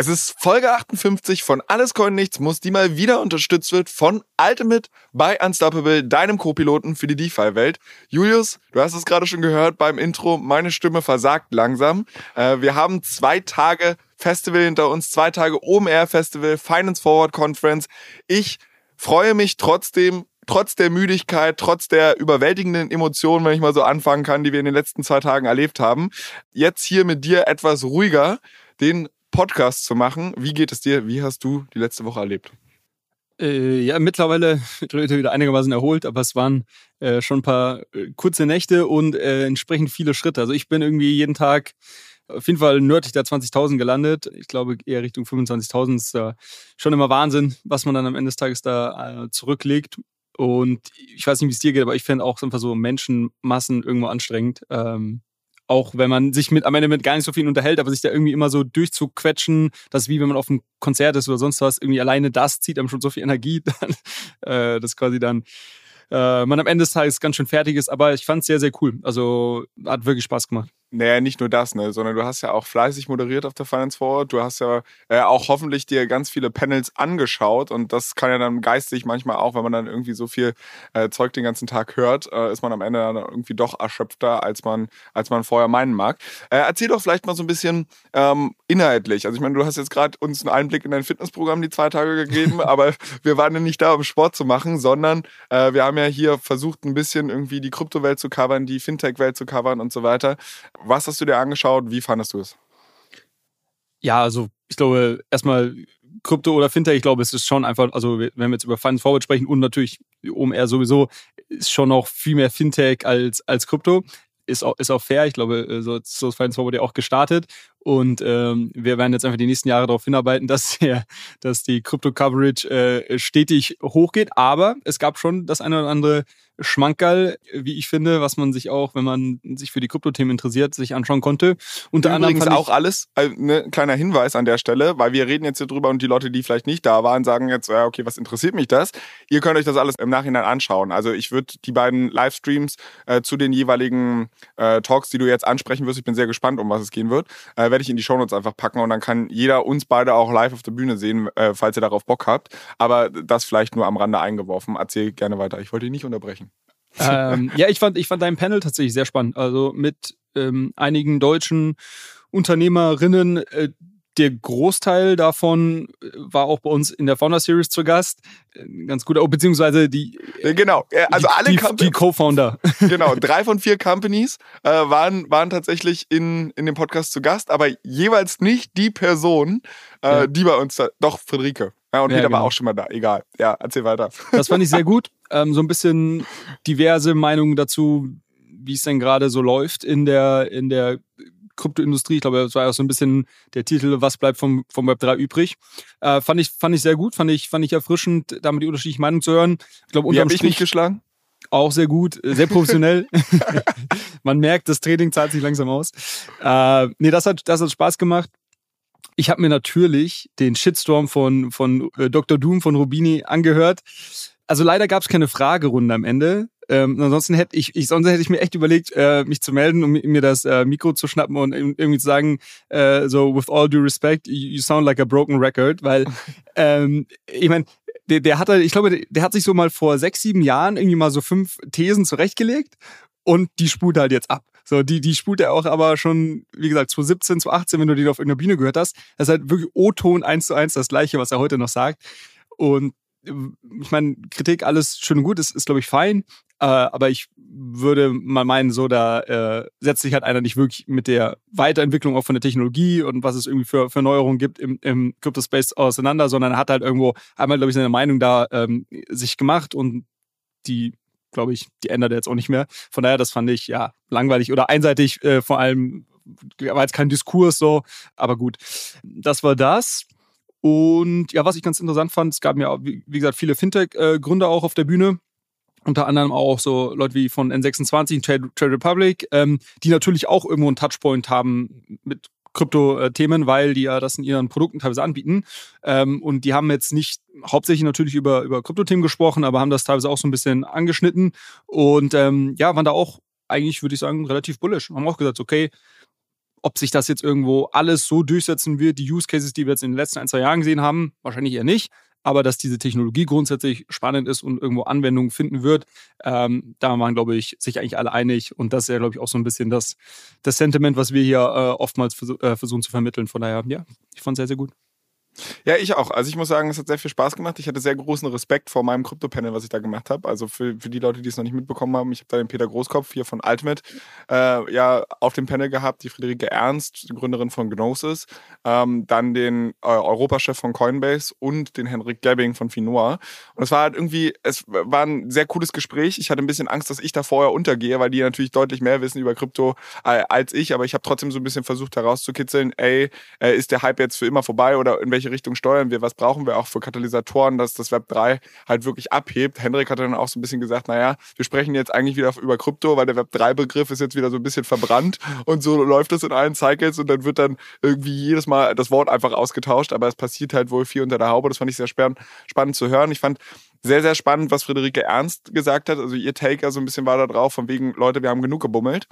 Es ist Folge 58 von Alles Coin Nichts Muss, die mal wieder unterstützt wird von Ultimate bei Unstoppable, deinem Co-Piloten für die DeFi-Welt. Julius, du hast es gerade schon gehört beim Intro, meine Stimme versagt langsam. Äh, wir haben zwei Tage Festival hinter uns, zwei Tage OMR Festival, Finance Forward Conference. Ich freue mich trotzdem trotz der Müdigkeit, trotz der überwältigenden Emotionen, wenn ich mal so anfangen kann, die wir in den letzten zwei Tagen erlebt haben, jetzt hier mit dir etwas ruhiger den Podcast zu machen. Wie geht es dir? Wie hast du die letzte Woche erlebt? Äh, ja, mittlerweile wieder einigermaßen erholt, aber es waren äh, schon ein paar äh, kurze Nächte und äh, entsprechend viele Schritte. Also ich bin irgendwie jeden Tag auf jeden Fall nördlich der 20.000 gelandet. Ich glaube eher Richtung 25.000 ist äh, schon immer Wahnsinn, was man dann am Ende des Tages da äh, zurücklegt. Und ich weiß nicht, wie es dir geht, aber ich finde auch einfach so Menschenmassen irgendwo anstrengend. Ähm, auch wenn man sich mit am Ende mit gar nicht so viel unterhält, aber sich da irgendwie immer so durchzuquetschen, das ist wie wenn man auf einem Konzert ist oder sonst was, irgendwie alleine das zieht einem schon so viel Energie, dann, äh, das quasi dann äh, man am Ende des Tages ganz schön fertig ist, aber ich fand es sehr, sehr cool. Also hat wirklich Spaß gemacht. Naja, nicht nur das, ne, sondern du hast ja auch fleißig moderiert auf der Finance Forward. Du hast ja äh, auch hoffentlich dir ganz viele Panels angeschaut und das kann ja dann geistig manchmal auch, wenn man dann irgendwie so viel äh, Zeug den ganzen Tag hört, äh, ist man am Ende dann irgendwie doch erschöpfter, als man, als man vorher meinen mag. Äh, erzähl doch vielleicht mal so ein bisschen ähm, inhaltlich. Also ich meine, du hast jetzt gerade uns einen Einblick in dein Fitnessprogramm die zwei Tage gegeben, aber wir waren ja nicht da, um Sport zu machen, sondern äh, wir haben ja hier versucht, ein bisschen irgendwie die Kryptowelt zu covern, die Fintech-Welt zu covern und so weiter. Was hast du dir angeschaut? Wie fandest du es? Ja, also ich glaube, erstmal Krypto oder Fintech, ich glaube, es ist schon einfach, also wenn wir jetzt über Finance Forward sprechen und natürlich OMR sowieso, ist schon noch viel mehr Fintech als, als Krypto. Ist auch, ist auch fair. Ich glaube, äh, so, so ist Finance Forward ja auch gestartet. Und ähm, wir werden jetzt einfach die nächsten Jahre darauf hinarbeiten, dass, der, dass die Krypto-Coverage äh, stetig hochgeht. Aber es gab schon das eine oder andere Schmankerl, wie ich finde, was man sich auch, wenn man sich für die Kryptothemen interessiert, sich anschauen konnte. Unter Übrigens anderem auch alles, äh, ne, kleiner Hinweis an der Stelle, weil wir reden jetzt hier drüber und die Leute, die vielleicht nicht da waren, sagen jetzt, ja, okay, was interessiert mich das? Ihr könnt euch das alles im Nachhinein anschauen. Also ich würde die beiden Livestreams äh, zu den jeweiligen äh, Talks, die du jetzt ansprechen wirst, ich bin sehr gespannt, um was es gehen wird, werde ich in die Shownotes einfach packen und dann kann jeder uns beide auch live auf der Bühne sehen, äh, falls ihr darauf Bock habt. Aber das vielleicht nur am Rande eingeworfen. Erzähl gerne weiter. Ich wollte dich nicht unterbrechen. ähm, ja, ich fand, ich fand dein Panel tatsächlich sehr spannend. Also mit ähm, einigen deutschen Unternehmerinnen, äh, der Großteil davon äh, war auch bei uns in der Founder Series zu Gast. Äh, ganz gut, oh, beziehungsweise die. Äh, genau, also die, alle die, die Co-Founder. Genau, drei von vier Companies äh, waren, waren tatsächlich in, in dem Podcast zu Gast, aber jeweils nicht die Person, äh, ja. die bei uns da. Doch, Friederike. Ja, und ja, Peter genau. war auch schon mal da. Egal. Ja, erzähl weiter. Das fand ich sehr gut. Ähm, so ein bisschen diverse Meinungen dazu, wie es denn gerade so läuft in der, in der Kryptoindustrie. Ich glaube, das war ja auch so ein bisschen der Titel, was bleibt vom, vom Web 3 übrig. Äh, fand, ich, fand ich sehr gut, fand ich, fand ich erfrischend, damit die unterschiedlichen Meinungen zu hören. Ich glaube, unterm Wie Strich ich mich geschlagen? Auch sehr gut, äh, sehr professionell. Man merkt, das Training zahlt sich langsam aus. Äh, nee, das hat, das hat Spaß gemacht. Ich habe mir natürlich den Shitstorm von, von äh, Dr. Doom von Rubini angehört. Also leider gab es keine Fragerunde am Ende. Ähm, ansonsten hätte ich, ich, sonst hätte ich mir echt überlegt, äh, mich zu melden, um mir das äh, Mikro zu schnappen und irgendwie zu sagen, äh, so with all due respect, you, sound like a broken record, weil ähm, ich meine, der, der hat halt, ich glaube, der hat sich so mal vor sechs, sieben Jahren irgendwie mal so fünf Thesen zurechtgelegt und die spult halt jetzt ab. So, die, die spult er auch aber schon, wie gesagt, 2017, 2018, wenn du den auf irgendeiner Bühne gehört hast. Das ist halt wirklich O-Ton eins zu eins das Gleiche, was er heute noch sagt. Und ich meine, Kritik, alles schön und gut, ist, ist glaube ich, fein. Äh, aber ich würde mal meinen, so da äh, setzt sich halt einer nicht wirklich mit der Weiterentwicklung auch von der Technologie und was es irgendwie für, für Neuerungen gibt im, im Crypto-Space auseinander, sondern hat halt irgendwo einmal, glaube ich, seine Meinung da ähm, sich gemacht und die glaube ich, die ändert er jetzt auch nicht mehr. Von daher, das fand ich ja langweilig oder einseitig, äh, vor allem war jetzt kein Diskurs so, aber gut. Das war das. Und ja, was ich ganz interessant fand, es gab ja, wie gesagt, viele Fintech-Gründer auch auf der Bühne. Unter anderem auch so Leute wie von N26, Trade, Trade Republic, ähm, die natürlich auch irgendwo einen Touchpoint haben mit Krypto-Themen, weil die ja das in ihren Produkten teilweise anbieten. Ähm, und die haben jetzt nicht hauptsächlich natürlich über, über Krypto-Themen gesprochen, aber haben das teilweise auch so ein bisschen angeschnitten. Und ähm, ja, waren da auch eigentlich, würde ich sagen, relativ bullish. Haben auch gesagt, okay, ob sich das jetzt irgendwo alles so durchsetzen wird, die Use Cases, die wir jetzt in den letzten ein, zwei Jahren gesehen haben, wahrscheinlich eher nicht. Aber dass diese Technologie grundsätzlich spannend ist und irgendwo Anwendungen finden wird, ähm, da waren, glaube ich, sich eigentlich alle einig. Und das ist ja, glaube ich, auch so ein bisschen das, das Sentiment, was wir hier äh, oftmals vers äh, versuchen zu vermitteln. Von daher, ja, ich fand es sehr, sehr gut. Ja, ich auch. Also ich muss sagen, es hat sehr viel Spaß gemacht. Ich hatte sehr großen Respekt vor meinem Krypto-Panel, was ich da gemacht habe. Also für, für die Leute, die es noch nicht mitbekommen haben, ich habe da den Peter Großkopf hier von Ultimate äh, ja auf dem Panel gehabt, die Friederike Ernst, Gründerin von Gnosis, ähm, dann den äh, Europachef von Coinbase und den Henrik Gebbing von Finoa. Und es war halt irgendwie, es war ein sehr cooles Gespräch. Ich hatte ein bisschen Angst, dass ich da vorher untergehe, weil die natürlich deutlich mehr wissen über Krypto äh, als ich. Aber ich habe trotzdem so ein bisschen versucht herauszukitzeln, ey, äh, ist der Hype jetzt für immer vorbei oder in welche Richtung steuern wir, was brauchen wir auch für Katalysatoren, dass das Web 3 halt wirklich abhebt. Hendrik hat dann auch so ein bisschen gesagt, naja, wir sprechen jetzt eigentlich wieder über Krypto, weil der Web 3 Begriff ist jetzt wieder so ein bisschen verbrannt und so läuft es in allen Cycles und dann wird dann irgendwie jedes Mal das Wort einfach ausgetauscht, aber es passiert halt wohl viel unter der Haube. Das fand ich sehr spannend, zu hören. Ich fand sehr, sehr spannend, was Friederike Ernst gesagt hat. Also ihr Take ja so ein bisschen war da drauf, von wegen, Leute, wir haben genug gebummelt.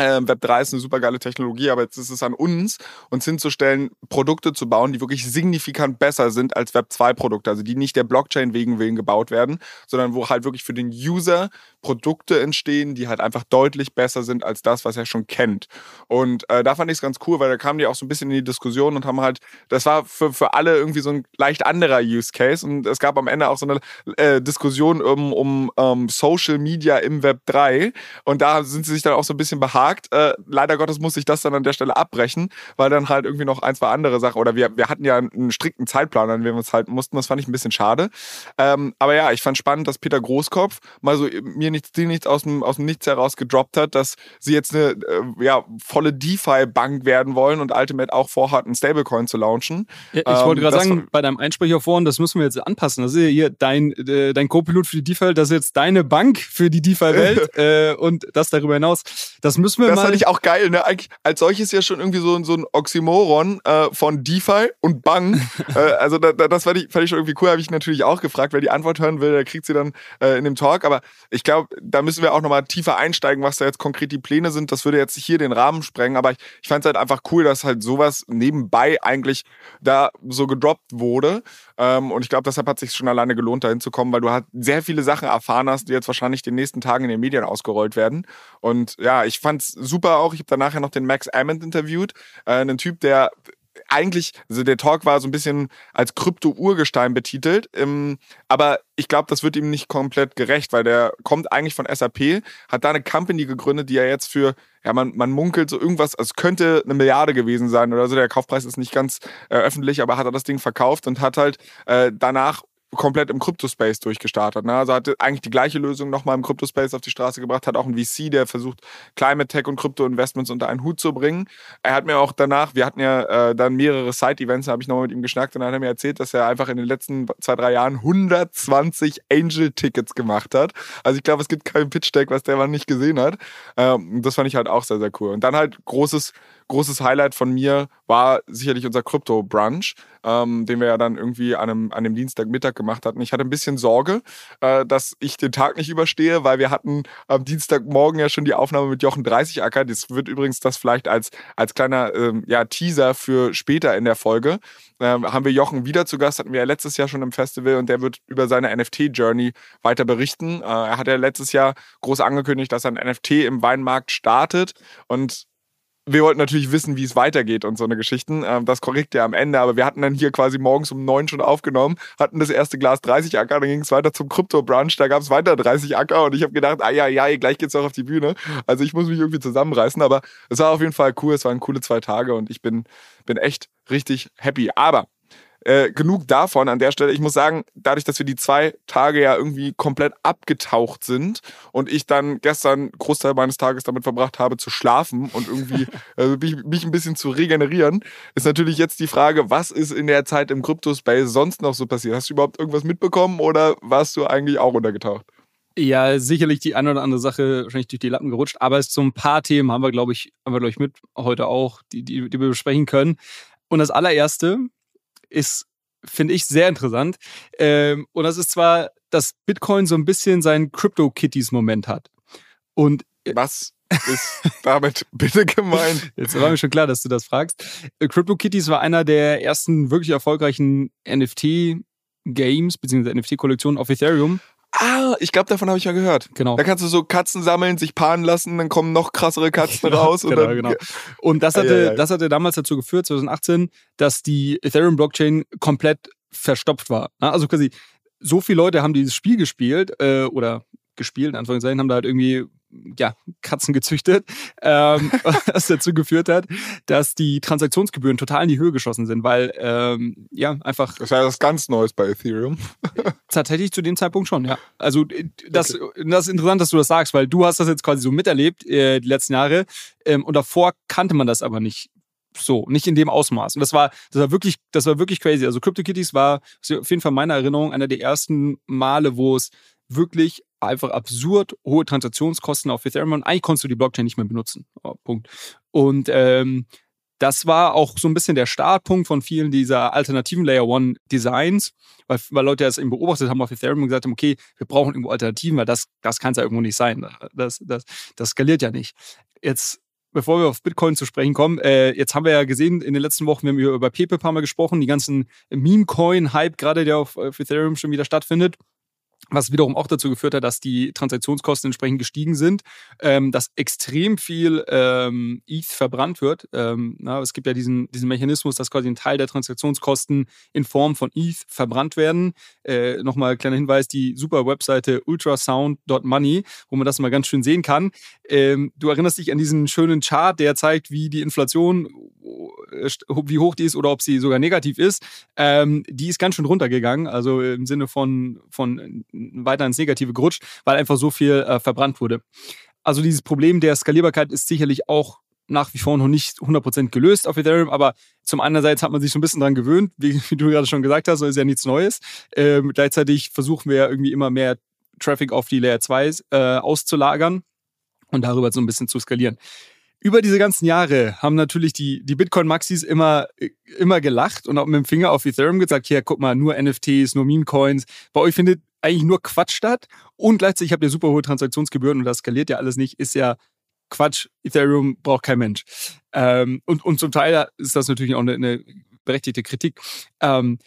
Ähm, Web 3 ist eine super geile Technologie, aber jetzt ist es an uns, uns hinzustellen, Produkte zu bauen, die wirklich signifikant besser sind als Web 2 Produkte, also die nicht der Blockchain wegen willen gebaut werden, sondern wo halt wirklich für den User Produkte entstehen, die halt einfach deutlich besser sind als das, was er schon kennt. Und äh, da fand ich es ganz cool, weil da kamen die auch so ein bisschen in die Diskussion und haben halt, das war für, für alle irgendwie so ein leicht anderer Use Case. Und es gab am Ende auch so eine äh, Diskussion um, um, um Social Media im Web 3 und da sind sie sich dann auch so ein bisschen behagt. Äh, leider Gottes muss ich das dann an der Stelle abbrechen, weil dann halt irgendwie noch ein, zwei andere Sachen oder wir, wir hatten ja einen strikten Zeitplan, an dem wir uns halten mussten. Das fand ich ein bisschen schade. Ähm, aber ja, ich fand spannend, dass Peter Großkopf mal so mir mir nichts, die nichts aus dem, aus dem Nichts heraus gedroppt hat, dass sie jetzt eine äh, ja, volle DeFi-Bank werden wollen und Ultimate auch vorhat, einen Stablecoin zu launchen. Ja, ich ähm, wollte gerade sagen, bei deinem Einsprecher vorhin, das müssen wir jetzt anpassen. Das ist ja hier dein, äh, dein Co-Pilot für die DeFi, das ist jetzt deine Bank für die DeFi-Welt äh, und das darüber hinaus. Das müssen wir das mal. Das fand ich auch geil, ne? Eigentlich als solches ja schon irgendwie so, so ein Oxymoron äh, von DeFi und Bank. äh, also da, da, das fand ich, fand ich schon irgendwie cool, habe ich natürlich auch gefragt, wer die Antwort hören will, der kriegt sie dann äh, in dem Talk. Aber ich glaube, da müssen wir auch nochmal tiefer einsteigen, was da jetzt konkret die Pläne sind. Das würde jetzt hier den Rahmen sprengen, aber ich, ich fand es halt einfach cool, dass halt sowas nebenbei eigentlich da so gedroppt wurde. Ähm, und ich glaube, deshalb hat es sich schon alleine gelohnt, da hinzukommen, weil du halt sehr viele Sachen erfahren hast, die jetzt wahrscheinlich den nächsten Tagen in den Medien ausgerollt werden. Und ja, ich fand es super auch. Ich habe danach ja noch den Max Ammond interviewt, äh, einen Typ, der eigentlich, also der Talk war so ein bisschen als Krypto-Urgestein betitelt, ähm, aber ich glaube, das wird ihm nicht komplett gerecht, weil der kommt eigentlich von SAP, hat da eine Company gegründet, die er jetzt für, ja, man, man munkelt so irgendwas, also es könnte eine Milliarde gewesen sein oder so, der Kaufpreis ist nicht ganz äh, öffentlich, aber hat er das Ding verkauft und hat halt äh, danach komplett im Kryptospace durchgestartet. Ne? Also hat eigentlich die gleiche Lösung nochmal im Kryptospace auf die Straße gebracht, hat auch ein VC, der versucht, Climate Tech und Krypto-Investments unter einen Hut zu bringen. Er hat mir auch danach, wir hatten ja äh, dann mehrere Side-Events, da habe ich nochmal mit ihm geschnackt und dann hat er mir erzählt, dass er einfach in den letzten zwei, drei Jahren 120 Angel-Tickets gemacht hat. Also ich glaube, es gibt keinen Pitch-Deck, was der mal nicht gesehen hat. Ähm, das fand ich halt auch sehr, sehr cool. Und dann halt großes großes Highlight von mir war sicherlich unser Krypto-Brunch, ähm, den wir ja dann irgendwie an einem, an einem Dienstagmittag gemacht hatten. Ich hatte ein bisschen Sorge, äh, dass ich den Tag nicht überstehe, weil wir hatten am Dienstagmorgen ja schon die Aufnahme mit Jochen 30 Acker. Das wird übrigens das vielleicht als, als kleiner ähm, ja, Teaser für später in der Folge. Ähm, haben wir Jochen wieder zu Gast, hatten wir ja letztes Jahr schon im Festival und der wird über seine NFT-Journey weiter berichten. Äh, er hat ja letztes Jahr groß angekündigt, dass er ein NFT im Weinmarkt startet und wir wollten natürlich wissen, wie es weitergeht und so eine Geschichten. Ähm, das korrekt ja am Ende, aber wir hatten dann hier quasi morgens um neun schon aufgenommen, hatten das erste Glas 30 Acker, dann ging es weiter zum Krypto-Brunch, da gab es weiter 30 Acker und ich habe gedacht, ah ja, ja, gleich geht's auch auf die Bühne. Also ich muss mich irgendwie zusammenreißen, aber es war auf jeden Fall cool, es waren coole zwei Tage und ich bin, bin echt richtig happy. Aber Äh, genug davon an der Stelle. Ich muss sagen, dadurch, dass wir die zwei Tage ja irgendwie komplett abgetaucht sind und ich dann gestern Großteil meines Tages damit verbracht habe zu schlafen und irgendwie also mich, mich ein bisschen zu regenerieren, ist natürlich jetzt die Frage, was ist in der Zeit im Kryptospace sonst noch so passiert? Hast du überhaupt irgendwas mitbekommen oder warst du eigentlich auch untergetaucht? Ja, sicherlich die eine oder andere Sache wahrscheinlich durch die Lappen gerutscht, aber es so ein paar Themen haben wir, glaube ich, haben wir, glaube ich, mit heute auch, die, die, die wir besprechen können. Und das allererste ist, finde ich, sehr interessant. Ähm, und das ist zwar, dass Bitcoin so ein bisschen seinen Crypto-Kitties-Moment hat. Und was ist damit bitte gemeint? Jetzt war mir schon klar, dass du das fragst. Äh, CryptoKitties war einer der ersten wirklich erfolgreichen NFT-Games bzw. NFT-Kollektionen auf Ethereum. Ah, ich glaube, davon habe ich ja gehört. Genau. Da kannst du so Katzen sammeln, sich paaren lassen, dann kommen noch krassere Katzen raus. genau, und dann, genau. Und das hatte, ja, ja. das hatte damals dazu geführt, 2018, dass die Ethereum-Blockchain komplett verstopft war. Also quasi, so viele Leute haben dieses Spiel gespielt äh, oder gespielt, in Anführungszeichen, haben da halt irgendwie ja, Katzen gezüchtet, ähm, was dazu geführt hat, dass die Transaktionsgebühren total in die Höhe geschossen sind, weil ähm, ja einfach. Das ist ja das ganz Neues bei Ethereum. tatsächlich zu dem Zeitpunkt schon, ja. Also das, okay. das ist interessant, dass du das sagst, weil du hast das jetzt quasi so miterlebt äh, die letzten Jahre ähm, und davor kannte man das aber nicht so, nicht in dem Ausmaß. Und das war, das war wirklich, das war wirklich crazy. Also CryptoKitties war auf jeden Fall meiner Erinnerung einer der ersten Male, wo es wirklich einfach absurd hohe Transaktionskosten auf Ethereum und eigentlich konntest du die Blockchain nicht mehr benutzen. Oh, Punkt. Und ähm, das war auch so ein bisschen der Startpunkt von vielen dieser alternativen Layer One Designs, weil, weil Leute das eben beobachtet haben auf Ethereum und gesagt haben, okay, wir brauchen irgendwo Alternativen, weil das, das kann es ja irgendwo nicht sein. Das, das, das skaliert ja nicht. Jetzt bevor wir auf Bitcoin zu sprechen kommen, äh, jetzt haben wir ja gesehen in den letzten Wochen, wir haben über Pepe ein paar Mal gesprochen, die ganzen Meme-Coin-Hype gerade, der auf, auf Ethereum schon wieder stattfindet was wiederum auch dazu geführt hat, dass die Transaktionskosten entsprechend gestiegen sind, ähm, dass extrem viel ähm, ETH verbrannt wird. Ähm, na, es gibt ja diesen, diesen Mechanismus, dass quasi ein Teil der Transaktionskosten in Form von ETH verbrannt werden. Äh, Nochmal kleiner Hinweis, die super Webseite ultrasound.money, wo man das mal ganz schön sehen kann. Ähm, du erinnerst dich an diesen schönen Chart, der zeigt, wie die Inflation, äh, wie hoch die ist oder ob sie sogar negativ ist. Ähm, die ist ganz schön runtergegangen, also im Sinne von, von weiter ins Negative gerutscht, weil einfach so viel äh, verbrannt wurde. Also dieses Problem der Skalierbarkeit ist sicherlich auch nach wie vor noch nicht 100% gelöst auf Ethereum, aber zum einerseits hat man sich so ein bisschen dran gewöhnt, wie, wie du gerade schon gesagt hast, so ist ja nichts Neues. Ähm, gleichzeitig versuchen wir ja irgendwie immer mehr Traffic auf die Layer 2 äh, auszulagern und darüber so ein bisschen zu skalieren über diese ganzen Jahre haben natürlich die, die Bitcoin-Maxis immer, immer gelacht und auch mit dem Finger auf Ethereum gesagt, hier, guck mal, nur NFTs, nur Meme-Coins. Bei euch findet eigentlich nur Quatsch statt und gleichzeitig habt ihr super hohe Transaktionsgebühren und das skaliert ja alles nicht, ist ja Quatsch. Ethereum braucht kein Mensch. Ähm, und, und zum Teil ist das natürlich auch eine, eine berechtigte Kritik. Ähm,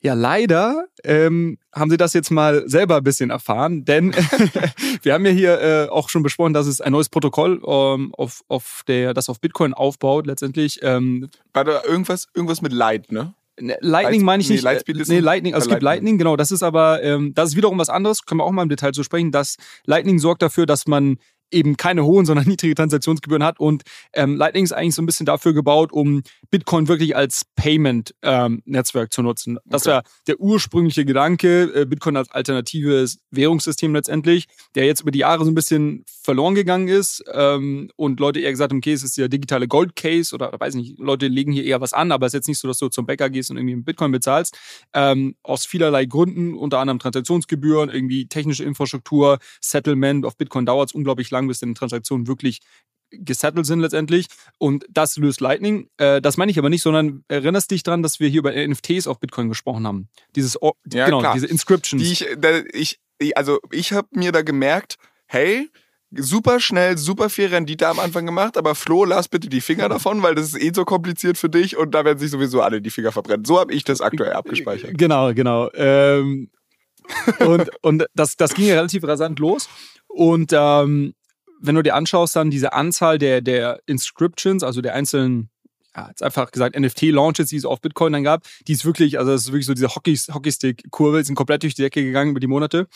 ja, leider ähm, haben sie das jetzt mal selber ein bisschen erfahren, denn wir haben ja hier äh, auch schon besprochen, dass es ein neues Protokoll ähm, auf, auf der, das auf Bitcoin aufbaut, letztendlich. Ähm, War da irgendwas, irgendwas mit Light, ne? Ne Lightning meine ich nicht. Nee, Lightspeed ist nee, Lightning, also es gibt Lightning, genau. Das ist aber, ähm, das ist wiederum was anderes, können wir auch mal im Detail zu sprechen. Das Lightning sorgt dafür, dass man eben keine hohen, sondern niedrige Transaktionsgebühren hat. Und ähm, Lightning ist eigentlich so ein bisschen dafür gebaut, um Bitcoin wirklich als Payment-Netzwerk ähm, zu nutzen. Das okay. war der ursprüngliche Gedanke, äh, Bitcoin als alternatives Währungssystem letztendlich, der jetzt über die Jahre so ein bisschen verloren gegangen ist ähm, und Leute eher gesagt haben, okay, es ist der digitale Gold Case oder, oder weiß nicht, Leute legen hier eher was an, aber es ist jetzt nicht so, dass du zum Bäcker gehst und irgendwie mit Bitcoin bezahlst. Ähm, aus vielerlei Gründen, unter anderem Transaktionsgebühren, irgendwie technische Infrastruktur, Settlement. Auf Bitcoin dauert es unglaublich lang, bis deine Transaktionen wirklich gesettelt sind letztendlich. Und das löst Lightning. Äh, das meine ich aber nicht, sondern erinnerst dich dran, dass wir hier über NFTs auf Bitcoin gesprochen haben. Dieses, ja, genau, klar. diese Inscriptions. Die ich, da, ich, also ich habe mir da gemerkt, hey, super schnell, super viel Rendite am Anfang gemacht, aber Flo, lass bitte die Finger davon, weil das ist eh so kompliziert für dich und da werden sich sowieso alle die Finger verbrennen. So habe ich das aktuell abgespeichert. Genau, genau. Ähm, und und das, das ging ja relativ rasant los. Und ähm, wenn du dir anschaust, dann diese Anzahl der, der Inscriptions, also der einzelnen, ja, jetzt einfach gesagt, NFT-Launches, die es auf Bitcoin dann gab, die ist wirklich, also das ist wirklich so diese Hockey, Hockeystick-Kurve, sind komplett durch die Decke gegangen über die Monate.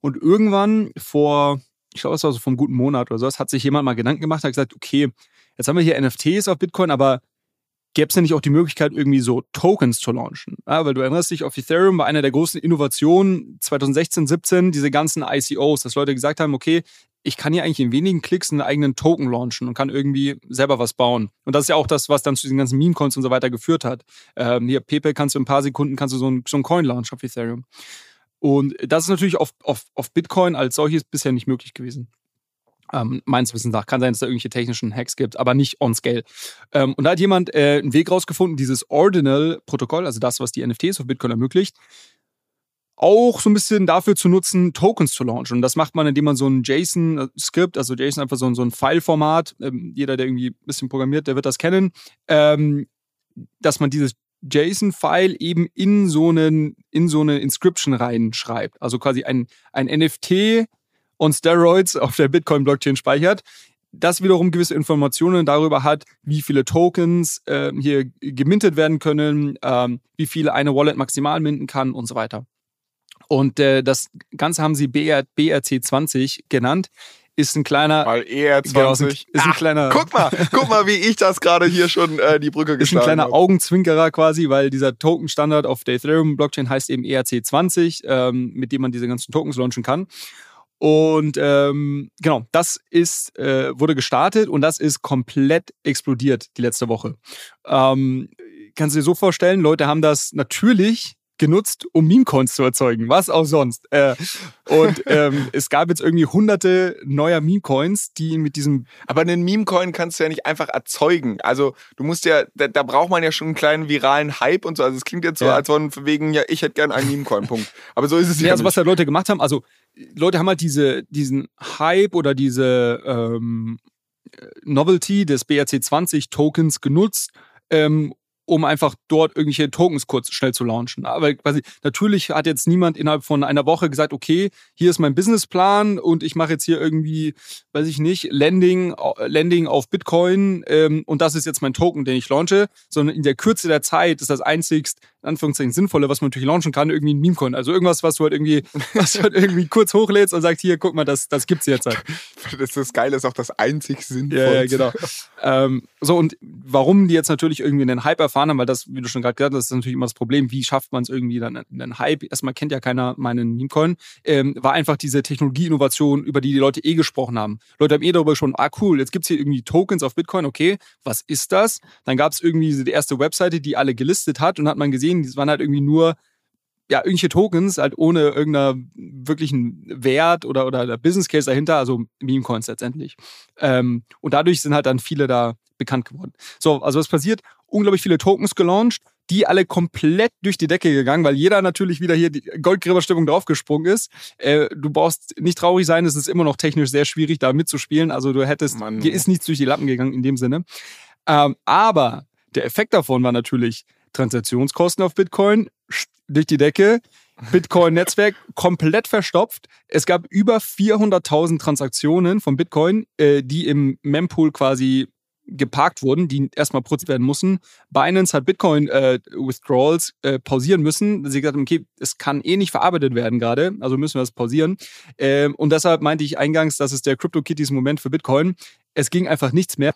Und irgendwann vor, ich glaube, es war so vom guten Monat oder so, hat sich jemand mal Gedanken gemacht, hat gesagt, okay, jetzt haben wir hier NFTs auf Bitcoin, aber gäbe es ja nicht auch die Möglichkeit, irgendwie so Tokens zu launchen. Ja, weil du erinnerst dich, auf Ethereum war eine der großen Innovationen 2016, 17 diese ganzen ICOs, dass Leute gesagt haben, okay, ich kann hier eigentlich in wenigen Klicks einen eigenen Token launchen und kann irgendwie selber was bauen. Und das ist ja auch das, was dann zu diesen ganzen Meme-Coins und so weiter geführt hat. Ähm, hier, PayPal kannst du in ein paar Sekunden kannst du so einen so ein Coin launchen auf Ethereum. Und das ist natürlich auf, auf, auf Bitcoin als solches bisher nicht möglich gewesen. Ähm, meines Wissens nach. Kann sein, dass da irgendwelche technischen Hacks gibt, aber nicht on scale. Ähm, und da hat jemand äh, einen Weg rausgefunden, dieses Ordinal-Protokoll, also das, was die NFTs auf Bitcoin ermöglicht, auch so ein bisschen dafür zu nutzen, Tokens zu launchen. Und das macht man, indem man so ein JSON-Skript, also JSON einfach so ein, so ein File-Format, ähm, jeder, der irgendwie ein bisschen programmiert, der wird das kennen, ähm, dass man dieses JSON-File eben in so, einen, in so eine Inscription reinschreibt. Also quasi ein, ein NFT on Steroids auf der Bitcoin-Blockchain speichert. Das wiederum gewisse Informationen darüber hat, wie viele Tokens äh, hier gemintet werden können, ähm, wie viele eine Wallet maximal minten kann und so weiter. Und äh, das Ganze haben sie BR, BRC20 genannt ist ein kleiner. Weil ER20 genau, ist, ein, ein kleiner. Guck mal, guck mal, wie ich das gerade hier schon äh, die Brücke geschlagen Ist ein kleiner habe. Augenzwinkerer quasi, weil dieser Token-Standard auf der Ethereum-Blockchain heißt eben ERC20, ähm, mit dem man diese ganzen Tokens launchen kann. Und ähm, genau, das ist, äh, wurde gestartet und das ist komplett explodiert die letzte Woche. Ähm, kannst du dir so vorstellen, Leute haben das natürlich genutzt, um Meme-Coins zu erzeugen. Was auch sonst. Äh, und ähm, es gab jetzt irgendwie hunderte neuer Meme-Coins, die mit diesem. Aber einen Meme-Coin kannst du ja nicht einfach erzeugen. Also du musst ja, da, da, braucht man ja schon einen kleinen viralen Hype und so. Also es klingt jetzt so, ja. als von wegen, ja, ich hätte gern einen Meme-Coin, Punkt. Aber so ist es ja. Ja, also was ja Leute gemacht haben, also Leute haben halt diese, diesen Hype oder diese ähm, Novelty des BRC20 Tokens genutzt, ähm, um einfach dort irgendwelche Tokens kurz schnell zu launchen. Aber quasi, natürlich hat jetzt niemand innerhalb von einer Woche gesagt, okay, hier ist mein Businessplan und ich mache jetzt hier irgendwie, weiß ich nicht, Landing, Landing auf Bitcoin ähm, und das ist jetzt mein Token, den ich launche, sondern in der Kürze der Zeit ist das einzigst in Anführungszeichen sinnvolle, was man natürlich launchen kann, irgendwie ein Meme-Coin. Also irgendwas, was du halt irgendwie, was du halt irgendwie kurz hochlädst und sagst, hier, guck mal, das, das gibt's jetzt halt. Das, das Geile ist auch das einzig Sinnvolle. Ja, ja, genau. ähm, so, und warum die jetzt natürlich irgendwie einen Hype erfahren haben, weil das, wie du schon gerade gesagt hast, ist natürlich immer das Problem, wie schafft man es irgendwie dann einen Hype? Erstmal kennt ja keiner meinen Meme-Coin, ähm, war einfach diese Technologieinnovation, über die die Leute eh gesprochen haben. Leute haben eh darüber schon, ah cool, jetzt gibt's hier irgendwie Tokens auf Bitcoin, okay, was ist das? Dann gab's irgendwie die erste Webseite, die alle gelistet hat und hat man gesehen, gesehen, das waren halt irgendwie nur ja, irgendwelche Tokens, halt ohne irgendeinen wirklichen Wert oder, oder Business Case dahinter, also Meme Coins letztendlich. Ähm, und dadurch sind halt dann viele da bekannt geworden. So, also was passiert? Unglaublich viele Tokens gelauncht, die alle komplett durch die Decke gegangen, weil jeder natürlich wieder hier die Goldgräberstimmung draufgesprungen ist. Äh, du brauchst nicht traurig sein, es ist immer noch technisch sehr schwierig, da mitzuspielen. Also du hättest, Mann. dir ist nichts durch die Lappen gegangen in dem Sinne. Ähm, aber der Effekt davon war natürlich, Transaktionskosten auf Bitcoin durch die Decke. Bitcoin-Netzwerk komplett verstopft. Es gab über 400.000 Transaktionen von Bitcoin, äh, die im Mempool quasi geparkt wurden, die erstmal prozessiert werden mussten. Binance hat Bitcoin-Withdrawals äh, äh, pausieren müssen. Sie gesagt haben, okay, es kann eh nicht verarbeitet werden gerade, also müssen wir das pausieren. Ähm, und deshalb meinte ich eingangs, das ist der CryptoKitties-Moment für Bitcoin. Es ging einfach nichts mehr.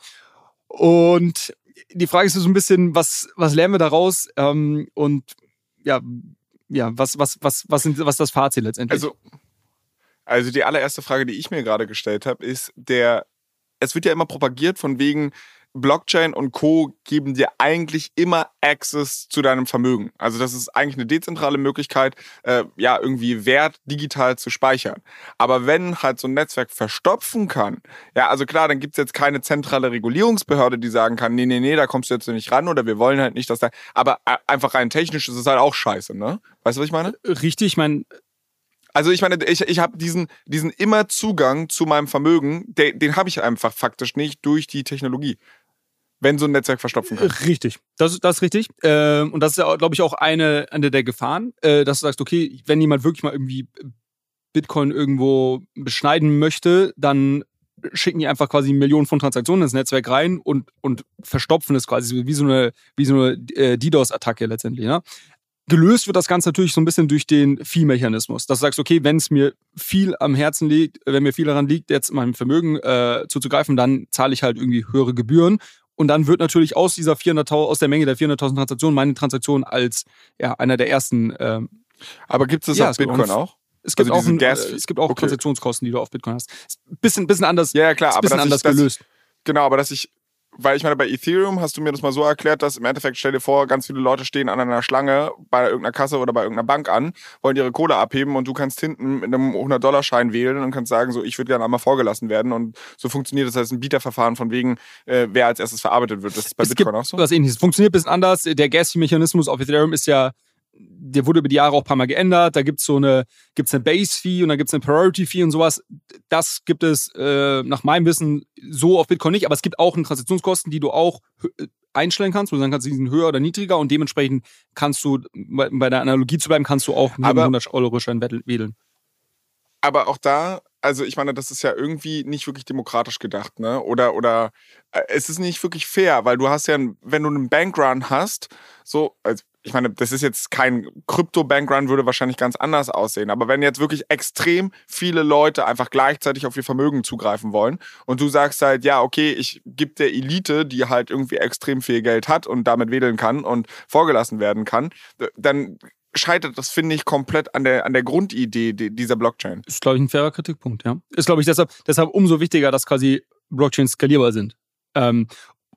Und die Frage ist so ein bisschen, was, was lernen wir daraus? Ähm, und ja, ja, was, was, was, was, sind, was ist das Fazit letztendlich? Also, also die allererste Frage, die ich mir gerade gestellt habe, ist der, es wird ja immer propagiert von wegen, Blockchain und Co. geben dir eigentlich immer Access zu deinem Vermögen. Also das ist eigentlich eine dezentrale Möglichkeit, äh, ja, irgendwie Wert digital zu speichern. Aber wenn halt so ein Netzwerk verstopfen kann, ja, also klar, dann gibt's jetzt keine zentrale Regulierungsbehörde, die sagen kann, nee, nee, nee, da kommst du jetzt nicht ran oder wir wollen halt nicht, dass da. Aber äh, einfach rein technisch ist es halt auch scheiße, ne? Weißt du, was ich meine? Richtig, ich meine, also ich meine, ich, ich habe diesen, diesen immer Zugang zu meinem Vermögen, den, den habe ich einfach faktisch nicht durch die Technologie wenn so ein Netzwerk verstopfen kann. Richtig, das, das ist richtig. Ähm, und das ist ja, glaube ich, auch eine, eine der Gefahren, äh, dass du sagst, okay, wenn jemand wirklich mal irgendwie Bitcoin irgendwo beschneiden möchte, dann schicken die einfach quasi Millionen von Transaktionen ins Netzwerk rein und, und verstopfen es quasi wie so eine, wie so eine äh, DDoS-Attacke letztendlich. Ne? Gelöst wird das Ganze natürlich so ein bisschen durch den Fee-Mechanismus. Dass du sagst, okay, wenn es mir viel am Herzen liegt, wenn mir viel daran liegt, jetzt meinem Vermögen äh, zuzugreifen, dann zahle ich halt irgendwie höhere Gebühren Und dann wird natürlich aus dieser 400.000, aus der Menge der 400.000 Transaktionen meine Transaktion als ja, einer der ersten. Ähm, Aber gibt es das Ja, auf Bitcoin auch- es gibt Also auch, ein, äh, es gibt auch okay. Transaktionskosten, die du auf Bitcoin hast. Ist ein bisschen, bisschen anders, Ja, ja, klar. ist ein Aber bisschen anders ich, dass, gelöst. Genau, aber dass ich, weil ich meine, bei Ethereum hast du mir das mal so erklärt, dass im Endeffekt, stell dir vor, ganz viele Leute stehen an einer Schlange bei irgendeiner Kasse oder bei irgendeiner Bank an, wollen ihre Kohle abheben und du kannst hinten mit einem 100-Dollar-Schein wählen und kannst sagen, so, ich würde gerne einmal vorgelassen werden und so funktioniert das. Das heißt, ein Bieterverfahren von wegen, äh, wer als erstes verarbeitet wird. Das ist bei es Bitcoin auch so? was ähnliches. Funktioniert ein bisschen anders. Der Gas-Fee-Mechanismus auf Ethereum ist ja, der wurde über die Jahre auch ein paar Mal geändert. Da gibt es so eine, gibt's eine Base-Fee und dann gibt es eine Priority-Fee und sowas. Das gibt es äh, nach meinem Wissen so auf Bitcoin nicht, aber es gibt auch eine Transaktionskosten, die du auch hö- einstellen kannst, wo du sagen kannst, die sind höher oder niedriger und dementsprechend kannst du, bei, bei der Analogie zu bleiben, kannst du auch einem 100-Euro-Schein wählen. Aber auch da, also ich meine, das ist ja irgendwie nicht wirklich demokratisch gedacht, ne? Oder, oder äh, es ist nicht wirklich fair, weil du hast ja, wenn du einen Bankrun hast, so, also ich meine, das ist jetzt kein Krypto-Bankrun, würde wahrscheinlich ganz anders aussehen. Aber wenn jetzt wirklich extrem viele Leute einfach gleichzeitig auf ihr Vermögen zugreifen wollen und du sagst halt, ja, okay, ich gebe der Elite, die halt irgendwie extrem viel Geld hat und damit wedeln kann und vorgelassen werden kann, dann scheitert das, finde ich, komplett an der, an der Grundidee di- dieser Blockchain. Ist, glaube ich, ein fairer Kritikpunkt, ja. Ist, glaube ich, deshalb, deshalb umso wichtiger, dass quasi Blockchains skalierbar sind. Ähm,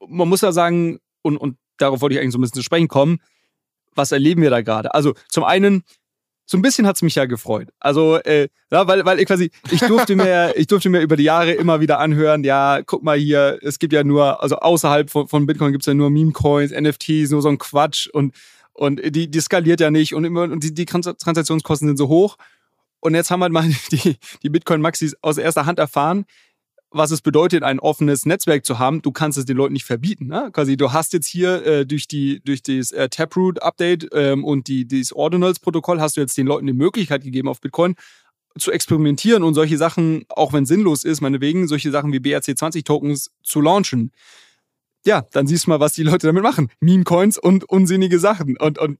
man muss ja sagen, und, und darauf wollte ich eigentlich so ein bisschen zu sprechen kommen, was erleben wir da gerade? Also zum einen, so ein bisschen hat's mich ja gefreut. Also, äh, ja, weil, weil ich quasi, ich durfte mir, ich durfte mir über die Jahre immer wieder anhören, ja, guck mal hier, es gibt ja nur, also außerhalb von, von Bitcoin gibt's ja nur Meme-Coins, NFTs, nur so ein Quatsch und, und die, die skaliert ja nicht und immer, und die, die Trans- Transaktionskosten sind so hoch. Und jetzt haben halt mal die, die Bitcoin-Maxis aus erster Hand erfahren, was es bedeutet, ein offenes Netzwerk zu haben. Du kannst es den Leuten nicht verbieten. Ne? Quasi, du hast jetzt hier äh, durch die durch das äh, Taproot-Update ähm, und die dieses Ordinals-Protokoll hast du jetzt den Leuten die Möglichkeit gegeben, auf Bitcoin zu experimentieren und solche Sachen, auch wenn sinnlos ist, meinetwegen, solche Sachen wie BRC20-Tokens zu launchen. Ja, dann siehst du mal, was die Leute damit machen. Meme-Coins und unsinnige Sachen. Und, und,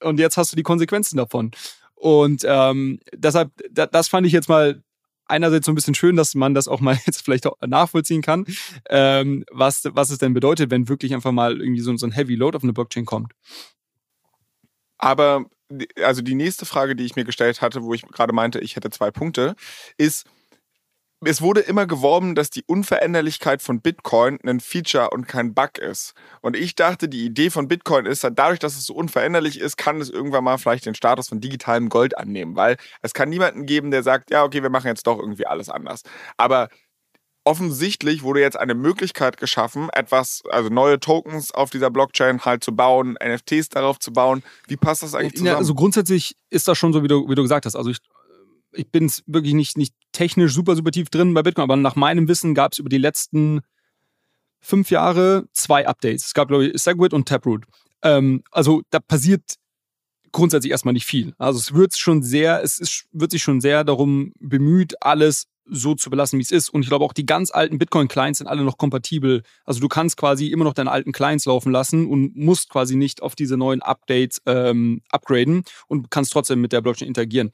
und jetzt hast du die Konsequenzen davon. Und ähm, deshalb, da, das fand ich jetzt mal einerseits so ein bisschen schön, dass man das auch mal jetzt vielleicht auch nachvollziehen kann, ähm, was, was es denn bedeutet, wenn wirklich einfach mal irgendwie so, so ein Heavy Load auf eine Blockchain kommt. Aber also die nächste Frage, die ich mir gestellt hatte, wo ich gerade meinte, ich hätte zwei Punkte, ist, es wurde immer geworben, dass die Unveränderlichkeit von Bitcoin ein Feature und kein Bug ist. Und ich dachte, die Idee von Bitcoin ist, dadurch, dass es so unveränderlich ist, kann es irgendwann mal vielleicht den Status von digitalem Gold annehmen, weil es kann niemanden geben, der sagt, ja, okay, wir machen jetzt doch irgendwie alles anders. Aber offensichtlich wurde jetzt eine Möglichkeit geschaffen, etwas, also neue Tokens auf dieser Blockchain halt zu bauen, NFTs darauf zu bauen. Wie passt das eigentlich zusammen? Ja, also grundsätzlich ist das schon so, wie du, wie du gesagt hast. Also ich, ich bin wirklich nicht, nicht technisch super, super tief drin bei Bitcoin, aber nach meinem Wissen gab es über die letzten fünf Jahre zwei Updates. Es gab, glaube ich, Segwit und Taproot. Ähm, also da passiert grundsätzlich erstmal nicht viel. Also es wird schon sehr, es ist, wird sich schon sehr darum bemüht, alles so zu belassen, wie es ist. Und ich glaube auch die ganz alten Bitcoin-Clients sind alle noch kompatibel. Also du kannst quasi immer noch deine alten Clients laufen lassen und musst quasi nicht auf diese neuen Updates ähm, upgraden und kannst trotzdem mit der Blockchain interagieren.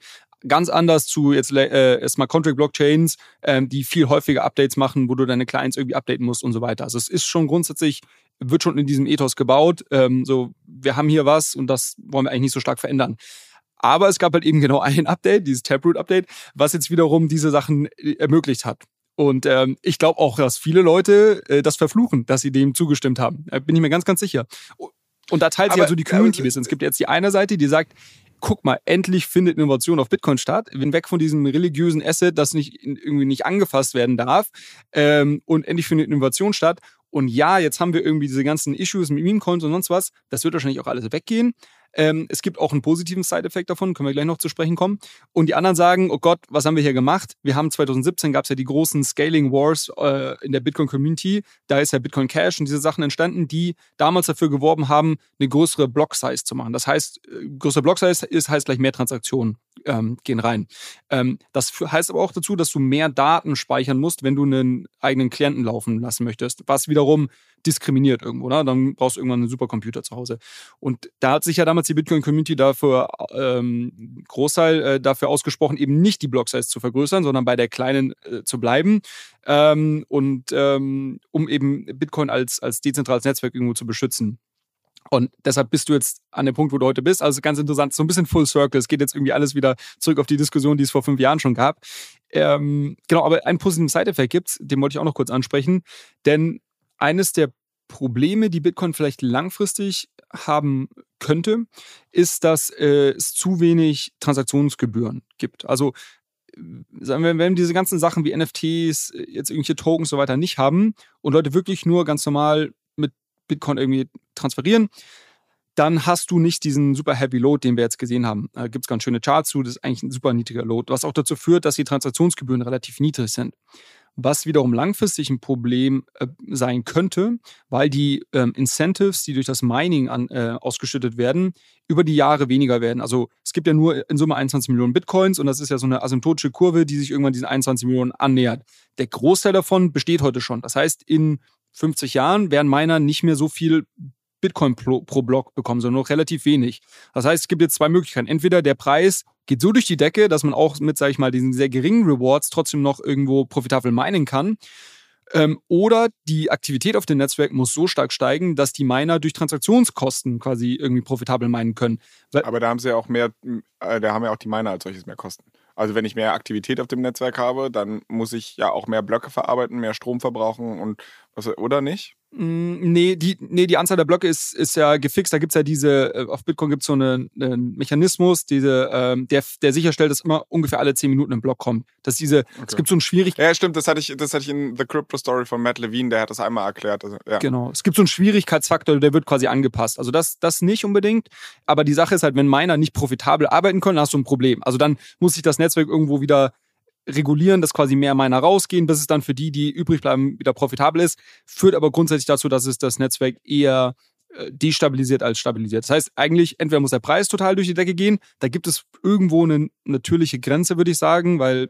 Ganz anders zu jetzt äh, Smart Contract Blockchains, ähm, die viel häufiger Updates machen, wo du deine Clients irgendwie updaten musst und so weiter. Also es ist schon grundsätzlich, wird schon in diesem Ethos gebaut. Ähm, so, wir haben hier was und das wollen wir eigentlich nicht so stark verändern. Aber es gab halt eben genau ein Update, dieses Taproot-Update, was jetzt wiederum diese Sachen äh, ermöglicht hat. Und ähm, ich glaube auch, dass viele Leute äh, das verfluchen, dass sie dem zugestimmt haben. Da bin ich mir ganz, ganz sicher. Und da teilt sich Aber- also die Community ein bisschen. Es gibt jetzt die eine Seite, die sagt, guck mal, endlich findet Innovation auf Bitcoin statt. Wir sind weg von diesem religiösen Asset, das nicht irgendwie nicht angefasst werden darf. Ähm, und endlich findet Innovation statt. Und ja, jetzt haben wir irgendwie diese ganzen Issues mit Meme-Coins und sonst was. Das wird wahrscheinlich auch alles weggehen. Ähm, es gibt auch einen positiven Side-Effekt davon, können wir gleich noch zu sprechen kommen. Und die anderen sagen, oh Gott, was haben wir hier gemacht? Wir haben 2017 gab es ja die großen Scaling Wars äh, in der Bitcoin-Community. Da ist ja Bitcoin Cash und diese Sachen entstanden, die damals dafür geworben haben, eine größere Block-Size zu machen. Das heißt, äh, größere Block-Size ist, heißt gleich mehr Transaktionen ähm, gehen rein. Ähm, das heißt aber auch dazu, dass du mehr Daten speichern musst, wenn du einen eigenen Klienten laufen lassen möchtest. Was wiederum diskriminiert irgendwo. Ne? Dann brauchst du irgendwann einen Supercomputer zu Hause. Und da hat sich ja damals die Bitcoin-Community dafür ähm, Großteil äh, dafür ausgesprochen, eben nicht die Block-Size zu vergrößern, sondern bei der kleinen äh, zu bleiben. Ähm, und ähm, um eben Bitcoin als, als dezentrales Netzwerk irgendwo zu beschützen. Und deshalb bist du jetzt an dem Punkt, wo du heute bist. Also ganz interessant, so ein bisschen Full Circle. Es geht jetzt irgendwie alles wieder zurück auf die Diskussion, die es vor fünf Jahren schon gab. Ähm, genau, aber einen positiven Side-Effekt gibt den wollte ich auch noch kurz ansprechen. Denn eines der Probleme, die Bitcoin vielleicht langfristig haben könnte, ist, dass äh, es zu wenig Transaktionsgebühren gibt. Also sagen wir, wenn wir diese ganzen Sachen wie NFTs, jetzt irgendwelche Tokens und so weiter nicht haben und Leute wirklich nur ganz normal Bitcoin irgendwie transferieren, dann hast du nicht diesen super heavy Load, den wir jetzt gesehen haben. Da gibt es ganz schöne Charts zu, das ist eigentlich ein super niedriger Load, was auch dazu führt, dass die Transaktionsgebühren relativ niedrig sind was wiederum langfristig ein Problem äh, sein könnte, weil die ähm, Incentives, die durch das Mining an, äh, ausgeschüttet werden, über die Jahre weniger werden. Also es gibt ja nur in Summe 21 Millionen Bitcoins und das ist ja so eine asymptotische Kurve, die sich irgendwann diesen 21 Millionen annähert. Der Großteil davon besteht heute schon. Das heißt, in 50 Jahren werden Miner nicht mehr so viel Bitcoin pro, pro Block bekommen, sondern noch relativ wenig. Das heißt, es gibt jetzt zwei Möglichkeiten. Entweder der Preis geht so durch die Decke, dass man auch mit, sage ich mal, diesen sehr geringen Rewards trotzdem noch irgendwo profitabel meinen kann. Ähm, oder die Aktivität auf dem Netzwerk muss so stark steigen, dass die Miner durch Transaktionskosten quasi irgendwie profitabel meinen können. Aber da haben sie ja auch mehr, äh, da haben ja auch die Miner als solches mehr Kosten. Also wenn ich mehr Aktivität auf dem Netzwerk habe, dann muss ich ja auch mehr Blöcke verarbeiten, mehr Strom verbrauchen und was, oder nicht? Mm, nee, die, nee, die Anzahl der Blöcke ist, ist ja gefixt. Da gibt es ja diese, äh, auf Bitcoin gibt es so einen, einen, Mechanismus, diese, ähm, der, der sicherstellt, dass immer ungefähr alle 10 Minuten ein Block kommt. Dass diese, okay. es gibt so ein Schwierigkeit. Ja, stimmt, das hatte ich, das hatte ich in The Crypto Story von Matt Levine, der hat das einmal erklärt. Also, ja. Genau. Es gibt so einen Schwierigkeitsfaktor, der wird quasi angepasst. Also das, das nicht unbedingt. Aber die Sache ist halt, wenn Miner nicht profitabel arbeiten können, hast du ein Problem. Also dann muss sich das Netzwerk irgendwo wieder regulieren, dass quasi mehr Miner rausgehen, bis es dann für die, die übrig bleiben, wieder profitabel ist. Führt aber grundsätzlich dazu, dass es das Netzwerk eher äh, destabilisiert als stabilisiert. Das heißt, eigentlich entweder muss der Preis total durch die Decke gehen, da gibt es irgendwo eine natürliche Grenze, würde ich sagen, weil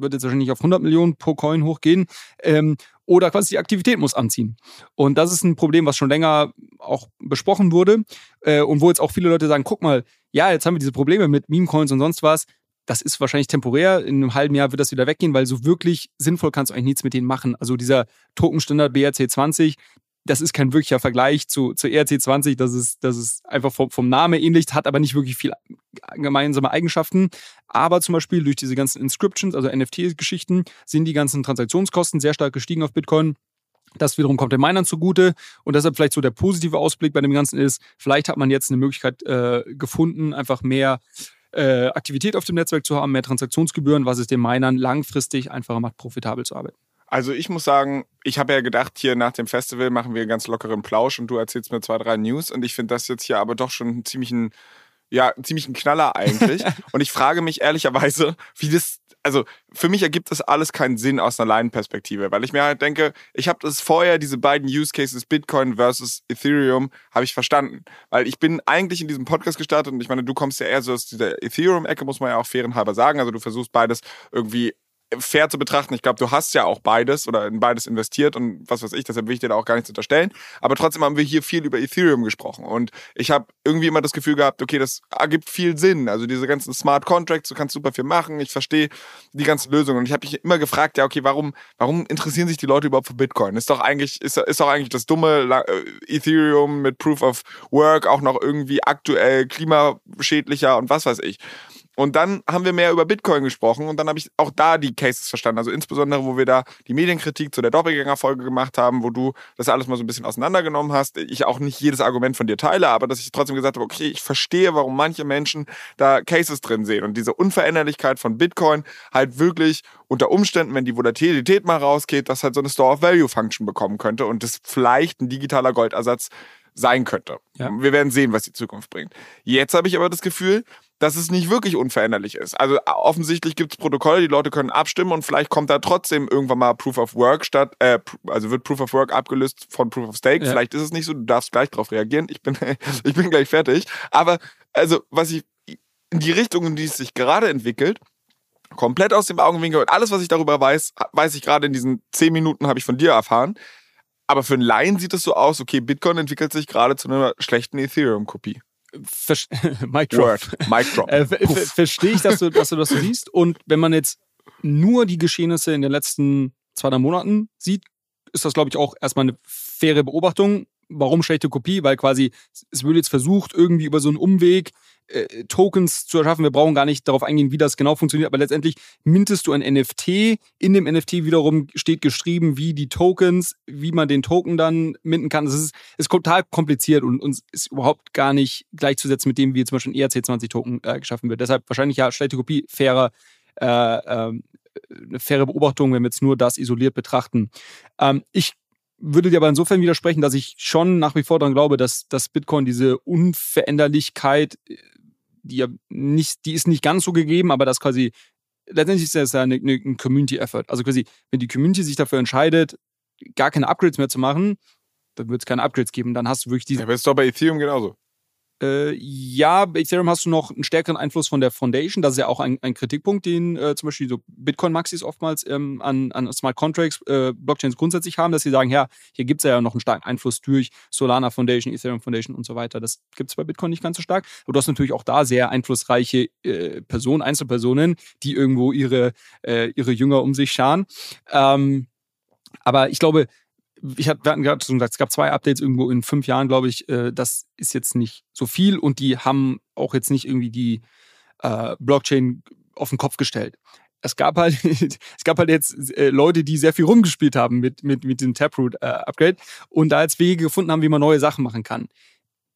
wird jetzt wahrscheinlich auf 100 Millionen pro Coin hochgehen, ähm, oder quasi die Aktivität muss anziehen. Und das ist ein Problem, was schon länger auch besprochen wurde äh, und wo jetzt auch viele Leute sagen, guck mal, ja, jetzt haben wir diese Probleme mit Meme-Coins und sonst was, das ist wahrscheinlich temporär. In einem halben Jahr wird das wieder weggehen, weil so wirklich sinnvoll kannst du eigentlich nichts mit denen machen. Also dieser Tokenstandard BRC20, das ist kein wirklicher Vergleich zu, zu ERC20. Das ist, das ist einfach vom, vom Namen ähnlich, hat aber nicht wirklich viel gemeinsame Eigenschaften. Aber zum Beispiel durch diese ganzen Inscriptions, also NFT-Geschichten, sind die ganzen Transaktionskosten sehr stark gestiegen auf Bitcoin. Das wiederum kommt den Minern zugute und deshalb vielleicht so der positive Ausblick bei dem Ganzen ist, vielleicht hat man jetzt eine Möglichkeit äh, gefunden, einfach mehr äh, Aktivität auf dem Netzwerk zu haben, mehr Transaktionsgebühren, was es den Minern langfristig einfacher macht, profitabel zu arbeiten. Also ich muss sagen, ich habe ja gedacht, hier nach dem Festival machen wir einen ganz lockeren Plausch und du erzählst mir zwei, drei News und ich finde das jetzt hier aber doch schon einen ziemlichen, ja, ziemlichen Knaller eigentlich. und ich frage mich ehrlicherweise, wie das also für mich ergibt das alles keinen Sinn aus einer Laienperspektive, weil ich mir halt denke, ich habe das vorher, diese beiden Use Cases, Bitcoin versus Ethereum, habe ich verstanden. Weil ich bin eigentlich in diesem Podcast gestartet und ich meine, du kommst ja eher so aus dieser Ethereum-Ecke, muss man ja auch fairenhalber sagen. Also du versuchst beides irgendwie fair zu betrachten. Ich glaube, du hast ja auch beides oder in beides investiert und was weiß ich, deshalb will ich dir da auch gar nichts unterstellen. Aber trotzdem haben wir hier viel über Ethereum gesprochen und ich habe irgendwie immer das Gefühl gehabt, okay, das ergibt viel Sinn. Also diese ganzen Smart Contracts, du kannst super viel machen. Ich verstehe die ganzen Lösungen und ich habe mich immer gefragt, ja, okay, warum, warum interessieren sich die Leute überhaupt für Bitcoin? Ist doch eigentlich, ist, ist doch eigentlich das dumme äh, Ethereum mit Proof of Work auch noch irgendwie aktuell klimaschädlicher und was weiß ich. Und dann haben wir mehr über Bitcoin gesprochen und dann habe ich auch da die Cases verstanden. Also insbesondere, wo wir da die Medienkritik zu der Doppelgängerfolge gemacht haben, wo du das alles mal so ein bisschen auseinandergenommen hast. Ich auch nicht jedes Argument von dir teile, aber dass ich trotzdem gesagt habe, okay, ich verstehe, warum manche Menschen da Cases drin sehen und diese Unveränderlichkeit von Bitcoin halt wirklich unter Umständen, wenn die Volatilität mal rausgeht, dass halt so eine Store of Value Function bekommen könnte und das vielleicht ein digitaler Goldersatz sein könnte. Ja. Wir werden sehen, was die Zukunft bringt. Jetzt habe ich aber das Gefühl, dass es nicht wirklich unveränderlich ist. Also offensichtlich gibt es Protokolle, die Leute können abstimmen und vielleicht kommt da trotzdem irgendwann mal Proof of Work statt, äh, also wird Proof of Work abgelöst von Proof of Stake. Ja. Vielleicht ist es nicht so, du darfst gleich drauf reagieren. Ich bin, ich bin gleich fertig. Aber also, was ich in die Richtung, in die es sich gerade entwickelt, komplett aus dem Augenwinkel und alles, was ich darüber weiß, weiß ich gerade in diesen zehn Minuten, habe ich von dir erfahren. Aber für einen Laien sieht es so aus, okay, Bitcoin entwickelt sich gerade zu einer schlechten Ethereum-Kopie. Mic Drop. Word. Mic Drop. Äh, ver- ver- Verstehe ich, dass du, dass du das so siehst. Und wenn man jetzt nur die Geschehnisse in den letzten zwei, drei Monaten sieht, ist das, glaube ich, auch erstmal eine faire Beobachtung. Warum schlechte Kopie? Weil quasi es wird jetzt versucht, irgendwie über so einen Umweg äh, Tokens zu erschaffen. Wir brauchen gar nicht darauf eingehen, wie das genau funktioniert, aber letztendlich mintest du ein NFT. In dem NFT wiederum steht geschrieben, wie die Tokens, wie man den Token dann minten kann. Das ist, ist total kompliziert und uns ist überhaupt gar nicht gleichzusetzen mit dem, wie zum Beispiel ein ERC20-Token äh, geschaffen wird. Deshalb wahrscheinlich ja schlechte Kopie, fairer, äh, ähm, eine faire Beobachtung, wenn wir jetzt nur das isoliert betrachten. Ähm, ich würde dir aber insofern widersprechen, dass ich schon nach wie vor daran glaube, dass, dass Bitcoin diese Unveränderlichkeit, äh, die ja nicht, die ist nicht ganz so gegeben, aber das quasi, letztendlich ist das ja eine, eine, ein Community-Effort. Also quasi, wenn die Community sich dafür entscheidet, gar keine Upgrades mehr zu machen, dann wird es keine Upgrades geben. Dann hast du wirklich diese Ja, aber ist doch bei Ethereum genauso. Äh, ja, bei Ethereum hast du noch einen stärkeren Einfluss von der Foundation. Das ist ja auch ein, ein Kritikpunkt, den äh, zum Beispiel so Bitcoin-Maxis oftmals ähm, an, an Smart Contracts, äh, Blockchains grundsätzlich haben, dass sie sagen, ja, hier gibt es ja noch einen starken Einfluss durch Solana Foundation, Ethereum Foundation und so weiter. Das gibt es bei Bitcoin nicht ganz so stark. Aber du hast natürlich auch da sehr einflussreiche äh, Personen, Einzelpersonen, die irgendwo ihre, äh, ihre Jünger um sich scharen. Ähm, aber ich glaube, ich hatte, wir hatten gerade schon gesagt, es gab zwei Updates irgendwo in fünf Jahren, glaube ich. Äh, das ist jetzt nicht so viel und die haben auch jetzt nicht irgendwie die äh, Blockchain auf den Kopf gestellt. Es gab halt, es gab halt jetzt äh, Leute, die sehr viel rumgespielt haben mit, mit, mit dem Taproot-Upgrade und da jetzt Wege gefunden haben, wie man neue Sachen machen kann.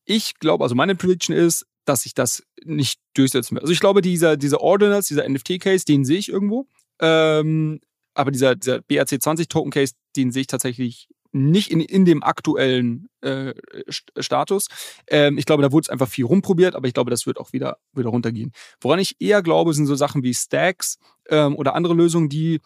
Ich glaube, also meine Prediction ist, dass sich das nicht durchsetzen wird. Also ich glaube, dieser, dieser Ordinals, dieser NFT-Case, den sehe ich irgendwo. Ähm, aber dieser, dieser BRC20-Token-Case, den sehe ich tatsächlich nicht in, in dem aktuellen äh, St- Status. Ähm, ich glaube, da wurde es einfach viel rumprobiert, aber ich glaube, das wird auch wieder, wieder runtergehen. Woran ich eher glaube, sind so Sachen wie Stacks ähm, oder andere Lösungen, die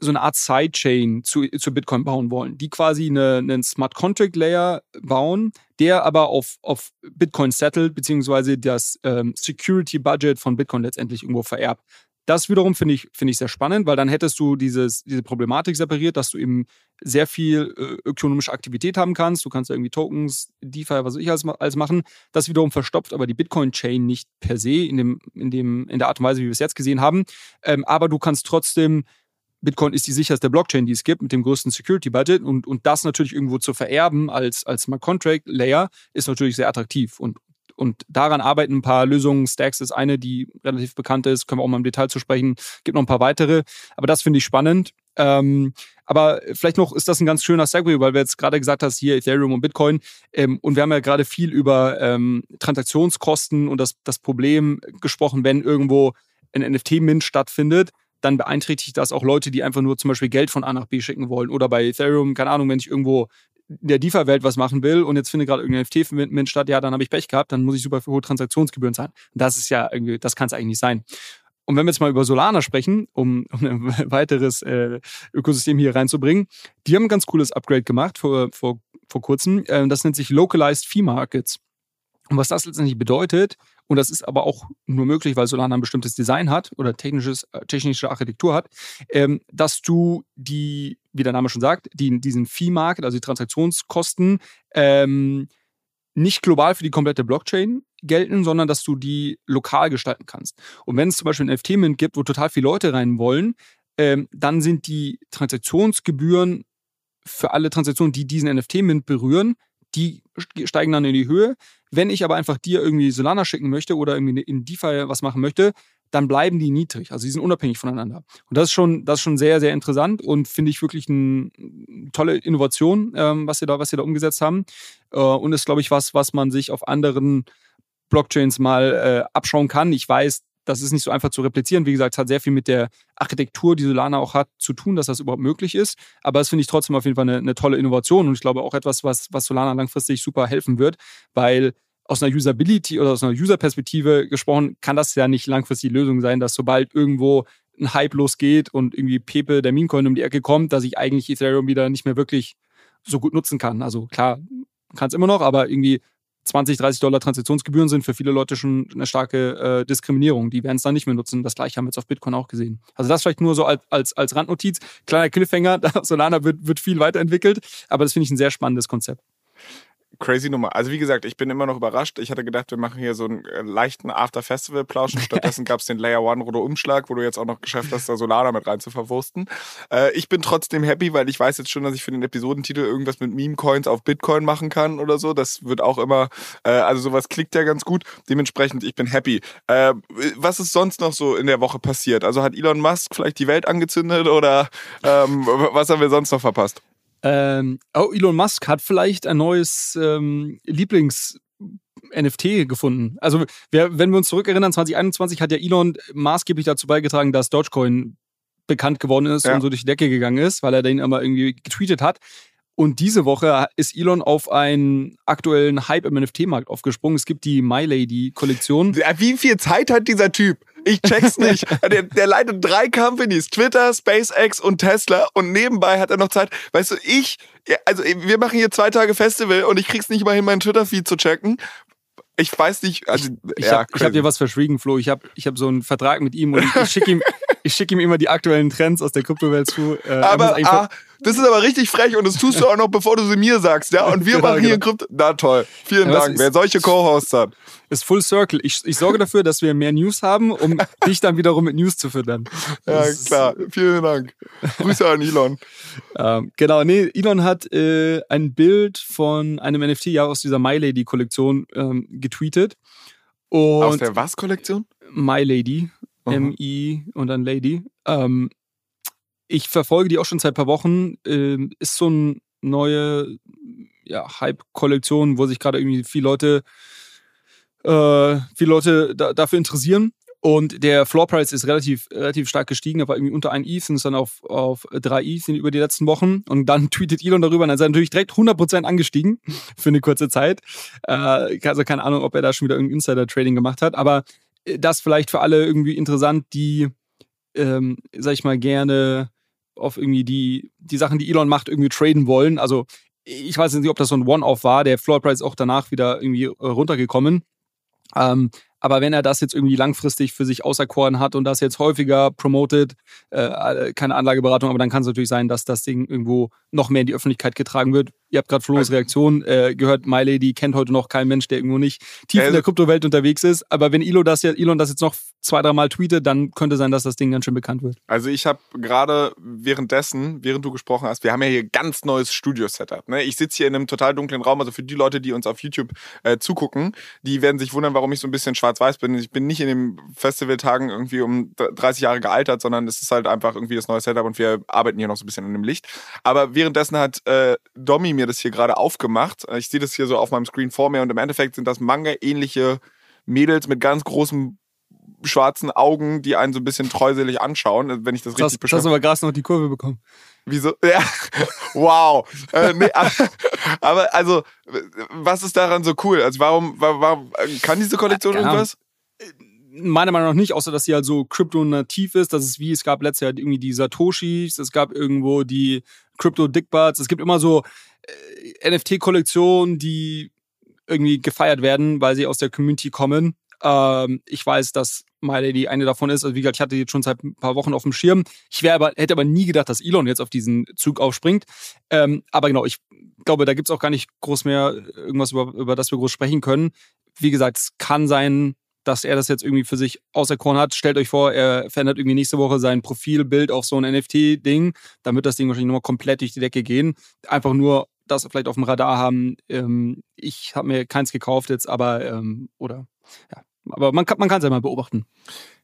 so eine Art Sidechain zu, zu Bitcoin bauen wollen, die quasi eine, einen Smart Contract Layer bauen, der aber auf, auf Bitcoin settelt, beziehungsweise das ähm, Security Budget von Bitcoin letztendlich irgendwo vererbt. Das wiederum finde ich, finde ich sehr spannend, weil dann hättest du dieses, diese Problematik separiert, dass du eben sehr viel äh, ökonomische Aktivität haben kannst. Du kannst ja irgendwie Tokens, DeFi, was weiß ich alles, alles machen. Das wiederum verstopft aber die Bitcoin-Chain nicht per se in, dem, in, dem, in der Art und Weise, wie wir es jetzt gesehen haben. Ähm, aber du kannst trotzdem Bitcoin ist die sicherste Blockchain, die es gibt, mit dem größten Security-Budget. Und, und das natürlich irgendwo zu vererben als, als Smart Contract-Layer ist natürlich sehr attraktiv. Und, und daran arbeiten ein paar Lösungen. Stacks ist eine, die relativ bekannt ist. Können wir auch mal im Detail zu sprechen. Gibt noch ein paar weitere. Aber das finde ich spannend. Ähm, aber vielleicht noch ist das ein ganz schöner Segway, weil wir jetzt gerade gesagt hast, hier Ethereum und Bitcoin. Ähm, und wir haben ja gerade viel über ähm, Transaktionskosten und das, das Problem gesprochen, wenn irgendwo ein NFT-Mint stattfindet dann beeinträchtigt das auch Leute, die einfach nur zum Beispiel Geld von A nach B schicken wollen. Oder bei Ethereum, keine Ahnung, wenn ich irgendwo der DeFi-Welt was machen will und jetzt findet gerade irgendein NFT-Mint statt, ja, dann habe ich Pech gehabt, dann muss ich super hohe Transaktionsgebühren zahlen. Das ist ja irgendwie, das kann es eigentlich nicht sein. Und wenn wir jetzt mal über Solana sprechen, um, um ein weiteres äh, Ökosystem hier reinzubringen, die haben ein ganz cooles Upgrade gemacht vor, vor, vor kurzem. Äh, das nennt sich Localized Fee Markets. Und was das letztendlich bedeutet, und das ist aber auch nur möglich, weil Solana ein bestimmtes Design hat oder technisches, äh, technische Architektur hat, ähm, dass du die, wie der Name schon sagt, die, diesen Fee-Market, also die Transaktionskosten, ähm, nicht global für die komplette Blockchain gelten, sondern dass du die lokal gestalten kannst. Und wenn es zum Beispiel ein NFT-Mint gibt, wo total viele Leute rein wollen, ähm, dann sind die Transaktionsgebühren für alle Transaktionen, die diesen NFT-Mint berühren, die steigen dann in die Höhe. Wenn ich aber einfach dir irgendwie Solana schicken möchte oder irgendwie in DeFi was machen möchte, dann bleiben die niedrig. Also die sind unabhängig voneinander. Und das ist schon, das ist schon sehr, sehr interessant und finde ich wirklich eine tolle Innovation, ähm, was sie da, was sie da umgesetzt haben. Äh, und ist, glaube ich, was, was man sich auf anderen Blockchains mal äh, abschauen kann. Ich weiß, das ist nicht so einfach zu replizieren. Wie gesagt, es hat sehr viel mit der Architektur, die Solana auch hat, zu tun, dass das überhaupt möglich ist. Aber das finde ich trotzdem auf jeden Fall eine, eine tolle Innovation und ich glaube auch etwas, was, was Solana langfristig super helfen wird, weil aus einer Usability oder aus einer User-Perspektive gesprochen, kann das ja nicht langfristig die Lösung sein, dass sobald irgendwo ein Hype losgeht und irgendwie Pepe, der Meme-Coin um die Ecke kommt, dass ich eigentlich Ethereum wieder nicht mehr wirklich so gut nutzen kann. Also klar, kann es immer noch, aber irgendwie 20, 30 Dollar Transaktionsgebühren sind für viele Leute schon eine starke äh, Diskriminierung. Die werden es dann nicht mehr nutzen. Das gleiche haben wir jetzt auf Bitcoin auch gesehen. Also das vielleicht nur so als, als, als Randnotiz. Kleiner Cliffhanger, Solana wird, wird viel weiterentwickelt, aber das finde ich ein sehr spannendes Konzept crazy Nummer. Also wie gesagt, ich bin immer noch überrascht. Ich hatte gedacht, wir machen hier so einen äh, leichten After-Festival-Plausch. Stattdessen gab es den Layer One rote Umschlag, wo du jetzt auch noch geschafft hast, da Solana mit rein zu verwursten. Äh, ich bin trotzdem happy, weil ich weiß jetzt schon, dass ich für den Episodentitel irgendwas mit Meme-Coins auf Bitcoin machen kann oder so. Das wird auch immer, äh, also sowas klickt ja ganz gut. Dementsprechend, ich bin happy. Äh, was ist sonst noch so in der Woche passiert? Also hat Elon Musk vielleicht die Welt angezündet oder ähm, was haben wir sonst noch verpasst? Ähm, oh, Elon Musk hat vielleicht ein neues ähm, Lieblings- NFT gefunden. Also, wer, wenn wir uns zurückerinnern, 2021 hat ja Elon maßgeblich dazu beigetragen, dass Dogecoin bekannt geworden ist ja. und so durch die Decke gegangen ist, weil er den immer irgendwie getweetet hat. Und diese Woche ist Elon auf einen aktuellen Hype im NFT-Markt aufgesprungen. Es gibt die My Lady-Kollektion. Wie viel Zeit hat dieser Typ? Ich check's nicht. der, der, leitet drei Companies, Twitter, SpaceX und Tesla. Und nebenbei hat er noch Zeit. Weißt du, ich, also wir machen hier zwei Tage Festival und ich krieg's nicht mal hin, meinen Twitter-Feed zu checken. Ich weiß nicht. Also, ich, ja, habe hab dir was verschwiegen, Flo. Ich habe ich hab so einen Vertrag mit ihm und ich, ich schicke ihm, schick ihm immer die aktuellen Trends aus der Kryptowelt zu. Äh, aber ah, das ist aber richtig frech und das tust du auch noch, bevor du sie mir sagst, ja? Und wir genau, machen hier genau. Krypto. Na toll. Vielen ja, Dank. Wer solche Co-Hosts hat. Ist Full Circle. Ich, ich sorge dafür, dass wir mehr News haben, um dich dann wiederum mit News zu füttern. Ja, das klar. Vielen Dank. Grüße an Elon. ähm, genau, nee, Elon hat äh, ein Bild von einem NFT ja aus dieser My Lady Kollektion ähm, getweetet. Und aus der was Kollektion? My Lady. M-I und dann Lady. Ähm, ich verfolge die auch schon seit ein paar Wochen. Ähm, ist so eine neue ja, Hype-Kollektion, wo sich gerade irgendwie viele Leute, äh, viele Leute da, dafür interessieren. Und der Floor Price ist relativ, relativ stark gestiegen, aber irgendwie unter ein ETH sind es dann auf, auf drei ETH über die letzten Wochen. Und dann tweetet Elon darüber und dann ist er natürlich direkt 100% angestiegen für eine kurze Zeit. Äh, also keine Ahnung, ob er da schon wieder irgendein Insider-Trading gemacht hat. Aber äh, das vielleicht für alle irgendwie interessant, die, ähm, sag ich mal, gerne auf irgendwie die, die Sachen, die Elon macht, irgendwie traden wollen. Also ich weiß nicht, ob das so ein One-Off war. Der Floor Price ist auch danach wieder irgendwie äh, runtergekommen. Ähm, aber wenn er das jetzt irgendwie langfristig für sich auserkoren hat und das jetzt häufiger promotet, äh, keine Anlageberatung, aber dann kann es natürlich sein, dass das Ding irgendwo noch mehr in die Öffentlichkeit getragen wird. Ihr habt gerade Flo's also Reaktion äh, gehört. My Lady kennt heute noch kein Mensch, der irgendwo nicht tief in der Kryptowelt unterwegs ist. Aber wenn Elon das, ja, Elon das jetzt noch zwei, dreimal tweetet, dann könnte sein, dass das Ding ganz schön bekannt wird. Also ich habe gerade währenddessen, während du gesprochen hast, wir haben ja hier ganz neues Studio-Setup. Ne? Ich sitze hier in einem total dunklen Raum. Also für die Leute, die uns auf YouTube äh, zugucken, die werden sich wundern, warum ich so ein bisschen schwarz-weiß bin. Ich bin nicht in den Festivaltagen irgendwie um 30 Jahre gealtert, sondern es ist halt einfach irgendwie das neue Setup und wir arbeiten hier noch so ein bisschen in dem Licht. Aber währenddessen hat äh, Domi mir das hier gerade aufgemacht. Ich sehe das hier so auf meinem Screen vor mir und im Endeffekt sind das Manga-ähnliche Mädels mit ganz großen schwarzen Augen, die einen so ein bisschen treuselig anschauen, wenn ich das, richtig beschreibe. Du hast aber gerade noch die Kurve bekommen. Wieso? Ja, wow. äh, nee, aber also, was ist daran so cool? Also warum, warum kann diese Kollektion ja, irgendwas? meiner Meinung nach nicht, außer dass sie halt so kryptonativ ist. Das ist wie, es gab letztes Jahr irgendwie die Satoshis, es gab irgendwo die Crypto Dickbuds, es gibt immer so äh, NFT-Kollektionen, die irgendwie gefeiert werden, weil sie aus der Community kommen. Ähm, ich weiß, dass My Lady eine davon ist. Also wie gesagt, ich hatte jetzt schon seit ein paar Wochen auf dem Schirm. Ich wäre aber, hätte aber nie gedacht, dass Elon jetzt auf diesen Zug aufspringt. Ähm, aber genau, ich glaube, da gibt's auch gar nicht groß mehr irgendwas, über, über das wir groß sprechen können. Wie gesagt, es kann sein, dass er das jetzt irgendwie für sich auserkoren hat. Stellt euch vor, er verändert irgendwie nächste Woche sein Profilbild auf so ein NFT-Ding. Dann wird das Ding wahrscheinlich nochmal komplett durch die Decke gehen. Einfach nur das vielleicht auf dem Radar haben. Ähm, ich habe mir keins gekauft jetzt, aber ähm, oder ja. Aber man kann man es ja mal beobachten.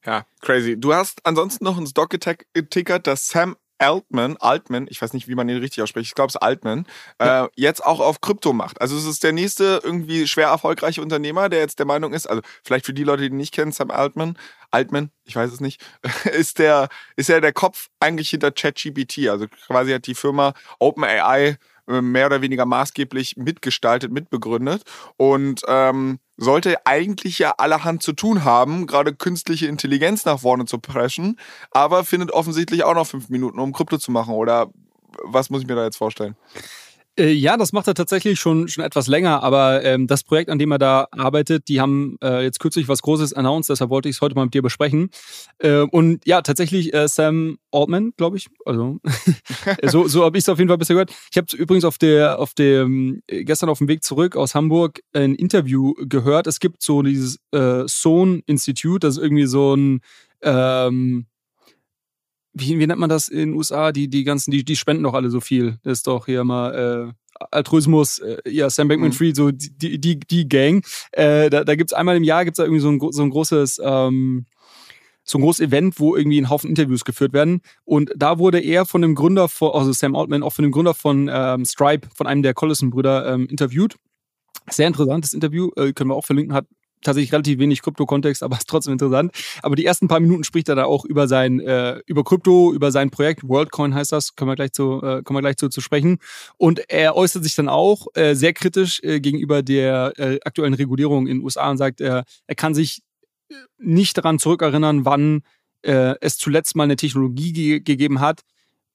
Ja, crazy. Du hast ansonsten noch einen Stock getickert, dass Sam Altman, Altman, ich weiß nicht, wie man ihn richtig ausspricht, ich glaube es ist Altman, ja. äh, jetzt auch auf Krypto macht. Also es ist der nächste irgendwie schwer erfolgreiche Unternehmer, der jetzt der Meinung ist, also vielleicht für die Leute, die ihn nicht kennen, Sam Altman, Altman, ich weiß es nicht, ist der, ist ja der Kopf eigentlich hinter ChatGPT. Also quasi hat die Firma OpenAI äh, mehr oder weniger maßgeblich mitgestaltet, mitbegründet und ähm, sollte eigentlich ja allerhand zu tun haben, gerade künstliche Intelligenz nach vorne zu preschen, aber findet offensichtlich auch noch fünf Minuten, um Krypto zu machen. Oder was muss ich mir da jetzt vorstellen? Äh, ja, das macht er tatsächlich schon, schon etwas länger, aber ähm, das Projekt, an dem er da arbeitet, die haben äh, jetzt kürzlich was Großes announced, deshalb wollte ich es heute mal mit dir besprechen. Äh, und ja, tatsächlich äh, Sam Altman, glaube ich. Also so, so habe ich es auf jeden Fall bisher gehört. Ich habe übrigens auf der, auf dem, äh, gestern auf dem Weg zurück aus Hamburg ein Interview gehört. Es gibt so dieses äh, Sohn Institute, das ist irgendwie so ein ähm, wie, wie nennt man das in den USA? Die, die ganzen, die, die spenden doch alle so viel. Das ist doch hier mal äh, Altruismus, äh, ja, Sam Bankman mhm. Fried, so die, die, die Gang. Äh, da da gibt es einmal im Jahr gibt's da irgendwie so ein, so ein großes, ähm, so ein großes Event, wo irgendwie ein Haufen Interviews geführt werden. Und da wurde er von dem Gründer von, also Sam Altman, auch von dem Gründer von ähm, Stripe, von einem der Collison-Brüder, ähm, interviewt. Sehr interessantes Interview, äh, können wir auch verlinken, hat tatsächlich relativ wenig Krypto-Kontext, aber ist trotzdem interessant. Aber die ersten paar Minuten spricht er da auch über sein, äh, über Krypto, über sein Projekt, WorldCoin heißt das, können wir gleich zu, äh, kommen wir gleich zu, zu sprechen. Und er äußert sich dann auch äh, sehr kritisch äh, gegenüber der äh, aktuellen Regulierung in den USA und sagt, äh, er kann sich nicht daran zurückerinnern, wann äh, es zuletzt mal eine Technologie ge gegeben hat,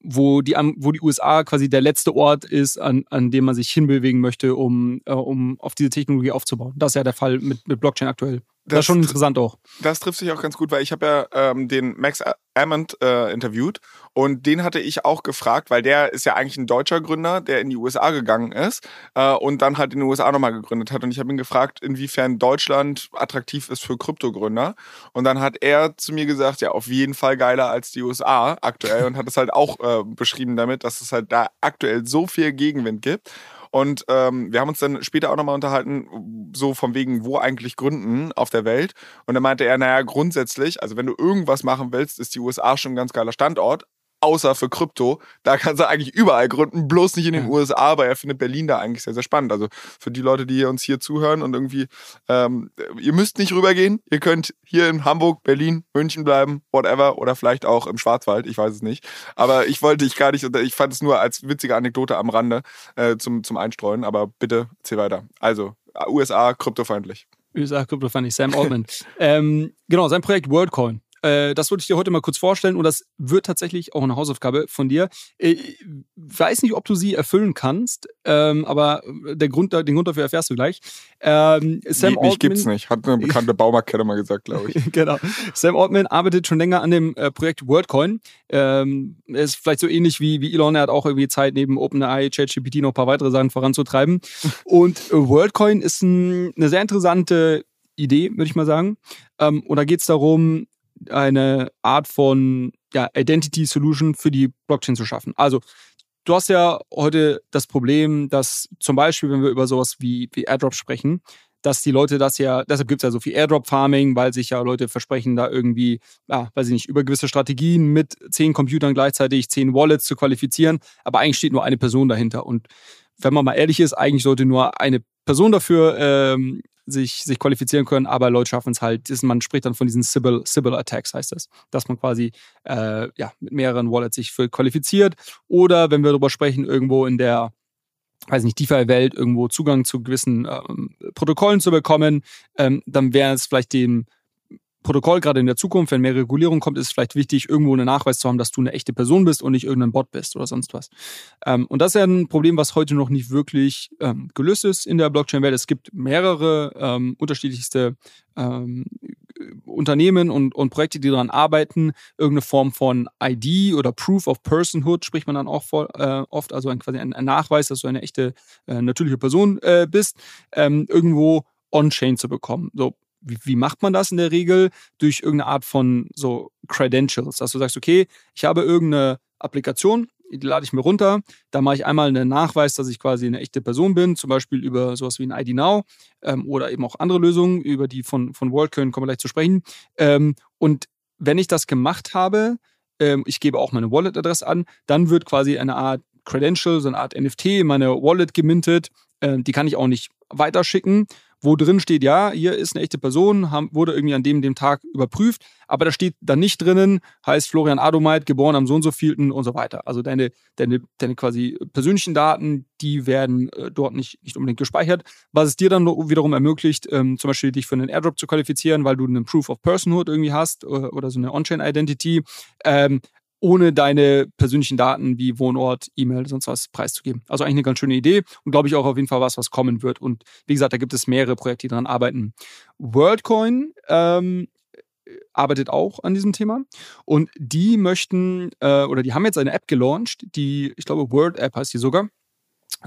wo die, wo die USA quasi der letzte Ort ist, an, an dem man sich hinbewegen möchte, um, äh, um auf diese Technologie aufzubauen. Das ist ja der Fall mit, mit Blockchain aktuell. Das, ist schon interessant auch. Das trifft sich auch ganz gut, weil ich habe ja ähm, den Max Ammond äh, interviewt und den hatte ich auch gefragt, weil der ist ja eigentlich ein deutscher Gründer, der in die USA gegangen ist äh, und dann halt in den USA nochmal gegründet hat. Und ich habe ihn gefragt, inwiefern Deutschland attraktiv ist für Kryptogründer. Und dann hat er zu mir gesagt, ja, auf jeden Fall geiler als die USA aktuell und hat es halt auch äh, beschrieben damit, dass es halt da aktuell so viel Gegenwind gibt. Und ähm, wir haben uns dann später auch nochmal unterhalten, so von wegen, wo eigentlich gründen auf der Welt. Und dann meinte er, naja, grundsätzlich, also wenn du irgendwas machen willst, ist die USA schon ein ganz geiler Standort außer für Krypto. Da kannst du eigentlich überall gründen, bloß nicht in den. USA, aber er findet Berlin da eigentlich sehr, sehr spannend. Also für die Leute, die uns hier zuhören und irgendwie, ähm, ihr müsst nicht rübergehen. Ihr könnt hier in Hamburg, Berlin, München bleiben, whatever, oder vielleicht auch im Schwarzwald, ich weiß es nicht. Aber ich wollte dich gar nicht, ich fand es nur als witzige Anekdote am Rande äh, zum, zum Einstreuen, aber bitte erzähl weiter. Also, USA kryptofeindlich. USA kryptofeindlich, Sam Altman. ähm, genau, sein Projekt WorldCoin. Äh, das würde ich dir heute mal kurz vorstellen und das wird tatsächlich auch eine Hausaufgabe von dir. Äh, ich weiß nicht, ob du sie erfüllen kannst, ähm, aber der Grund, den Grund dafür erfährst du gleich. Ähm, Sam Altman, mich gibt's nicht, hat eine bekannte Baumarktkette mal gesagt, glaube ich. genau. Sam Altman arbeitet schon länger an dem äh, Projekt WorldCoin. Ähm, er ist vielleicht so ähnlich wie, wie Elon, er hat auch irgendwie Zeit, neben OpenAI, ChatGPT noch ein paar weitere Sachen voranzutreiben. und WorldCoin ist ein, eine sehr interessante Idee, würde ich mal sagen. Ähm, und da geht es darum, eine Art von ja, Identity Solution für die Blockchain zu schaffen. Also du hast ja heute das Problem, dass zum Beispiel, wenn wir über sowas wie, wie Airdrop sprechen, dass die Leute das ja, deshalb gibt es ja so viel Airdrop-Farming, weil sich ja Leute versprechen, da irgendwie, ja, weiß ich nicht, über gewisse Strategien mit zehn Computern gleichzeitig zehn Wallets zu qualifizieren, aber eigentlich steht nur eine Person dahinter. Und wenn man mal ehrlich ist, eigentlich sollte nur eine Person dafür ähm, sich, sich qualifizieren können, aber Leute schaffen es halt. Man spricht dann von diesen Sybil, Sybil Attacks, heißt das, dass man quasi äh, ja, mit mehreren Wallets sich für qualifiziert. Oder wenn wir darüber sprechen, irgendwo in der weiß nicht, DeFi-Welt irgendwo Zugang zu gewissen ähm, Protokollen zu bekommen, ähm, dann wäre es vielleicht dem Protokoll, gerade in der Zukunft, wenn mehr Regulierung kommt, ist es vielleicht wichtig, irgendwo einen Nachweis zu haben, dass du eine echte Person bist und nicht irgendein Bot bist oder sonst was. Ähm, und das ist ja ein Problem, was heute noch nicht wirklich ähm, gelöst ist in der Blockchain-Welt. Es gibt mehrere ähm, unterschiedlichste ähm, Unternehmen und, und Projekte, die daran arbeiten, irgendeine Form von ID oder Proof of Personhood spricht man dann auch vor, äh, oft, also ein, quasi ein, ein, Nachweis, dass du eine echte äh, natürliche Person äh, bist, ähm, irgendwo on-chain zu bekommen. So wie, wie macht man das in der Regel? Durch irgendeine Art von so Credentials, dass du sagst, okay, ich habe irgendeine Applikation, die lade ich mir runter, da mache ich einmal einen Nachweis, dass ich quasi eine echte Person bin, zum Beispiel über sowas wie ein ID Now ähm, oder eben auch andere Lösungen, über die von, von WorldCoin kommen wir gleich zu sprechen. Ähm, und wenn ich das gemacht habe, ähm, ich gebe auch meine Wallet-Adresse an, dann wird quasi eine Art Credential, so eine Art NFT in meine Wallet gemintet. Ähm, die kann ich auch nicht weiterschicken wo drin steht, ja, hier ist eine echte Person, haben, wurde irgendwie an dem, dem Tag überprüft, aber da steht dann nicht drinnen, heißt Florian Adomeit, geboren am so und so vielten und so weiter. Also deine, deine, deine quasi persönlichen Daten, die werden äh, dort nicht, nicht unbedingt gespeichert, was es dir dann wiederum ermöglicht, ähm, zum Beispiel dich für einen Airdrop zu qualifizieren, weil du einen Proof of Personhood irgendwie hast oder, äh, oder so eine On-Chain-Identity. Ähm, ohne deine persönlichen Daten wie Wohnort, E-Mail, sonst was preiszugeben. Also eigentlich eine ganz schöne Idee und glaube ich auch auf jeden Fall was, was kommen wird. Und wie gesagt, da gibt es mehrere Projekte, die daran arbeiten. WorldCoin ähm, arbeitet auch an diesem Thema und die möchten äh, oder die haben jetzt eine App gelauncht, die, ich glaube, Word App heißt die sogar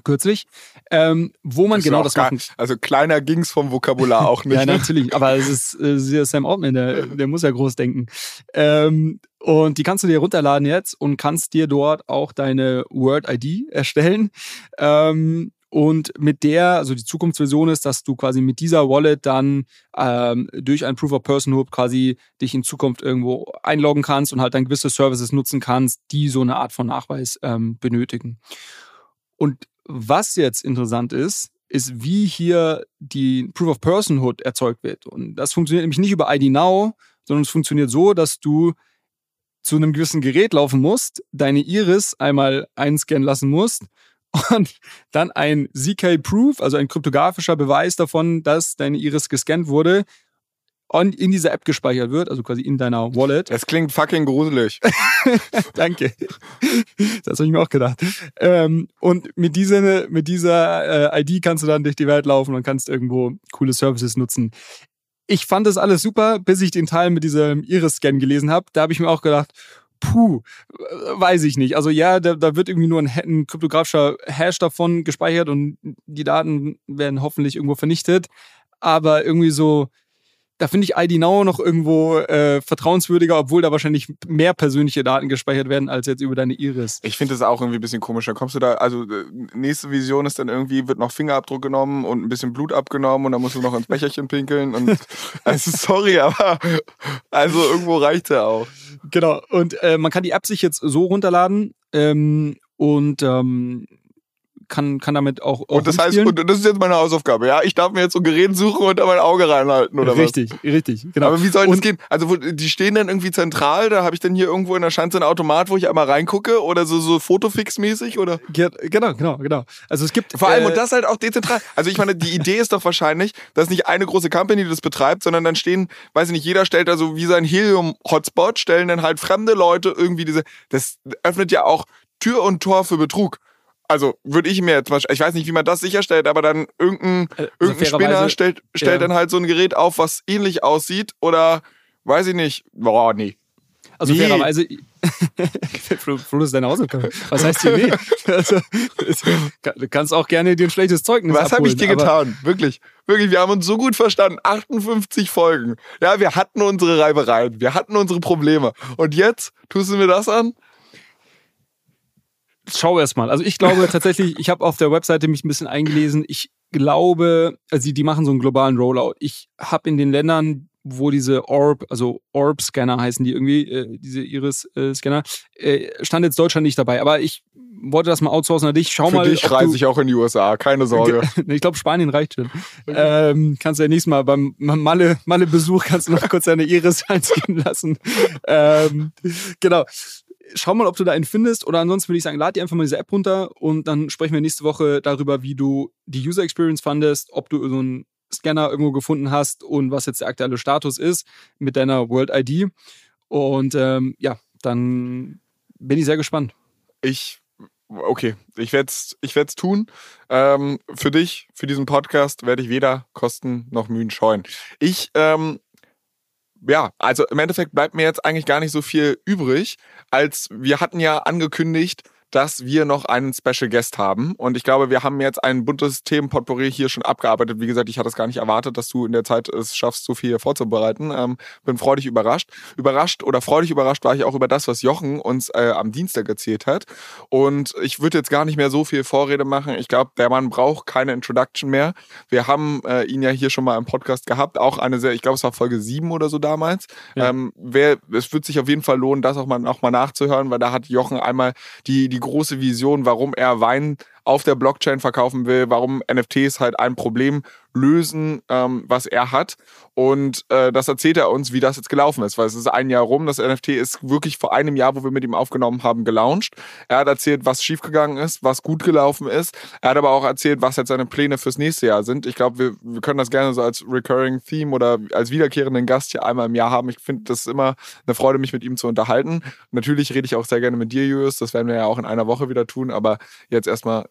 kürzlich, ähm, wo man Das ist genau das machen Also kleiner ging's vom Vokabular auch nicht. ja, natürlich. Aber es ist äh, sehr Sam Altman, der, der muss ja groß denken. Ähm, und die kannst du dir runterladen jetzt und kannst dir dort auch deine Word-ID erstellen. Ähm, und mit der, also die Zukunftsversion ist, dass du quasi mit dieser Wallet dann ähm, durch ein Proof of Personhood quasi dich in Zukunft irgendwo einloggen kannst und halt dann gewisse Services nutzen kannst, die so eine Art von Nachweis ähm, benötigen. Und was jetzt interessant ist, ist, wie hier die Proof of Personhood erzeugt wird. Und das funktioniert nämlich nicht über ID Now, sondern es funktioniert so, dass du zu einem gewissen Gerät laufen musst, deine Iris einmal einscannen lassen musst und dann ein ZK-Proof, also ein kryptografischer Beweis davon, dass deine Iris gescannt wurde, und in dieser App gespeichert wird, also quasi in deiner Wallet. Das klingt fucking gruselig. Danke. Das habe ich mir auch gedacht. Ähm, und mit dieser, mit dieser äh, ID kannst du dann durch die Welt laufen und kannst irgendwo coole Services nutzen. Ich fand das alles super, bis ich den Teil mit diesem Iris-Scan gelesen habe. Da habe ich mir auch gedacht, puh, weiß ich nicht. Also ja, da, da wird irgendwie nur ein, ein kryptografischer Hash davon gespeichert und die Daten werden hoffentlich irgendwo vernichtet. Aber irgendwie so, da finde ich ID Now noch irgendwo äh, vertrauenswürdiger, obwohl da wahrscheinlich mehr persönliche Daten gespeichert werden als jetzt über deine Iris. Ich finde das auch irgendwie ein bisschen komisch. Da kommst du da, also äh, nächste Vision ist dann irgendwie, wird noch Fingerabdruck genommen und ein bisschen Blut abgenommen und dann musst du noch ins Becherchen pinkeln. Und also sorry, aber also irgendwo reicht ja auch. Genau. Und äh, man kann die App sich jetzt so runterladen ähm, und ähm, kann, kann damit auch. auch Und das heißt, und das ist jetzt meine Hausaufgabe, ja? Ich darf mir jetzt so ein Gerät suchen und da mein Auge reinhalten, oder richtig, richtig, was? genau. Aber wie soll das Und- gehen? Also wo, die stehen dann irgendwie zentral, da habe ich dann hier irgendwo in der Schanze einen Automat, wo ich einmal reingucke oder so, so Fotofix-mäßig oder? Ge- Genau, genau, genau. Also es gibt Vor allem, äh, und das halt auch dezentral. Also ich meine, die Idee ist doch wahrscheinlich, dass nicht eine große Company das betreibt, sondern dann stehen, weiß ich nicht, jeder stellt da so wie sein Helium-Hotspot, stellen dann halt fremde Leute irgendwie diese, das öffnet ja auch Tür und Tor für Betrug. Also würde ich mir jetzt mal, ich weiß nicht, wie man das sicherstellt, aber dann irgendein, äh, irgendein Spinner fairerweise- stellt, stellt ja. dann halt so ein Gerät auf, was ähnlich aussieht oder weiß ich nicht. Boah, nee. Also Nee. fairerweise. Flo, ist deine Hausaufgabe. Was heißt hier nee? Also, du kannst auch gerne dir ein schlechtes Zeugnis Was habe ich dir getan? Wirklich. Wirklich, wir haben uns so gut verstanden. 58 Folgen. Ja, wir hatten unsere Reibereien. Wir hatten unsere Probleme. Und jetzt tust du mir das an? Schau erst mal. Also ich glaube tatsächlich, ich habe auf der Webseite mich ein bisschen eingelesen. Ich glaube, also die, die machen so einen globalen Rollout. Ich habe in den Ländern, wo diese Orb, also Orb-Scanner heißen die irgendwie, äh, diese Iris-Scanner, äh, stand jetzt Deutschland nicht dabei. Aber ich wollte das mal outsourcen an dich. Schau Für mal. dich reise ich auch in die USA. Keine Sorge. ich glaube, Spanien reicht schon. Ähm, kannst du ja nächstes Mal beim Malle, Malle kannst du noch kurz deine Iris einscannen lassen. Ähm, genau. Schau mal, ob du da einen findest oder ansonsten würde ich sagen, lad dir einfach mal diese App runter und dann sprechen wir nächste Woche darüber, wie du die User Experience fandest, ob du so einen Scanner irgendwo gefunden hast und was jetzt der aktuelle Status ist mit deiner World ID. Und ähm, ja, dann bin ich sehr gespannt. Ich, okay, ich werde es ich werd's tun. Ähm, für dich, für diesen Podcast werde ich weder Kosten noch Mühen scheuen. Ich, ähm, ja, also im Endeffekt bleibt mir jetzt eigentlich gar nicht so viel übrig, als wir hatten ja angekündigt, dass wir noch einen Special Guest haben. Und ich glaube, wir haben jetzt ein buntes Themenpotpourri hier schon abgearbeitet. Wie gesagt, ich hatte es gar nicht erwartet, dass du in der Zeit es schaffst, so viel vorzubereiten. Ähm, bin freudig überrascht. Überrascht oder freudig überrascht war ich auch über das, was Jochen uns äh, am Dienstag erzählt hat. Und ich würde jetzt gar nicht mehr so viel Vorrede machen. Ich glaube, der Mann braucht keine Introduction mehr. Wir haben äh, ihn ja hier schon mal im Podcast gehabt. Auch eine sehr, ich glaube, es war Folge 7 oder so damals. Ja. Ähm, wer, es wird sich auf jeden Fall lohnen, das auch mal, auch mal nachzuhören, weil da hat Jochen einmal die, die große Vision, warum er Wein auf der Blockchain verkaufen will, warum NFTs halt ein Problem lösen, ähm, was er hat. Und äh, das erzählt er uns, wie das jetzt gelaufen ist, weil es ist ein Jahr rum. Das NFT ist wirklich vor einem Jahr, wo wir mit ihm aufgenommen haben, gelauncht. Er hat erzählt, was schiefgegangen ist, was gut gelaufen ist. Er hat aber auch erzählt, was jetzt seine Pläne fürs nächste Jahr sind. Ich glaube, wir, wir können das gerne so als Recurring Theme oder als wiederkehrenden Gast hier einmal im Jahr haben. Ich finde das ist immer eine Freude, mich mit ihm zu unterhalten. Natürlich rede ich auch sehr gerne mit dir, Julius. Das werden wir ja auch in einer Woche wieder tun. Aber jetzt erstmal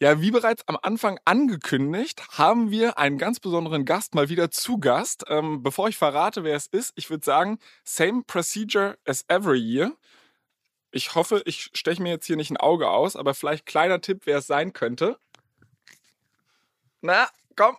Ja, wie bereits am Anfang angekündigt, haben wir einen ganz besonderen Gast mal wieder zu Gast. Ähm, bevor ich verrate, wer es ist, ich würde sagen, same procedure as every year. Ich hoffe, ich steche mir jetzt hier nicht ein Auge aus, aber vielleicht kleiner Tipp, wer es sein könnte. Na, komm.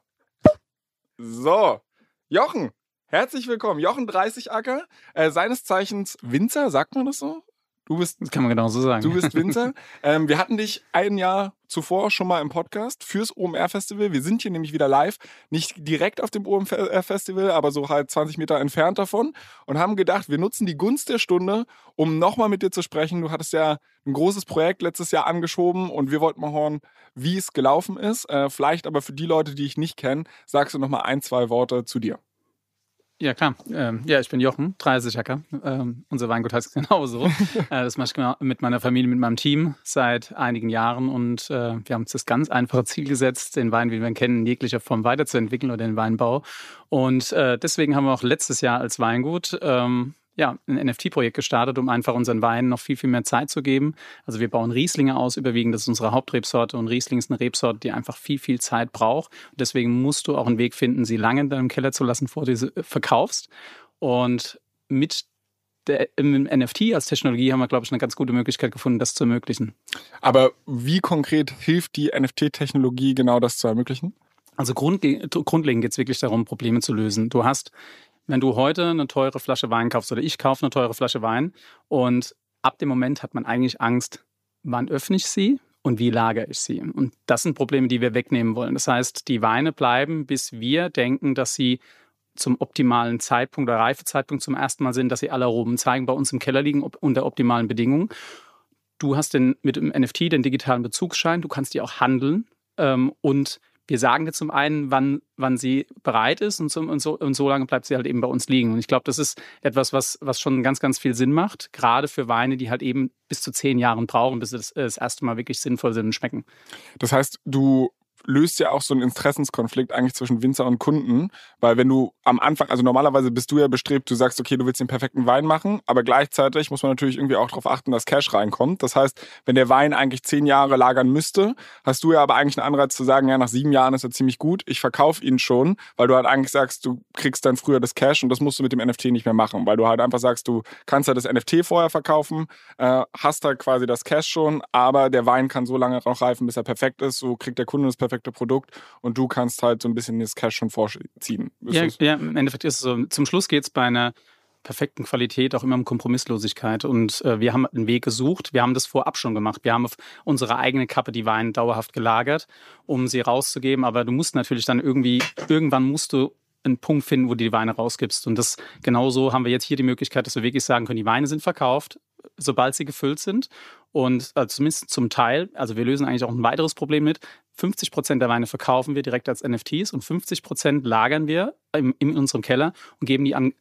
So, Jochen, herzlich willkommen. Jochen 30 Acker, äh, seines Zeichens Winzer, sagt man das so? Du bist, das kann man genau so sagen. Du bist Winzer. ähm, wir hatten dich ein Jahr zuvor schon mal im Podcast fürs OMR-Festival. Wir sind hier nämlich wieder live, nicht direkt auf dem OMR-Festival, aber so halt 20 Meter entfernt davon und haben gedacht, wir nutzen die Gunst der Stunde, um nochmal mit dir zu sprechen. Du hattest ja ein großes Projekt letztes Jahr angeschoben und wir wollten mal hören, wie es gelaufen ist. Äh, vielleicht aber für die Leute, die ich nicht kenne, sagst du nochmal ein, zwei Worte zu dir. Ja, klar. Ähm, ja, ich bin Jochen, 30 Hacker. Ähm, unser Weingut heißt genauso. äh, das mache ich mit meiner Familie, mit meinem Team seit einigen Jahren und äh, wir haben uns das ganz einfache Ziel gesetzt, den Wein, wie wir ihn kennen, in jeglicher Form weiterzuentwickeln oder den Weinbau. Und äh, deswegen haben wir auch letztes Jahr als Weingut ähm, ja, ein NFT-Projekt gestartet, um einfach unseren Weinen noch viel, viel mehr Zeit zu geben. Also wir bauen Rieslinge aus, überwiegend, das ist unsere Hauptrebsorte und Riesling ist eine Rebsorte, die einfach viel, viel Zeit braucht. Und deswegen musst du auch einen Weg finden, sie lange in deinem Keller zu lassen, bevor du sie äh, verkaufst. Und mit der, im NFT als Technologie haben wir, glaube ich, eine ganz gute Möglichkeit gefunden, das zu ermöglichen. Aber wie konkret hilft die NFT-Technologie genau das zu ermöglichen? Also grundlegend geht es wirklich darum, Probleme zu lösen. Du hast wenn du heute eine teure Flasche Wein kaufst oder ich kaufe eine teure Flasche Wein und ab dem Moment hat man eigentlich Angst, wann öffne ich sie und wie lagere ich sie. Und das sind Probleme, die wir wegnehmen wollen. Das heißt, die Weine bleiben, bis wir denken, dass sie zum optimalen Zeitpunkt oder Reifezeitpunkt zum ersten Mal sind, dass sie alle Aromen zeigen, bei uns im Keller liegen unter optimalen Bedingungen. Du hast den, mit dem NFT den digitalen Bezugsschein, du kannst die auch handeln ähm, und wir sagen dir zum einen, wann, wann sie bereit ist und, zum, und, so, und so lange bleibt sie halt eben bei uns liegen. Und ich glaube, das ist etwas, was, was schon ganz, ganz viel Sinn macht, gerade für Weine, die halt eben bis zu zehn Jahren brauchen, bis sie das, das erste Mal wirklich sinnvoll sind und schmecken. Das heißt, du löst ja auch so einen Interessenskonflikt eigentlich zwischen Winzer und Kunden, weil wenn du am Anfang, also normalerweise bist du ja bestrebt, du sagst, okay, du willst den perfekten Wein machen, aber gleichzeitig muss man natürlich irgendwie auch darauf achten, dass Cash reinkommt. Das heißt, wenn der Wein eigentlich zehn Jahre lagern müsste, hast du ja aber eigentlich einen Anreiz zu sagen, ja, nach sieben Jahren ist er ziemlich gut, ich verkaufe ihn schon, weil du halt eigentlich sagst, du kriegst dann früher das Cash und das musst du mit dem NFT nicht mehr machen, weil du halt einfach sagst, du kannst ja das NFT vorher verkaufen, äh, hast halt quasi das Cash schon, aber der Wein kann so lange noch reifen, bis er perfekt ist, so kriegt der Kunde das perfekte perfekte Produkt und du kannst halt so ein bisschen das Cash schon vorziehen. Ja, ja, im Endeffekt ist es so. Zum Schluss geht es bei einer perfekten Qualität auch immer um Kompromisslosigkeit. Und äh, wir haben einen Weg gesucht. Wir haben das vorab schon gemacht. Wir haben auf unsere eigene Kappe die Weine dauerhaft gelagert, um sie rauszugeben. Aber du musst natürlich dann irgendwie, irgendwann musst du einen Punkt finden, wo du die Weine rausgibst. Und das genauso haben wir jetzt hier die Möglichkeit, dass wir wirklich sagen können, die Weine sind verkauft, sobald sie gefüllt sind. Und also zumindest zum Teil, also wir lösen eigentlich auch ein weiteres Problem mit, 50 Prozent der Weine verkaufen wir direkt als NFTs und 50 Prozent lagern wir in, in unserem Keller und geben die an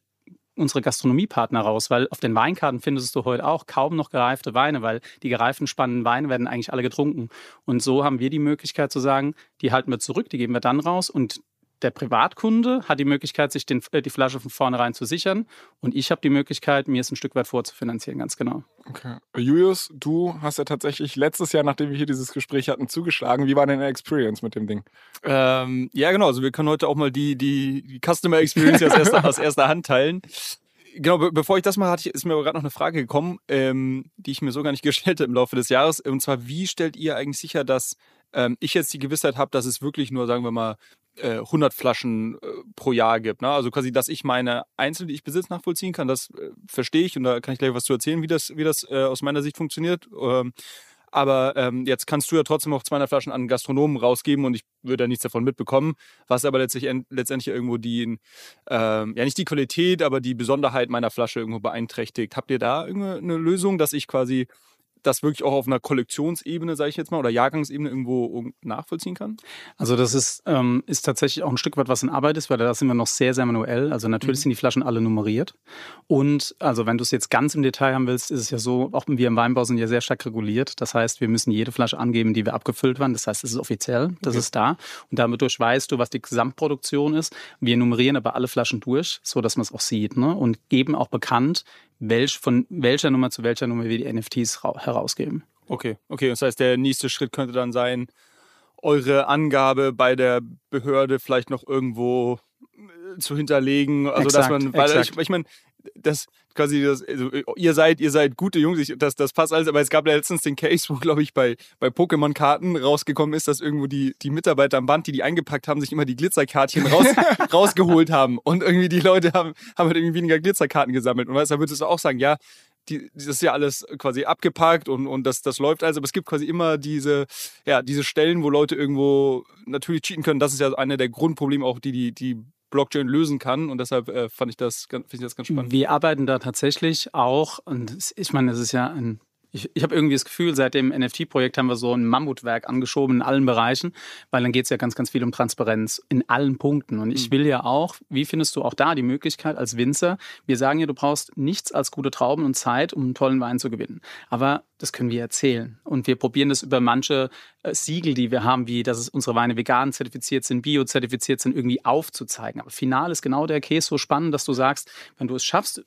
unsere Gastronomiepartner raus, weil auf den Weinkarten findest du heute auch kaum noch gereifte Weine, weil die gereiften spannenden Weine werden eigentlich alle getrunken. Und so haben wir die Möglichkeit zu sagen, die halten wir zurück, die geben wir dann raus und der Privatkunde hat die Möglichkeit, sich den, äh, die Flasche von vornherein zu sichern und ich habe die Möglichkeit, mir es ein Stück weit vorzufinanzieren, ganz genau. Okay. Julius, du hast ja tatsächlich letztes Jahr, nachdem wir hier dieses Gespräch hatten, zugeschlagen. Wie war deine Experience mit dem Ding? Ähm, ja, genau. Also wir können heute auch mal die, die, die Customer Experience aus erster, aus erster Hand teilen genau, be bevor ich das mal hatte, ist mir gerade noch eine Frage gekommen, ähm, die ich mir so gar nicht gestellt habe im Laufe des Jahres. Und zwar, wie stellt ihr eigentlich sicher, dass ähm, ich jetzt die Gewissheit habe, dass es wirklich nur, sagen wir mal, 100 äh, Flaschen äh, pro Jahr gibt. Ne? Also quasi, dass ich meine Einzel, die ich besitze, nachvollziehen kann, das äh, verstehe ich und da kann ich gleich was zu erzählen, wie das, wie das äh, aus meiner Sicht funktioniert. Ähm, aber ähm, jetzt kannst du ja trotzdem noch 200 Flaschen an Gastronomen rausgeben und ich würde ja nichts davon mitbekommen, was aber letztlich, letztendlich irgendwo die, ähm, ja nicht die Qualität, aber die Besonderheit meiner Flasche irgendwo beeinträchtigt. Habt ihr da irgendeine Lösung, dass ich quasi das wirklich auch auf einer Kollektionsebene, sage ich jetzt mal, oder Jahrgangsebene irgendwo nachvollziehen kann? Also das ist, ähm, ist tatsächlich auch ein Stück weit, was in Arbeit ist, weil da sind wir noch sehr, sehr manuell. Also natürlich mhm. sind die Flaschen alle nummeriert. Und also wenn du es jetzt ganz im Detail haben willst, ist es ja so, auch wir im Weinbau sind ja sehr stark reguliert. Das heißt, wir müssen jede Flasche angeben, die wir abgefüllt waren. Das heißt, es ist offiziell, das okay. ist da. Und dadurch weißt du, was die Gesamtproduktion ist. Wir nummerieren aber alle Flaschen durch, so dass man es auch sieht. Ne? Und geben auch bekannt, welch, von welcher Nummer zu welcher Nummer wir die NFTs herausgeben. Okay, okay. Das heißt, der nächste Schritt könnte dann sein, eure Angabe bei der Behörde vielleicht noch irgendwo äh, zu hinterlegen. Also exakt, dass man, weil exakt. ich, ich meine, das quasi das, also ihr seid, ihr seid gute Jungs, ich, das, das passt alles, aber es gab ja letztens den Case, wo, glaube ich, bei, bei Pokémon-Karten rausgekommen ist, dass irgendwo die, die Mitarbeiter am Band, die die eingepackt haben, sich immer die Glitzerkärtchen raus, rausgeholt haben. Und irgendwie die Leute haben, haben halt irgendwie weniger Glitzerkarten gesammelt. Und weißt, da würdest du auch sagen, ja, die, das ist ja alles quasi abgepackt und, und das, das läuft also, aber es gibt quasi immer diese, ja, diese Stellen, wo Leute irgendwo natürlich cheaten können. Das ist ja einer der Grundprobleme auch, die die, die Blockchain lösen kann. Und deshalb äh, fand ich das, ich das ganz spannend. Wir arbeiten da tatsächlich auch, und ich meine, das ist ja ein ich, ich habe irgendwie das Gefühl, seit dem NFT-Projekt haben wir so ein Mammutwerk angeschoben in allen Bereichen, weil dann geht es ja ganz, ganz viel um Transparenz in allen Punkten. Und ich mhm. will ja auch, wie findest du auch da die Möglichkeit als Winzer? Wir sagen ja, du brauchst nichts als gute Trauben und Zeit, um einen tollen Wein zu gewinnen. Aber das können wir erzählen. Und wir probieren das über manche äh, Siegel, die wir haben, wie dass unsere Weine vegan zertifiziert sind, bio-zertifiziert sind, irgendwie aufzuzeigen. Aber final ist genau der Case so spannend, dass du sagst, wenn du es schaffst,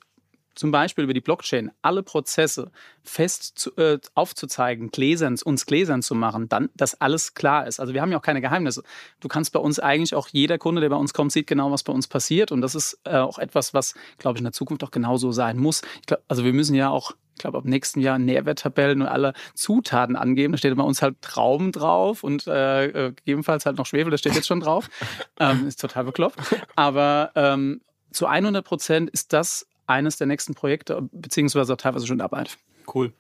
zum Beispiel über die Blockchain alle Prozesse fest zu, äh, aufzuzeigen, gläsern, uns gläsern zu machen, dann, dass alles klar ist. Also wir haben ja auch keine Geheimnisse. Du kannst bei uns eigentlich auch jeder Kunde, der bei uns kommt, sieht genau, was bei uns passiert. Und das ist äh, auch etwas, was, glaube ich, in der Zukunft auch genauso sein muss. Glaub, also wir müssen ja auch ich glaube, ab nächsten Jahr Nährwerttabellen und alle Zutaten angeben. Da steht bei uns halt Trauben drauf und äh, äh, gegebenenfalls halt noch Schwefel, das steht jetzt schon drauf. ähm, ist total bekloppt. Aber ähm, zu 100 Prozent ist das eines der nächsten Projekte, beziehungsweise auch teilweise schon Arbeit. Cool.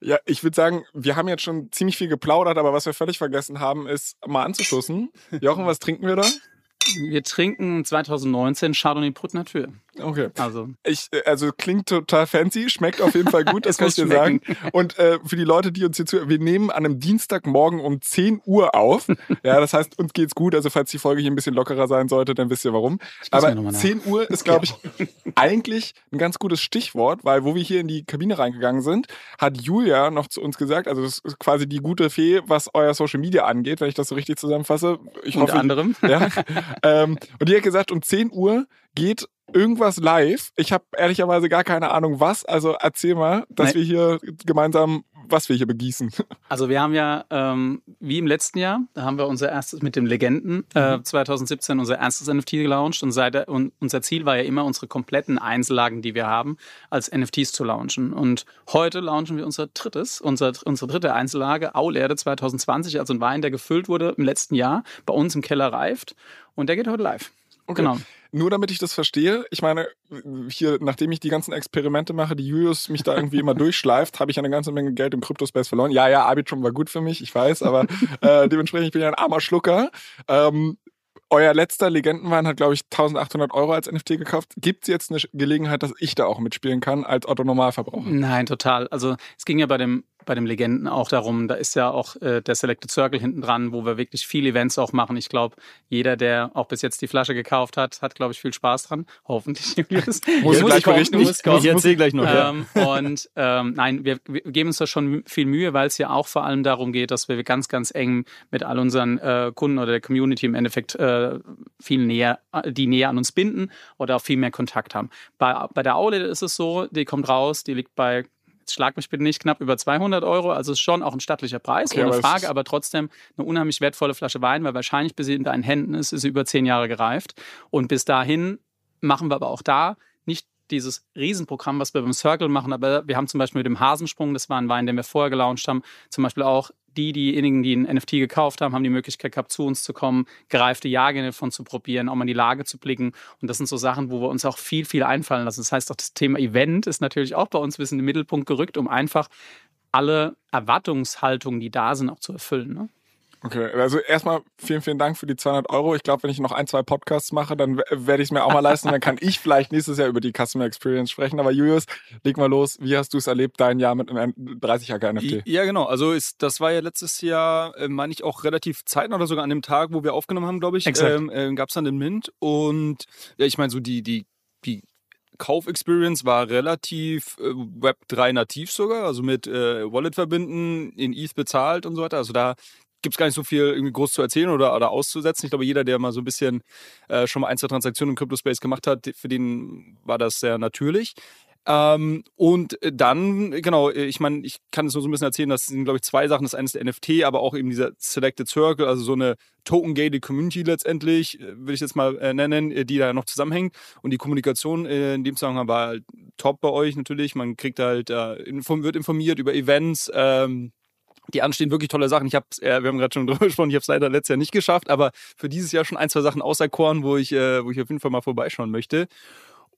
Ja, ich würde sagen, wir haben jetzt schon ziemlich viel geplaudert, aber was wir völlig vergessen haben, ist mal anzustoßen. Jochen, was trinken wir da? Wir trinken 2019 Chardonnay Brut Natur. Okay. Also. Ich, äh, also klingt total fancy, schmeckt auf jeden Fall gut, das kann ich dir sagen. Und äh, für die Leute, die uns hier zuhören, wir nehmen an einem Dienstagmorgen um 10 Uhr auf. Ja, das heißt, uns geht's gut. Also falls die Folge hier ein bisschen lockerer sein sollte, dann wisst ihr warum. Aber 10 Uhr ist, glaube ich, eigentlich ein ganz gutes Stichwort, weil wo wir hier in die Kabine reingegangen sind, hat Julia noch zu uns gesagt, also das ist quasi die gute Fee, was euer Social Media angeht, wenn ich das so richtig zusammenfasse. Ich Unter hoffe, anderem. Ja. ähm, und die hat gesagt, um 10 Uhr geht irgendwas live. Ich habe ehrlicherweise gar keine Ahnung was. Also erzähl mal, dass Nein. wir hier gemeinsam, was wir hier begießen. Also wir haben ja, ähm, wie im letzten Jahr, da haben wir unser erstes mit dem Legenden äh, 2017 mhm. unser erstes NFT gelauncht und, seit, und unser Ziel war ja immer, unsere kompletten Einzellagen, die wir haben, als NFTs zu launchen. Und heute launchen wir unser drittes, unser, unsere dritte Einzellage, Aulerde 2020, also ein Wein, der gefüllt wurde im letzten Jahr, bei uns im Keller reift und der geht heute live. Okay. Genau. Nur damit ich das verstehe, ich meine, hier, nachdem ich die ganzen Experimente mache, die Julius mich da irgendwie immer durchschleift, habe ich eine ganze Menge Geld im Kryptospace verloren. Ja, ja, Arbitrum war gut für mich, ich weiß, aber äh, dementsprechend, ich bin ja ein armer Schlucker. Ähm, euer letzter Legendenwein hat, glaube ich, 1800 Euro als NFT gekauft. Gibt es jetzt eine Gelegenheit, dass ich da auch mitspielen kann als Otto Normalverbraucher? Nein, total. Also es ging ja bei dem bei dem Legenden auch darum, da ist ja auch äh, der Selected Circle hinten dran, wo wir wirklich viele Events auch machen. Ich glaube, jeder, der auch bis jetzt die Flasche gekauft hat, hat, glaube ich, viel Spaß dran. Hoffentlich. muss ich gleich berichten. Ich, ich erzähle gleich noch. Ähm, ja. Und ähm, nein, wir, wir, geben uns da schon viel Mühe, weil es ja auch vor allem darum geht, dass wir ganz, ganz eng mit all unseren äh, Kunden oder der Community im Endeffekt äh, viel näher, die näher an uns binden oder auch viel mehr Kontakt haben. Bei, bei der Aule ist es so, die kommt raus, die liegt bei jetzt schlag mich bitte nicht, knapp über 200 Euro. Also ist schon auch ein stattlicher Preis, okay, ohne Frage, aber trotzdem eine unheimlich wertvolle Flasche Wein, weil wahrscheinlich bis sie in deinen Händen ist, ist sie über zehn Jahre gereift. Und bis dahin machen wir aber auch da nicht dieses Riesenprogramm, was wir beim Circle machen, aber wir haben zum Beispiel mit dem Hasensprung, das war ein Wein, den wir vorher gelauncht haben, zum Beispiel auch die, diejenigen, die ein NFT gekauft haben, haben die Möglichkeit gehabt, zu uns zu kommen, gereifte Jahrgänge davon zu probieren, auch mal in die Lage zu blicken. Und das sind so Sachen, wo wir uns auch viel, viel einfallen lassen. Das heißt, auch das Thema Event ist natürlich auch bei uns ein bisschen in den Mittelpunkt gerückt, um einfach alle Erwartungshaltungen, die da sind, auch zu erfüllen. Ne? Okay, also erstmal vielen, vielen Dank für die 200 Euro. Ich glaube, wenn ich noch ein, zwei Podcasts mache, dann werde ich es mir auch mal leisten. dann kann ich vielleicht nächstes Jahr über die Customer Experience sprechen. Aber Julius, leg mal los. Wie hast du es erlebt, dein Jahr mit einem 30er NFT? Ja, genau. Also ist, das war ja letztes Jahr, äh, meine ich, auch relativ zeitnah oder sogar an dem Tag, wo wir aufgenommen haben, glaube ich. Ähm, äh, Gab es dann den Mint. Und ja, ich meine, so die, die, die Kauf-Experience war relativ äh, Web 3 nativ sogar, also mit äh, Wallet verbinden, in ETH bezahlt und so weiter. Also da gibt es gar nicht so viel irgendwie groß zu erzählen oder, oder auszusetzen. Ich glaube, jeder, der mal so ein bisschen äh, schon mal ein, zwei Transaktionen im Crypto-Space gemacht hat, für den war das sehr natürlich. Ähm, und dann, genau, ich meine, ich kann es nur so ein bisschen erzählen, das sind, glaube ich, zwei Sachen. Das eine ist der NFT, aber auch eben dieser Selected Circle, also so eine Token-gated Community letztendlich, äh, würde ich jetzt mal äh, nennen, äh, die da noch zusammenhängt. Und die Kommunikation äh, in dem Zusammenhang war halt top bei euch natürlich. Man kriegt halt, äh, inform wird informiert über Events, ähm, die anstehen wirklich tolle Sachen. Ich habe, äh, wir haben gerade schon drüber gesprochen, ich habe es leider letztes Jahr nicht geschafft, aber für dieses Jahr schon ein, zwei Sachen auserkoren, wo ich, äh, wo ich auf jeden Fall mal vorbeischauen möchte.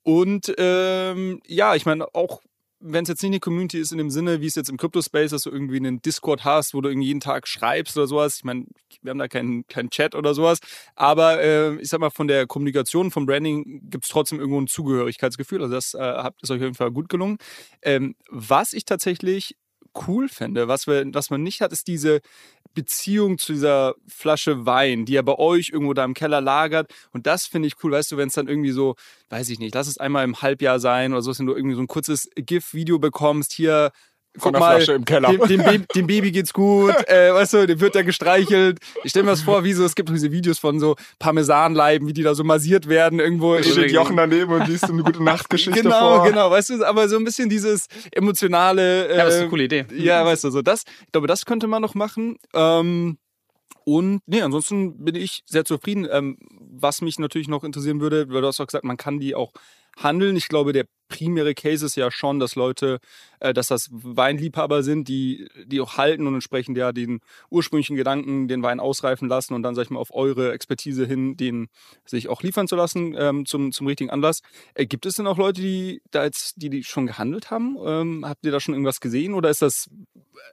Und ähm, ja, ich meine, auch wenn es jetzt nicht eine Community ist in dem Sinne, wie es jetzt im Crypto-Space, dass du irgendwie einen Discord hast, wo du irgendwie jeden Tag schreibst oder sowas. Ich meine, wir haben da keinen kein Chat oder sowas. Aber äh, ich sag mal, von der Kommunikation, vom Branding gibt es trotzdem irgendwo ein Zugehörigkeitsgefühl. Also das äh, ist euch auf jeden Fall gut gelungen. Ähm, was ich tatsächlich cool fände. Was, wir, was man nicht hat, ist diese Beziehung zu dieser Flasche Wein, die ja bei euch irgendwo da im Keller lagert. Und das finde ich cool, weißt du, wenn es dann irgendwie so, weiß ich nicht, lass es einmal im Halbjahr sein oder so, wenn du irgendwie so ein kurzes GIF-Video bekommst, hier von der mal, Flasche im Keller. Dem, dem, Baby, dem Baby geht's gut, äh, weißt du, dem wird da gestreichelt. Ich stelle mir das vor, wie so, es gibt diese Videos von so Parmesanleiben, wie die da so massiert werden irgendwo. Da steht Jochen daneben und liest eine gute Nachtgeschichte genau, vor. Genau, genau, weißt du, aber so ein bisschen dieses emotionale. Äh, ja, das ist eine coole Idee. Ja, weißt du, so das, ich glaube, das könnte man noch machen. Ähm, und nee, ansonsten bin ich sehr zufrieden. Ähm, was mich natürlich noch interessieren würde, weil du hast auch gesagt, man kann die auch handeln. Ich glaube, der primäre Case ist ja schon, dass Leute, äh, dass das Weinliebhaber sind, die, die auch halten und entsprechend ja den ursprünglichen Gedanken, den Wein ausreifen lassen und dann, sag ich mal, auf eure Expertise hin, den sich auch liefern zu lassen ähm, zum, zum richtigen Anlass. Äh, gibt es denn auch Leute, die da jetzt, die, die schon gehandelt haben? Ähm, habt ihr da schon irgendwas gesehen oder ist das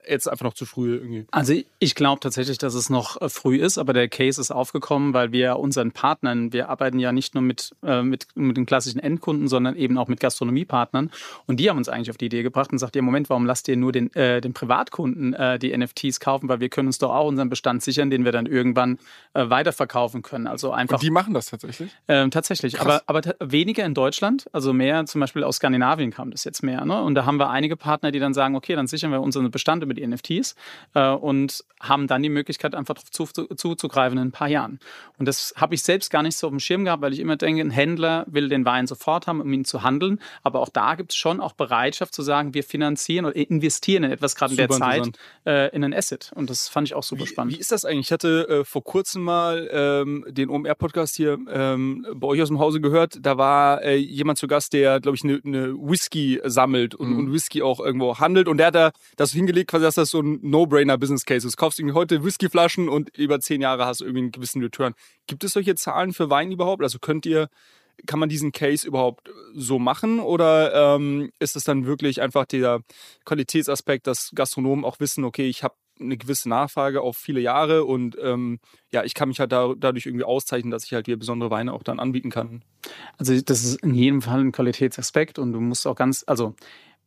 jetzt einfach noch zu früh irgendwie? Also ich glaube tatsächlich, dass es noch äh, früh ist, aber der Case ist aufgekommen, weil wir unseren Partnern, wir arbeiten ja nicht nur mit, äh, mit, mit den klassischen Endkunden, sondern eben auch mit Gastronomiepartnern. Und die haben uns eigentlich auf die Idee gebracht und sagt, ja Moment, warum lasst ihr nur den, äh, den Privatkunden äh, die NFTs kaufen, weil wir können uns doch auch unseren Bestand sichern, den wir dann irgendwann äh, weiterverkaufen können. Also einfach. Und die machen das tatsächlich? Ähm, tatsächlich, Krass. aber, aber weniger in Deutschland, also mehr zum Beispiel aus Skandinavien kam das jetzt mehr. Ne? Und da haben wir einige Partner, die dann sagen, okay, dann sichern wir unseren Bestand über die NFTs äh, und haben dann die Möglichkeit, einfach darauf zuzugreifen in ein paar Jahren. Und das habe ich selbst gar nicht so auf dem Schirm gehabt, weil ich immer denke, ein Händler will den Wein sofort haben, um ihn zu handeln. Aber auch da gibt es schon auch Bereitschaft zu sagen, wir finanzieren oder investieren in etwas gerade in der Zeit äh, in ein Asset. Und das fand ich auch super wie, spannend. Wie ist das eigentlich? Ich hatte äh, vor kurzem mal ähm, den OMR-Podcast hier ähm, bei euch aus dem Hause gehört. Da war äh, jemand zu Gast, der, glaube ich, eine ne Whisky sammelt und, mhm. und, Whisky auch irgendwo handelt. Und der hat da das hingelegt, quasi, dass das so ein No-Brainer-Business-Case ist. Du kaufst irgendwie heute Whiskyflaschen und über zehn Jahre hast du irgendwie einen gewissen Return. Gibt es solche Zahlen für Wein überhaupt? Also könnt ihr kann man diesen Case überhaupt so machen oder ähm, ist es dann wirklich einfach der Qualitätsaspekt, dass Gastronomen auch wissen, okay, ich habe eine gewisse Nachfrage auf viele Jahre und ähm, ja, ich kann mich halt da, dadurch irgendwie auszeichnen, dass ich halt hier besondere Weine auch dann anbieten kann. Also das ist in jedem Fall ein Qualitätsaspekt und du musst auch ganz, also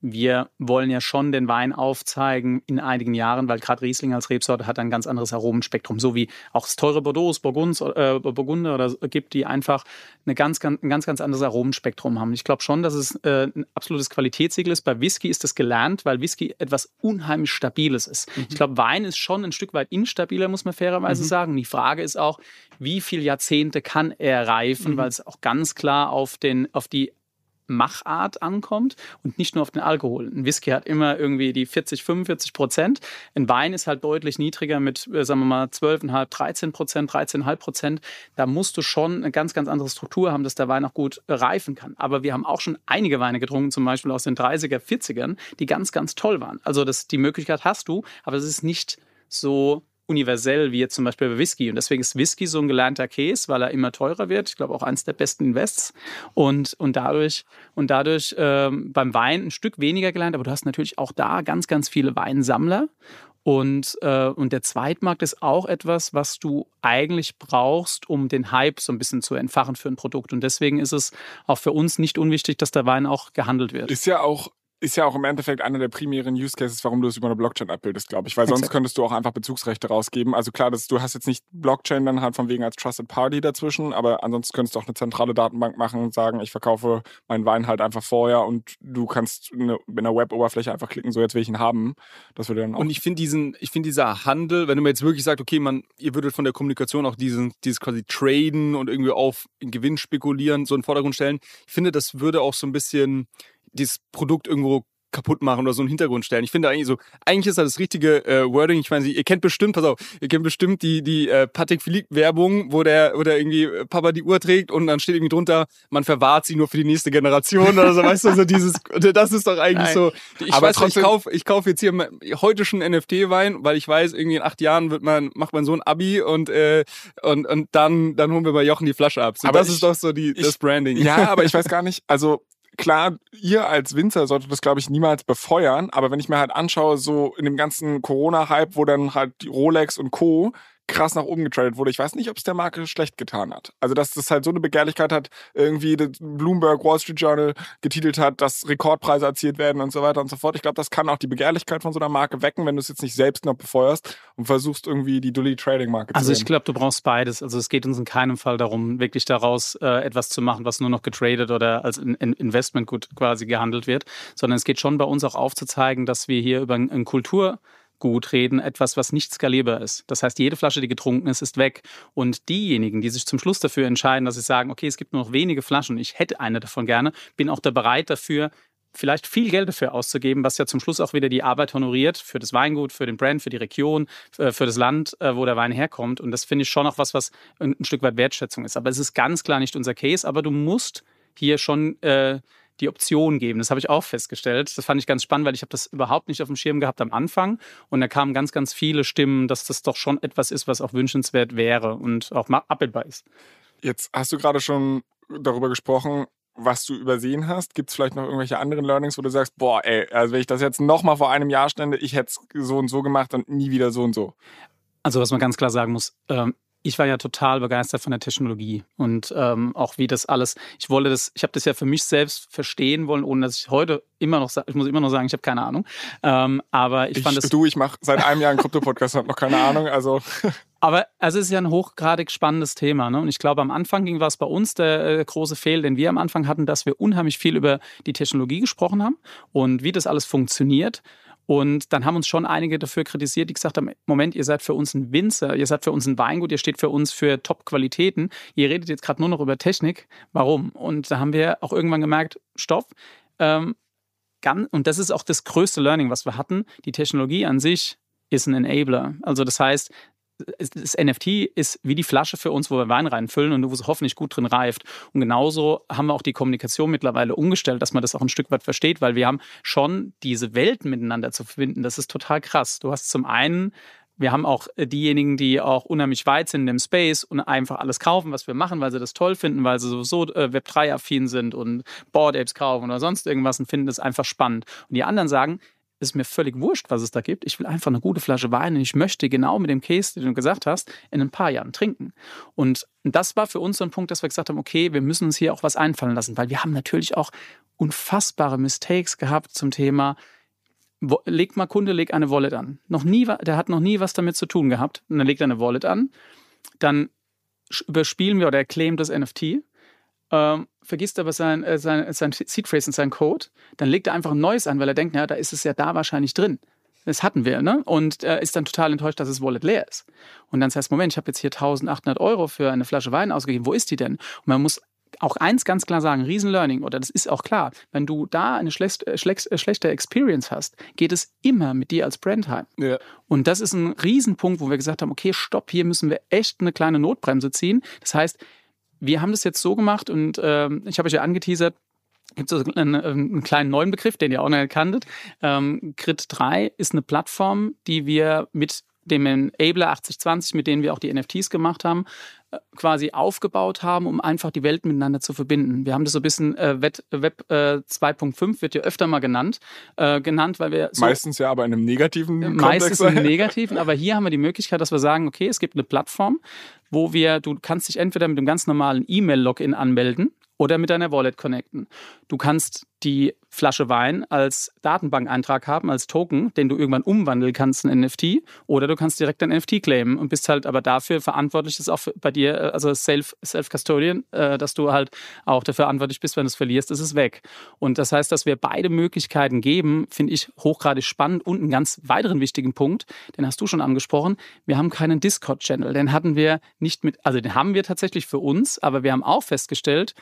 wir wollen ja schon den Wein aufzeigen in einigen Jahren, weil gerade Riesling als Rebsorte hat ein ganz anderes Aromenspektrum, so wie auch das teure Bordeaux, Burgunds, äh, Burgunder oder gibt, die einfach eine ganz, ganz, ein ganz, ganz anderes Aromenspektrum haben. Ich glaube schon, dass es äh, ein absolutes Qualitätssiegel ist. Bei Whisky ist das gelernt, weil Whisky etwas unheimlich Stabiles ist. Mhm. Ich glaube, Wein ist schon ein Stück weit instabiler, muss man fairerweise mhm. sagen. Die Frage ist auch, wie viele Jahrzehnte kann er reifen, mhm. weil es auch ganz klar auf, den, auf die Machart ankommt und nicht nur auf den Alkohol. Ein Whisky hat immer irgendwie die 40, 45 Prozent. Ein Wein ist halt deutlich niedriger mit, äh, sagen wir mal, 12,5, 13 Prozent, 13,5 Prozent. Da musst du schon eine ganz, ganz andere Struktur haben, dass der Wein auch gut reifen kann. Aber wir haben auch schon einige Weine getrunken, zum Beispiel aus den 30er, 40ern, die ganz, ganz toll waren. Also das, die Möglichkeit hast du, aber es ist nicht so universell wie jetzt zum Beispiel bei Whisky. Und deswegen ist Whisky so ein gelernter Case, weil er immer teurer wird. Ich glaube auch eins der besten Invests. Und, und dadurch, und dadurch ähm, beim Wein ein Stück weniger gelernt. Aber du hast natürlich auch da ganz, ganz viele Weinsammler. Und, äh, und der Zweitmarkt ist auch etwas, was du eigentlich brauchst, um den Hype so ein bisschen zu entfachen für ein Produkt. Und deswegen ist es auch für uns nicht unwichtig, dass der Wein auch gehandelt wird. Ist ja auch ist ja auch im Endeffekt einer der primären Use Cases, warum du es über eine Blockchain abbildest, glaube ich. Weil sonst könntest du auch einfach Bezugsrechte rausgeben. Also klar, das, du hast jetzt nicht Blockchain dann halt von wegen als Trusted Party dazwischen, aber ansonsten könntest du auch eine zentrale Datenbank machen und sagen, ich verkaufe meinen Wein halt einfach vorher und du kannst eine, in einer Web-Oberfläche einfach klicken, so jetzt will ich ihn haben. Das würde dann auch. Und ich finde diesen, ich finde dieser Handel, wenn du mir jetzt wirklich sagst, okay, man, ihr würdet von der Kommunikation auch diesen, dieses quasi traden und irgendwie auf Gewinn spekulieren, so in den Vordergrund stellen. Ich finde, das würde auch so ein bisschen dieses Produkt irgendwo kaputt machen oder so einen Hintergrund stellen. Ich finde eigentlich so, eigentlich ist das das richtige äh, Wording. Ich meine, ihr kennt bestimmt, pass auf, ihr kennt bestimmt die, die äh, Patek Philippe Werbung, wo der, wo der irgendwie äh, Papa die Uhr trägt und dann steht irgendwie drunter, man verwahrt sie nur für die nächste Generation oder so, weißt du, so dieses, das ist doch eigentlich Nein. so. Ich Aber weiß, trotzdem, ich kaufe ich kauf jetzt hier heute schon NFT-Wein, weil ich weiß, irgendwie in acht Jahren wird man, macht man so ein Abi und, äh, und, und dann, dann holen wir bei Jochen die Flasche ab. So, aber das ich, ist doch so die, ich, das Branding. Ja, aber ich weiß gar nicht, also klar, ihr als Winzer solltet das, glaube ich, niemals befeuern. Aber wenn ich mir halt anschaue, so in dem ganzen Corona-Hype, wo dann halt die Rolex und Co krass nach oben getradet wurde. Ich weiß nicht, ob es der Marke schlecht getan hat. Also, dass das halt so eine Begehrlichkeit hat, irgendwie das Bloomberg Wall Street Journal getitelt hat, dass Rekordpreise erzielt werden und so weiter und so fort. Ich glaube, das kann auch die Begehrlichkeit von so einer Marke wecken, wenn du es jetzt nicht selbst noch befeuerst und versuchst irgendwie die Dully Trading Marke also zu Also, ich glaube, du brauchst beides. Also, es geht uns in keinem Fall darum, wirklich daraus äh, etwas zu machen, was nur noch getradet oder als in, in Investmentgut quasi gehandelt wird, sondern es geht schon bei uns auch aufzuzeigen, dass wir hier über ein Kultur Gut reden, etwas, was nicht skalierbar ist. Das heißt, jede Flasche, die getrunken ist, ist weg. Und diejenigen, die sich zum Schluss dafür entscheiden, dass sie sagen, okay, es gibt nur noch wenige Flaschen, ich hätte eine davon gerne, bin auch da bereit dafür, vielleicht viel Geld dafür auszugeben, was ja zum Schluss auch wieder die Arbeit honoriert für das Weingut, für den Brand, für die Region, äh, für das Land, äh, wo der Wein herkommt. Und das finde ich schon auch was, was ein Stück weit Wertschätzung ist. Aber es ist ganz klar nicht unser Case. Aber du musst hier schon äh, die Option geben. Das habe ich auch festgestellt. Das fand ich ganz spannend, weil ich habe das überhaupt nicht auf dem Schirm gehabt am Anfang. Und da kamen ganz, ganz viele Stimmen, dass das doch schon etwas ist, was auch wünschenswert wäre und auch abbildbar ist. Jetzt hast du gerade schon darüber gesprochen, was du übersehen hast. Gibt es vielleicht noch irgendwelche anderen Learnings, wo du sagst, boah, ey, also wenn ich das jetzt nochmal vor einem Jahr stände, ich hätte es so und so gemacht und nie wieder so und so. Also was man ganz klar sagen muss, ähm, ich war ja total begeistert von der Technologie und ähm, auch wie das alles. Ich wollte das, ich habe das ja für mich selbst verstehen wollen, ohne dass ich heute immer noch, ich muss immer noch sagen, ich habe keine Ahnung. Ähm, aber ich, ich fand es. Du, ich mache seit einem Jahr einen Krypto-Podcast, habe noch keine Ahnung. Also. Aber also es ist ja ein hochgradig spannendes Thema. Ne? Und ich glaube, am Anfang ging was bei uns der äh, große Fehl, den wir am Anfang hatten, dass wir unheimlich viel über die Technologie gesprochen haben und wie das alles funktioniert. Und dann haben uns schon einige dafür kritisiert, die gesagt haben, Moment, ihr seid für uns ein Winzer, ihr seid für uns ein Weingut, ihr steht für uns für Top-Qualitäten, ihr redet jetzt gerade nur noch über Technik. Warum? Und da haben wir auch irgendwann gemerkt, Stopp. Ähm, und das ist auch das größte Learning, was wir hatten. Die Technologie an sich ist ein Enabler. Also das heißt, das NFT ist wie die Flasche für uns, wo wir Wein reinfüllen und wo es hoffentlich gut drin reift. Und genauso haben wir auch die Kommunikation mittlerweile umgestellt, dass man das auch ein Stück weit versteht, weil wir haben schon diese Welten miteinander zu verbinden. Das ist total krass. Du hast zum einen wir haben auch äh, diejenigen, die auch unheimlich weit sind im Space und einfach alles kaufen, was wir machen, weil sie das toll finden, weil sie sowieso äh, Web3-affin sind und Board Apes kaufen oder sonst irgendwas und finden das einfach spannend. Und die anderen sagen, ist mir völlig wurscht, was es da gibt. Ich will einfach eine gute Flasche Wein und ich möchte genau mit dem Case, den du gesagt hast, in ein paar Jahren trinken. Und das war für uns so ein Punkt, dass wir gesagt haben, okay, wir müssen uns hier auch was einfallen lassen, weil wir haben natürlich auch unfassbare Mistakes gehabt zum Thema, leg mal Kunde, leg eine Wallet an. Noch nie, der hat noch nie was damit zu tun gehabt. Und dann legt er eine Wallet an, dann überspielen wir oder er claimt das NFT, ähm, vergisst aber sein, äh, sein, sein Seed Phrase und seinen Code, dann legt er einfach ein neues an, weil er denkt, ja, da ist es ja da wahrscheinlich drin. Das hatten wir, ne? Und er ist dann total enttäuscht, dass das Wallet leer ist. Und dann heißt, Moment, ich habe jetzt hier 1800 Euro für eine Flasche Wein ausgegeben. Wo ist die denn? Und man muss auch eins ganz klar sagen, Riesenlearning, oder das ist auch klar, wenn du da eine schlecht, äh, schlecht, äh, schlechte Experience hast, geht es immer mit dir als Brand heim. Ja. Und das ist ein Riesenpunkt, wo wir gesagt haben, okay, stopp, hier müssen wir echt eine kleine Notbremse ziehen. Das heißt, wir haben das jetzt so gemacht und äh, ich habe euch ja angeteasert, gibt es einen, einen, kleinen neuen Begriff, den ihr auch noch kanntet. Ähm, Grid 3 ist eine Plattform, die wir mit dem Enabler 8020, mit denen wir auch die NFTs gemacht haben, quasi aufgebaut haben, um einfach die Welt miteinander zu verbinden. Wir haben das so ein bisschen äh, Web, Web äh, 2.5 wird ja öfter mal genannt, äh, genannt, weil wir so, meistens ja aber in einem negativen äh, meistens in einem negativen, aber hier haben wir die Möglichkeit, dass wir sagen, okay, es gibt eine Plattform, wo wir, du kannst dich entweder mit dem ganz normalen E-Mail-Login anmelden oder mit deiner Wallet connecten. Du kannst die Flasche Wein als Datenbankeintrag haben, als Token, den du irgendwann umwandeln kannst in NFT, oder du kannst direkt ein NFT claimen und bist halt aber dafür verantwortlich, das ist auch bei dir, äh, also Self-Custodian, äh, dass du halt auch dafür verantwortlich bist, wenn du es verlierst, ist es weg. Und das heißt, dass wir beide Möglichkeiten geben, finde ich hochgradig spannend und einen ganz weiteren wichtigen Punkt, den hast du schon angesprochen, wir haben keinen Discord-Channel, den hatten wir nicht mit, also den haben wir tatsächlich für uns, aber wir haben auch festgestellt,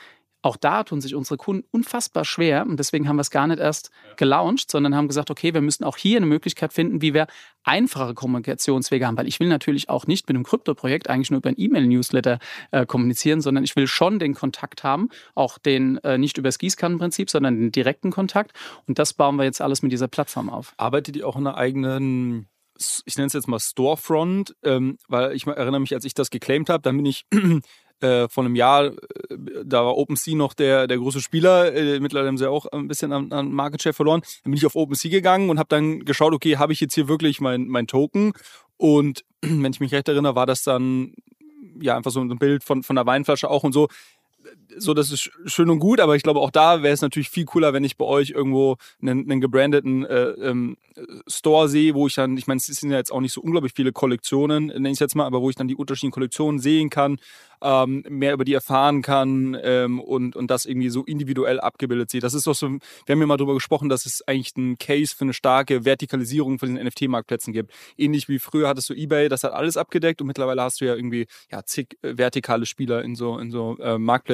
auch da tun sich unsere Kunden unfassbar schwer und deswegen haben wir es gar nicht erst gelauncht, sondern haben gesagt, okay, wir müssen auch hier eine Möglichkeit finden, wie wir einfache Kommunikationswege haben, weil ich will natürlich auch nicht mit einem Krypto-Projekt eigentlich nur über ein E-Mail-Newsletter äh, kommunizieren, sondern ich will schon den Kontakt haben, auch den äh, nicht über das Gießkannenprinzip, sondern den direkten Kontakt. Und das bauen wir jetzt alles mit dieser Plattform auf. Arbeitet ihr auch in einer eigenen ich nenne es jetzt mal Storefront, ähm, weil ich erinnere mich, als ich das geclaimed habe, dann bin ich äh, vor einem Jahr, äh, da war OpenSea noch der, der große Spieler, äh, mittlerweile haben sie auch ein bisschen an, an Market Share verloren. Dann bin ich auf OpenSea gegangen und habe dann geschaut, okay, habe ich jetzt hier wirklich mein, mein Token? Und wenn ich mich recht erinnere, war das dann ja einfach so ein Bild von, von der Weinflasche auch und so so, das ist schön und gut, aber ich glaube, auch da wäre es natürlich viel cooler, wenn ich bei euch irgendwo einen, einen gebrandeten äh, ähm, Store sehe, wo ich dann, ich meine, es sind ja jetzt auch nicht so unglaublich viele Kollektionen, nenne ich es jetzt mal, aber wo ich dann die unterschiedlichen Kollektionen sehen kann, ähm, mehr über die erfahren kann ähm, und, und das irgendwie so individuell abgebildet sehe. Das ist doch so, wir haben ja mal darüber gesprochen, dass es eigentlich ein Case für eine starke Vertikalisierung von den NFT-Marktplätzen gibt. Ähnlich wie früher hattest du Ebay, das hat alles abgedeckt und mittlerweile hast du ja irgendwie ja, zig äh, vertikale Spieler in so, in so äh, Marktplätzen.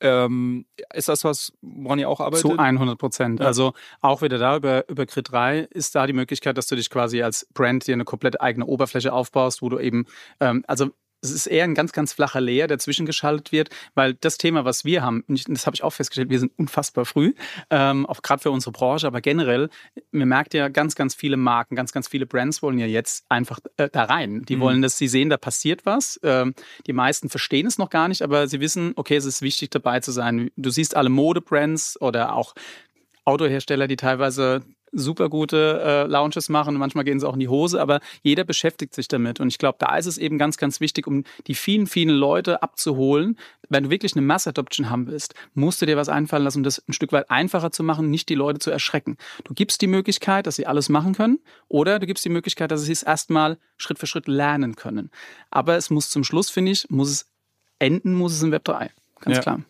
Ähm, ist das was, woran ihr auch arbeitet? Zu 100 Prozent. Ja. Also auch wieder da über, über Crit 3 ist da die Möglichkeit, dass du dich quasi als Brand dir eine komplett eigene Oberfläche aufbaust, wo du eben, ähm, also es ist eher ein ganz, ganz flacher Layer, der zwischengeschaltet wird, weil das Thema, was wir haben, das habe ich auch festgestellt, wir sind unfassbar früh, ähm, auch gerade für unsere Branche, aber generell, mir merkt ja ganz, ganz viele Marken, ganz, ganz viele Brands wollen ja jetzt einfach äh, da rein. Die mhm. wollen, dass sie sehen, da passiert was. Ähm, die meisten verstehen es noch gar nicht, aber sie wissen, okay, es ist wichtig dabei zu sein. Du siehst alle Modebrands oder auch Autohersteller, die teilweise super gute äh, Launches machen. Manchmal gehen sie auch in die Hose, aber jeder beschäftigt sich damit. Und ich glaube, da ist es eben ganz, ganz wichtig, um die vielen, vielen Leute abzuholen. Wenn du wirklich eine Mass Adoption haben willst, musst du dir was einfallen lassen, um das ein Stück weit einfacher zu machen, nicht die Leute zu erschrecken. Du gibst die Möglichkeit, dass sie alles machen können, oder du gibst die Möglichkeit, dass sie es erstmal Schritt für Schritt lernen können. Aber es muss zum Schluss, finde ich, muss es enden, muss es in Web 3. Ganz ja. klar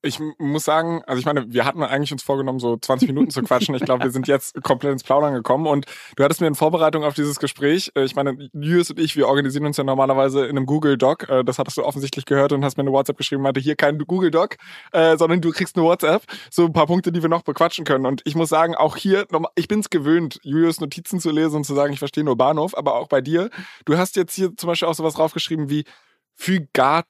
ich muss sagen, also ich meine, wir hatten eigentlich uns vorgenommen, so 20 Minuten zu quatschen. Ich glaube, wir sind jetzt komplett ins Plaudern gekommen. Und du hattest mir in Vorbereitung auf dieses Gespräch, äh, ich meine, Julius und ich, wir organisieren uns ja normalerweise in einem Google Doc. Äh, das hattest du offensichtlich gehört und hast mir eine WhatsApp geschrieben, meinte hier kein Google Doc, äh, sondern du kriegst eine WhatsApp. So ein paar Punkte, die wir noch bequatschen können. Und ich muss sagen, auch hier, ich bin es gewöhnt, Julius Notizen zu lesen und zu sagen, ich verstehe nur Bahnhof, aber auch bei dir. Du hast jetzt hier zum Beispiel auch sowas draufgeschrieben wie Fügat.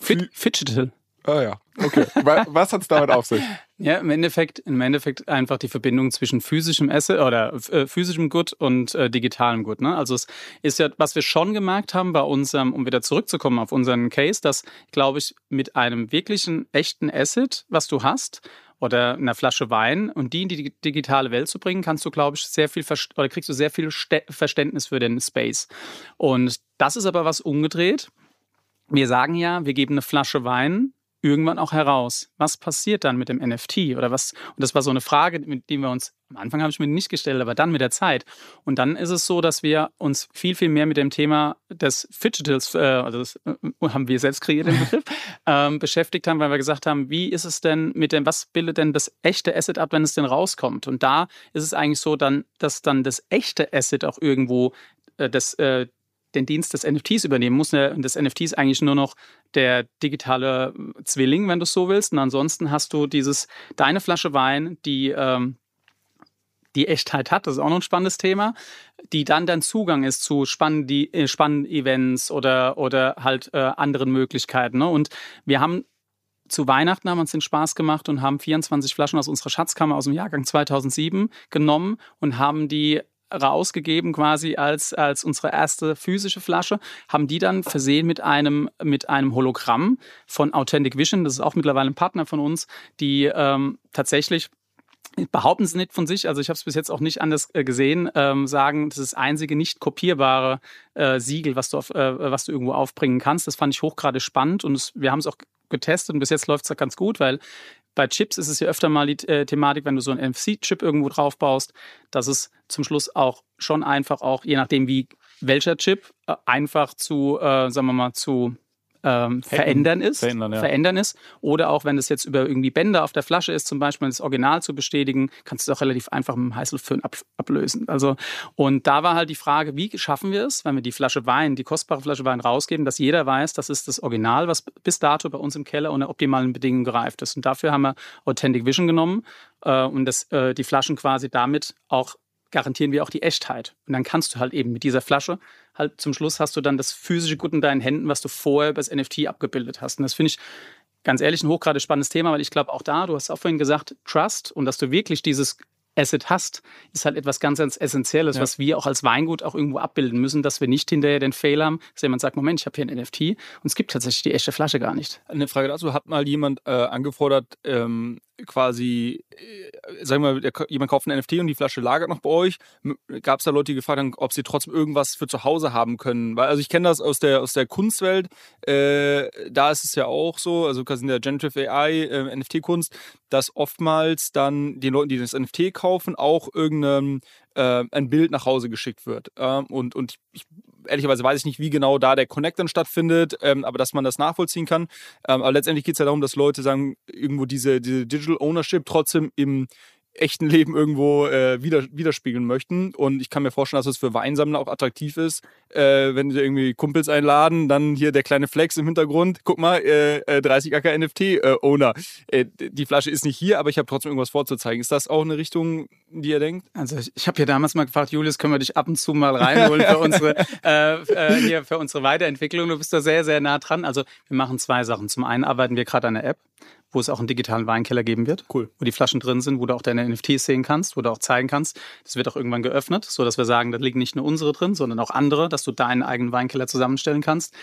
Fidgetal. Ah ja, okay. Was hat es damit auf sich? Ja, im Endeffekt, im Endeffekt einfach die Verbindung zwischen physischem Asset oder äh, physischem Gut und äh, digitalem Gut. Ne? Also es ist ja, was wir schon gemerkt haben bei unserem, um wieder zurückzukommen auf unseren Case, dass, glaube ich, mit einem wirklichen echten Asset, was du hast, oder einer Flasche Wein und die in die digitale Welt zu bringen, kannst du, glaube ich, sehr viel oder kriegst du sehr viel Verständnis für den Space. Und das ist aber was umgedreht. Wir sagen ja, wir geben eine Flasche Wein irgendwann auch heraus. Was passiert dann mit dem NFT oder was? Und das war so eine Frage, mit der wir uns am Anfang habe ich mir nicht gestellt, aber dann mit der Zeit. Und dann ist es so, dass wir uns viel, viel mehr mit dem Thema des Fidgetals, äh, also das äh, haben wir selbst kreiert, den Begriff, ähm, beschäftigt haben, weil wir gesagt haben, wie ist es denn mit dem, was bildet denn das echte Asset ab, wenn es denn rauskommt? Und da ist es eigentlich so, dann, dass dann das echte Asset auch irgendwo äh, das, äh, den Dienst des NFTs übernehmen muss. Und das NFT ist eigentlich nur noch der digitale Zwilling, wenn du es so willst. Und ansonsten hast du dieses, deine Flasche Wein, die ähm, die Echtheit hat, das ist auch noch ein spannendes Thema, die dann dann Zugang ist zu spannenden, äh, spannenden Events oder, oder halt äh, anderen Möglichkeiten. Ne? Und wir haben zu Weihnachten haben uns den Spaß gemacht und haben 24 Flaschen aus unserer Schatzkammer aus dem Jahrgang 2007 genommen und haben die rausgegeben quasi als, als unsere erste physische Flasche, haben die dann versehen mit einem, mit einem Hologramm von Authentic Vision, das ist auch mittlerweile ein Partner von uns, die ähm, tatsächlich behaupten sie nicht von sich, also ich habe es bis jetzt auch nicht anders äh, gesehen, ähm, sagen, das ist das einzige nicht kopierbare äh, Siegel, was du, auf, äh, was du irgendwo aufbringen kannst. Das fand ich hochgradig spannend und es, wir haben es auch getestet und bis jetzt läuft es ganz gut, weil bei Chips ist es ja öfter mal die äh, Thematik, wenn du so einen NFC-Chip irgendwo drauf baust, dass es zum Schluss auch schon einfach auch, je nachdem wie welcher Chip, äh, einfach zu, äh, sagen wir mal, zu ähm, verändern ist. Verändern, ja. verändern ist. Oder auch wenn es jetzt über irgendwie Bänder auf der Flasche ist, zum Beispiel das Original zu bestätigen, kannst du es auch relativ einfach mit dem Heißluftföhn ab, ablösen. Also, und da war halt die Frage, wie schaffen wir es, wenn wir die Flasche Wein, die kostbare Flasche Wein rausgeben, dass jeder weiß, das ist das Original, was bis dato bei uns im Keller unter optimalen Bedingungen gereift ist. Und dafür haben wir Authentic Vision genommen äh, und das, äh, die Flaschen quasi damit auch garantieren wir auch die Echtheit. Und dann kannst du halt eben mit dieser Flasche halt zum Schluss hast du dann das physische Gut in deinen Händen, was du vorher über das NFT abgebildet hast. Und das finde ich ganz ehrlich ein hochgradig spannendes Thema, weil ich glaube auch da, du hast auch vorhin gesagt, Trust und dass du wirklich dieses Asset hast, ist halt etwas ganz, ganz Essentielles, ja. was wir auch als Weingut auch irgendwo abbilden müssen, dass wir nicht hinterher den Fehler haben, dass jemand sagt, Moment, ich habe hier ein NFT und es gibt tatsächlich die echte Flasche gar nicht. Eine Frage dazu, hat mal jemand äh, angefordert, ähm, quasi, äh, sagen wir mal, jemand kauft ein NFT und die Flasche lagert noch bei euch. Gab es da Leute, die gefragt haben, ob sie trotzdem irgendwas für zu Hause haben können? Weil, also ich kenne das aus der, aus der Kunstwelt, äh, da ist es ja auch so, also quasi in der Generative AI, äh, NFT-Kunst, dass oftmals dann den Leuten, die das NFT kaufen, auch irgendein äh, ein Bild nach Hause geschickt wird. Ähm, und, und ich ehrlicherweise weiß ich nicht, wie genau da der Connect dann stattfindet, ähm, aber dass man das nachvollziehen kann. Ähm, aber letztendlich geht es ja darum, dass Leute sagen, irgendwo diese, diese Digital Ownership trotzdem im echten Leben irgendwo äh, wieder, widerspiegeln möchten. Und ich kann mir vorstellen, dass es für Weinsammler auch attraktiv ist, äh, wenn sie irgendwie Kumpels einladen, dann hier der kleine Flex im Hintergrund. Guck mal, äh, 30 Acker NFT-Owner. Äh, die Flasche ist nicht hier, aber ich habe trotzdem irgendwas vorzuzeigen. Ist das auch eine Richtung, die ihr denkt? Also ich, ich habe ja damals mal gefragt, Julius, können wir dich ab und zu mal reinholen für unsere, äh, äh, hier für unsere Weiterentwicklung? Du bist da sehr, sehr nah dran. Also wir machen zwei Sachen. Zum einen arbeiten wir gerade an einer App wo es auch einen digitalen Weinkeller geben wird. Cool. Wo die Flaschen drin sind, wo du auch deine NFTs sehen kannst, wo du auch zeigen kannst. Das wird auch irgendwann geöffnet, so dass wir sagen, da liegen nicht nur unsere drin, sondern auch andere, dass du deinen eigenen Weinkeller zusammenstellen kannst.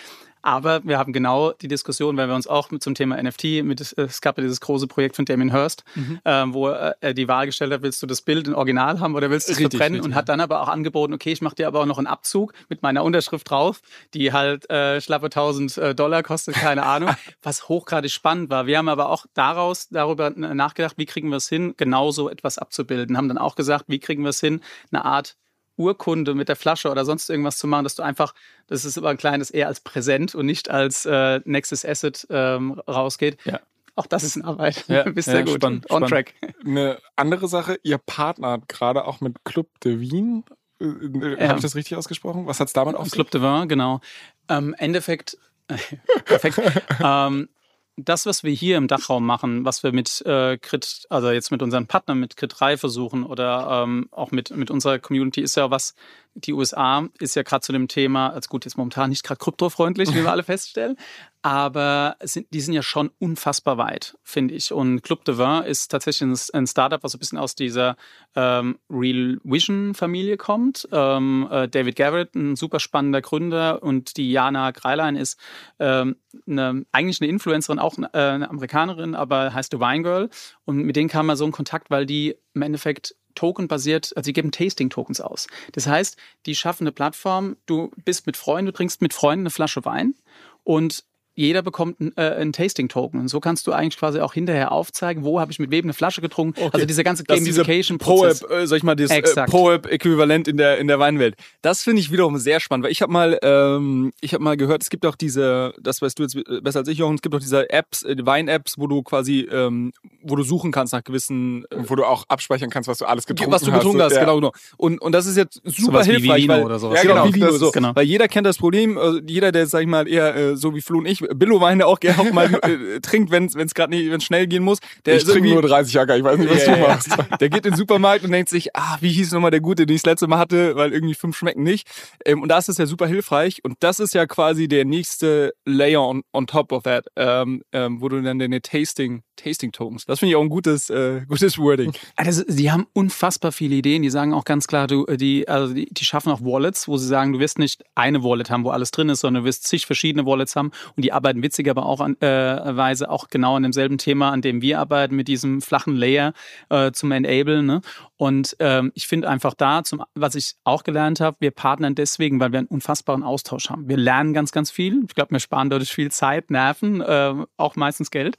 Aber wir haben genau die Diskussion, weil wir uns auch mit zum Thema NFT, mit, es gab ja dieses große Projekt von Damien Hirst, mhm. äh, wo er die Wahl gestellt hat, willst du das Bild in Original haben oder willst du es verbrennen? Richtig, und hat dann aber auch angeboten, okay, ich mache dir aber auch noch einen Abzug mit meiner Unterschrift drauf, die halt äh, schlappe 1000 äh, Dollar kostet, keine Ahnung, was hochgradig spannend war. Wir haben aber auch daraus darüber nachgedacht, wie kriegen wir es hin, genauso etwas abzubilden. Haben dann auch gesagt, wie kriegen wir es hin, eine Art Urkunde mit der Flasche oder sonst irgendwas zu machen, dass du einfach, das ist aber ein kleines eher als Präsent und nicht als äh, nächstes Asset ähm, rausgeht. Ja. Auch das ist eine Arbeit. Ja, Bist sehr ja, gut. Spannend, On spannend. track. Eine andere Sache, ihr partnert gerade auch mit Club de Wien. Äh, äh ja. Habe ich das richtig ausgesprochen? Was hat es damit auf sich? Club de Vin, genau. Ähm, Endeffekt, perfekt. ähm, das, was wir hier im Dachraum machen, was wir mit äh, Crit, also jetzt mit unseren Partnern mit Crit 3 versuchen oder ähm, auch mit, mit unserer Community, ist ja was, die USA ist ja gerade zu dem Thema, als gut, jetzt momentan nicht gerade kryptofreundlich, wie wir alle feststellen, aber sind, die sind ja schon unfassbar weit, finde ich. Und Club de Vin ist tatsächlich ein Startup, was so ein bisschen aus dieser ähm, Real Vision-Familie kommt. Ähm, äh, David Garrett, ein super spannender Gründer und die Jana Greilein ist ähm, eine, eigentlich eine Influencerin, auch eine, äh, eine Amerikanerin, aber heißt The Wine Girl. Und mit denen kam man so in Kontakt, weil die im Endeffekt Token-basiert, also sie geben Tasting-Tokens aus. Das heißt, die schaffen eine Plattform, du bist mit Freunden, du trinkst mit Freunden eine Flasche Wein und jeder bekommt ein, äh, ein Tasting-Token. Und so kannst du eigentlich quasi auch hinterher aufzeigen, wo habe ich mit wem eine Flasche getrunken. Okay. Also dieser ganze Gamification-Prozess. Pro-App, äh, sag ich mal, das äh. Pro-App-Äquivalent in der, in der Weinwelt. Das finde ich wiederum sehr spannend, weil ich habe mal, ähm, ich habe mal gehört, es gibt auch diese, das weißt du jetzt äh, besser als ich, Jochen, es gibt auch diese Apps, äh, Wein-Apps, wo du quasi, ähm, wo du suchen kannst nach gewissen äh, Wo du auch abspeichern kannst, was du alles getrunken was du getrunken hast, Ja. genau, genau. Und, und das ist jetzt super Sowas wie hilfreich, Vivino weil, oder sowas. Ja, genau, genau, das so. genau. Weil jeder kennt das Problem, also jeder, der, sag ich mal, eher äh, so wie Flo und ich, Billo-Weine auch gerne auch mal äh, trinkt, wenn es gerade nicht, wenn schnell gehen muss. Der Ich trinke nur 30 Jahre, ich weiß nicht, was Ja, du ja, machst. ja. Der geht in den Supermarkt und denkt sich, ah, wie hieß nochmal der gute, den ich das letzte Mal hatte, weil irgendwie fünf schmecken nicht. Ähm, und das ist ja super hilfreich. Und das ist ja quasi der nächste Layer on, on top of that, ähm, ähm, wo du dann deine Tasting, Tasting Tokens. Das finde ich auch ein gutes, äh, gutes Wording. Ah, das, ist- die haben unfassbar viele Ideen. Die sagen auch ganz klar, du, die, also die, die schaffen auch Wallets, wo sie sagen, du wirst nicht eine Wallet haben, wo alles drin ist, sondern du wirst zig verschiedene Wallets haben. Und die arbeiten witzig, aber auch genau an demselben Thema, an dem wir arbeiten, mit diesem flachen Layer äh, zum Enablen. Ne? Und ähm, ich finde einfach da, zum, was ich auch gelernt habe, wir partnern deswegen, weil wir einen unfassbaren Austausch haben. Wir lernen ganz, ganz viel. Ich glaube, wir sparen dadurch viel Zeit, Nerven, äh, auch meistens Geld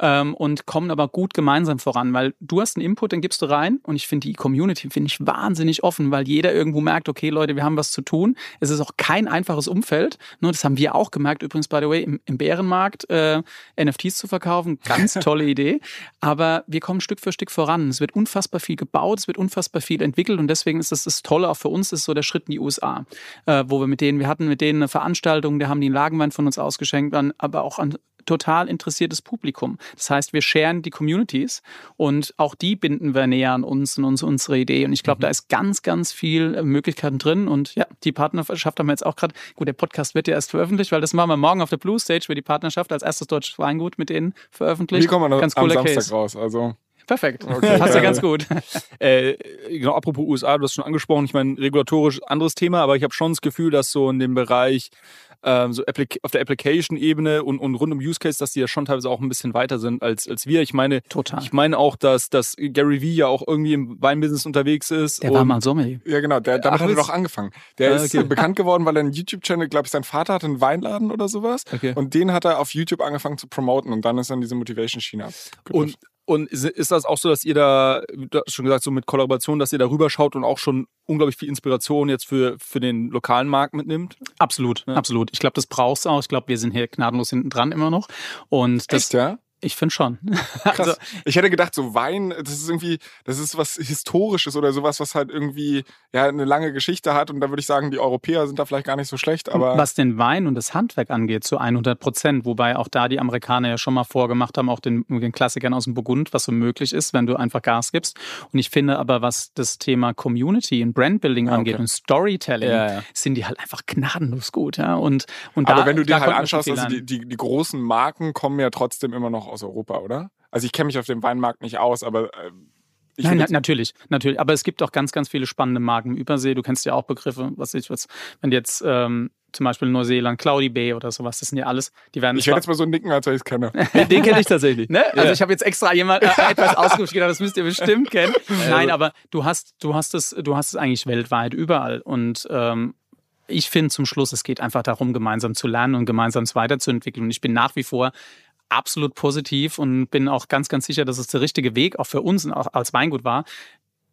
ähm, und kommen aber gut gemeinsam voran, weil du hast einen Input, den gibst du rein und ich finde die Community finde ich wahnsinnig offen, weil jeder irgendwo merkt, okay Leute, wir haben was zu tun. Es ist auch kein einfaches Umfeld. Nur das haben wir auch gemerkt übrigens by the way im, im Bärenmarkt äh, NFTs zu verkaufen, ganz tolle Idee. Aber wir kommen Stück für Stück voran. Es wird unfassbar viel gebaut, es wird unfassbar viel entwickelt und deswegen ist das das Tolle auch für uns ist so der Schritt in die USA, äh, wo wir mit denen, wir hatten mit denen eine Veranstaltung, da haben die einen Lagenwein von uns ausgeschenkt, dann aber auch an total interessiertes Publikum. Das heißt, wir scheren die Communities und auch die binden wir näher an uns und uns, unsere Idee. Und ich glaube, da ist ganz, ganz viel äh, Möglichkeiten drin. Und ja, die Partnerschaft haben wir jetzt auch gerade. Gut, der Podcast wird ja erst veröffentlicht, weil das machen wir morgen auf der Blue Stage, wird die Partnerschaft als erstes deutsches Weingut mit denen veröffentlicht. Wie kommen wir ganz am cooler Samstag Case. raus? Also, Perfekt. Okay, Passt ja ganz gut. Äh, genau, apropos USA, du hast schon angesprochen, ich meine, regulatorisch anderes Thema, aber ich habe schon das Gefühl, dass so in dem Bereich ähm, so Applic auf der Application-Ebene und, und rund um Use Case, dass die ja schon teilweise auch ein bisschen weiter sind als, als wir. Ich meine, Total. ich meine auch, dass, dass Gary Vee ja auch irgendwie im Weinbusiness unterwegs ist. Der war und- mal Sommelier. ja, genau, der, damit Ach, hat er doch angefangen. Der Ah, ist okay. äh, bekannt geworden, weil er einen YouTube-Channel, glaube ich, sein Vater hatte einen Weinladen oder sowas. Okay. Und den hat er auf YouTube angefangen zu promoten und dann ist dann diese Motivation-Schiene Und, und ist, ist das auch so, dass ihr da, du hast schon gesagt, so mit Kollaboration, dass ihr da rüberschaut und auch schon unglaublich viel Inspiration jetzt für, für den lokalen Markt mitnimmt? Absolut, Ja. absolut. Ich glaube, das brauchst du auch. Ich glaube, wir sind hier gnadenlos hinten dran immer noch. Und das, Echt, ja? Ich finde schon. Krass. Also, ich hätte gedacht, so Wein, das ist irgendwie, das ist was Historisches oder sowas, was halt irgendwie ja eine lange Geschichte hat. Und da würde ich sagen, die Europäer sind da vielleicht gar nicht so schlecht, aber was den Wein und das Handwerk angeht, zu 100 Prozent. Wobei auch da die Amerikaner ja schon mal vorgemacht haben, auch den, den Klassikern aus dem Burgund, was so möglich ist, wenn du einfach Gas gibst. Und ich finde aber, was das Thema Community und Brandbuilding Ah, angeht okay. und Storytelling, Ja, ja. sind die halt einfach gnadenlos gut. Ja? Und, und aber da, wenn du dir halt anschaust, also die, die, die großen Marken kommen ja trotzdem immer noch aus Europa, oder? Also ich kenne mich auf dem Weinmarkt nicht aus, aber äh, ich Nein, na, natürlich, natürlich. Aber es gibt auch ganz, ganz viele spannende Marken im Übersee. Du kennst ja auch Begriffe, was ich was, wenn jetzt ähm, zum Beispiel Neuseeland, Cloudy Bay oder sowas, das sind ja alles, die werden ich werde jetzt mal so nicken, als ich es kenne. Den, kenne ich tatsächlich. Ne? Also Ja. ich habe jetzt extra jemand äh, etwas ausgesucht, gedacht, das müsst ihr bestimmt kennen. Nein, aber du hast, du hast es, du hast es eigentlich weltweit überall. Und ähm, ich finde zum Schluss, es geht einfach darum, gemeinsam zu lernen und gemeinsam es weiterzuentwickeln. Und ich bin nach wie vor absolut positiv und bin auch ganz, ganz sicher, dass es der richtige Weg auch für uns als Weingut war.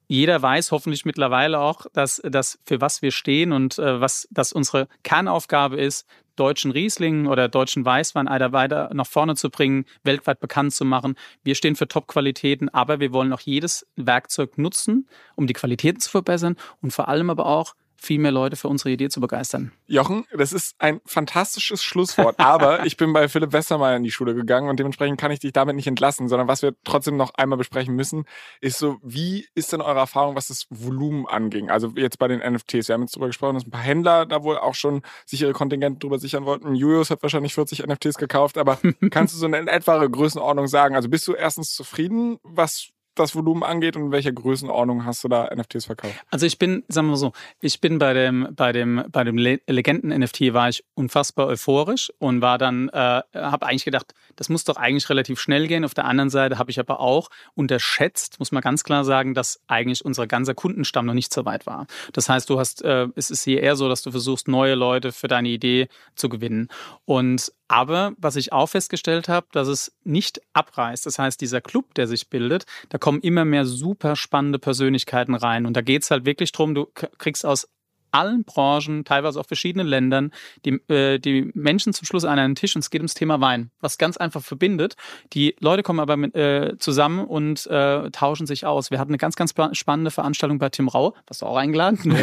Jeder weiß hoffentlich mittlerweile auch, dass das für was wir stehen und äh, was das unsere Kernaufgabe ist, deutschen Riesling oder deutschen Weißwein weiter nach vorne zu bringen, weltweit bekannt zu machen. Wir stehen für Top-Qualitäten, aber wir wollen auch jedes Werkzeug nutzen, um die Qualitäten zu verbessern und vor allem aber auch viel mehr Leute für unsere Idee zu begeistern. Jochen, das ist ein fantastisches Schlusswort, aber ich bin bei Philipp Westermeier in die Schule gegangen und dementsprechend kann ich dich damit nicht entlassen, sondern was wir trotzdem noch einmal besprechen müssen, ist so, wie ist denn eure Erfahrung, was das Volumen anging? Also jetzt bei den NFTs, wir haben jetzt darüber gesprochen, dass ein paar Händler da wohl auch schon sich ihre Kontingente drüber sichern wollten. Julius hat wahrscheinlich 40 NFTs gekauft, aber kannst du so eine in etwa Größenordnung sagen? Also bist du erstens zufrieden, was das Volumen angeht und in welcher Größenordnung hast du da NFTs verkauft? Also ich bin, sagen wir mal so, ich bin bei dem, bei dem, bei dem Le- Legenden-NFT war ich unfassbar euphorisch und war dann, äh, habe eigentlich gedacht, das muss doch eigentlich relativ schnell gehen. Auf der anderen Seite habe ich aber auch unterschätzt, muss man ganz klar sagen, dass eigentlich unser ganzer Kundenstamm noch nicht so weit war. Das heißt, du hast, äh, es ist hier eher so, dass du versuchst, neue Leute für deine Idee zu gewinnen. Und Aber was ich auch festgestellt habe, dass es nicht abreißt. Das heißt, dieser Club, der sich bildet, da kommen immer mehr super spannende Persönlichkeiten rein. Und da geht es halt wirklich drum, du kriegst aus allen Branchen, teilweise auch verschiedenen Ländern, die, äh, die Menschen zum Schluss an einen Tisch und es geht ums Thema Wein, was ganz einfach verbindet. Die Leute kommen aber mit, äh, zusammen und äh, tauschen sich aus. Wir hatten eine ganz, ganz spannende Veranstaltung bei Tim Rau, was du auch eingeladen.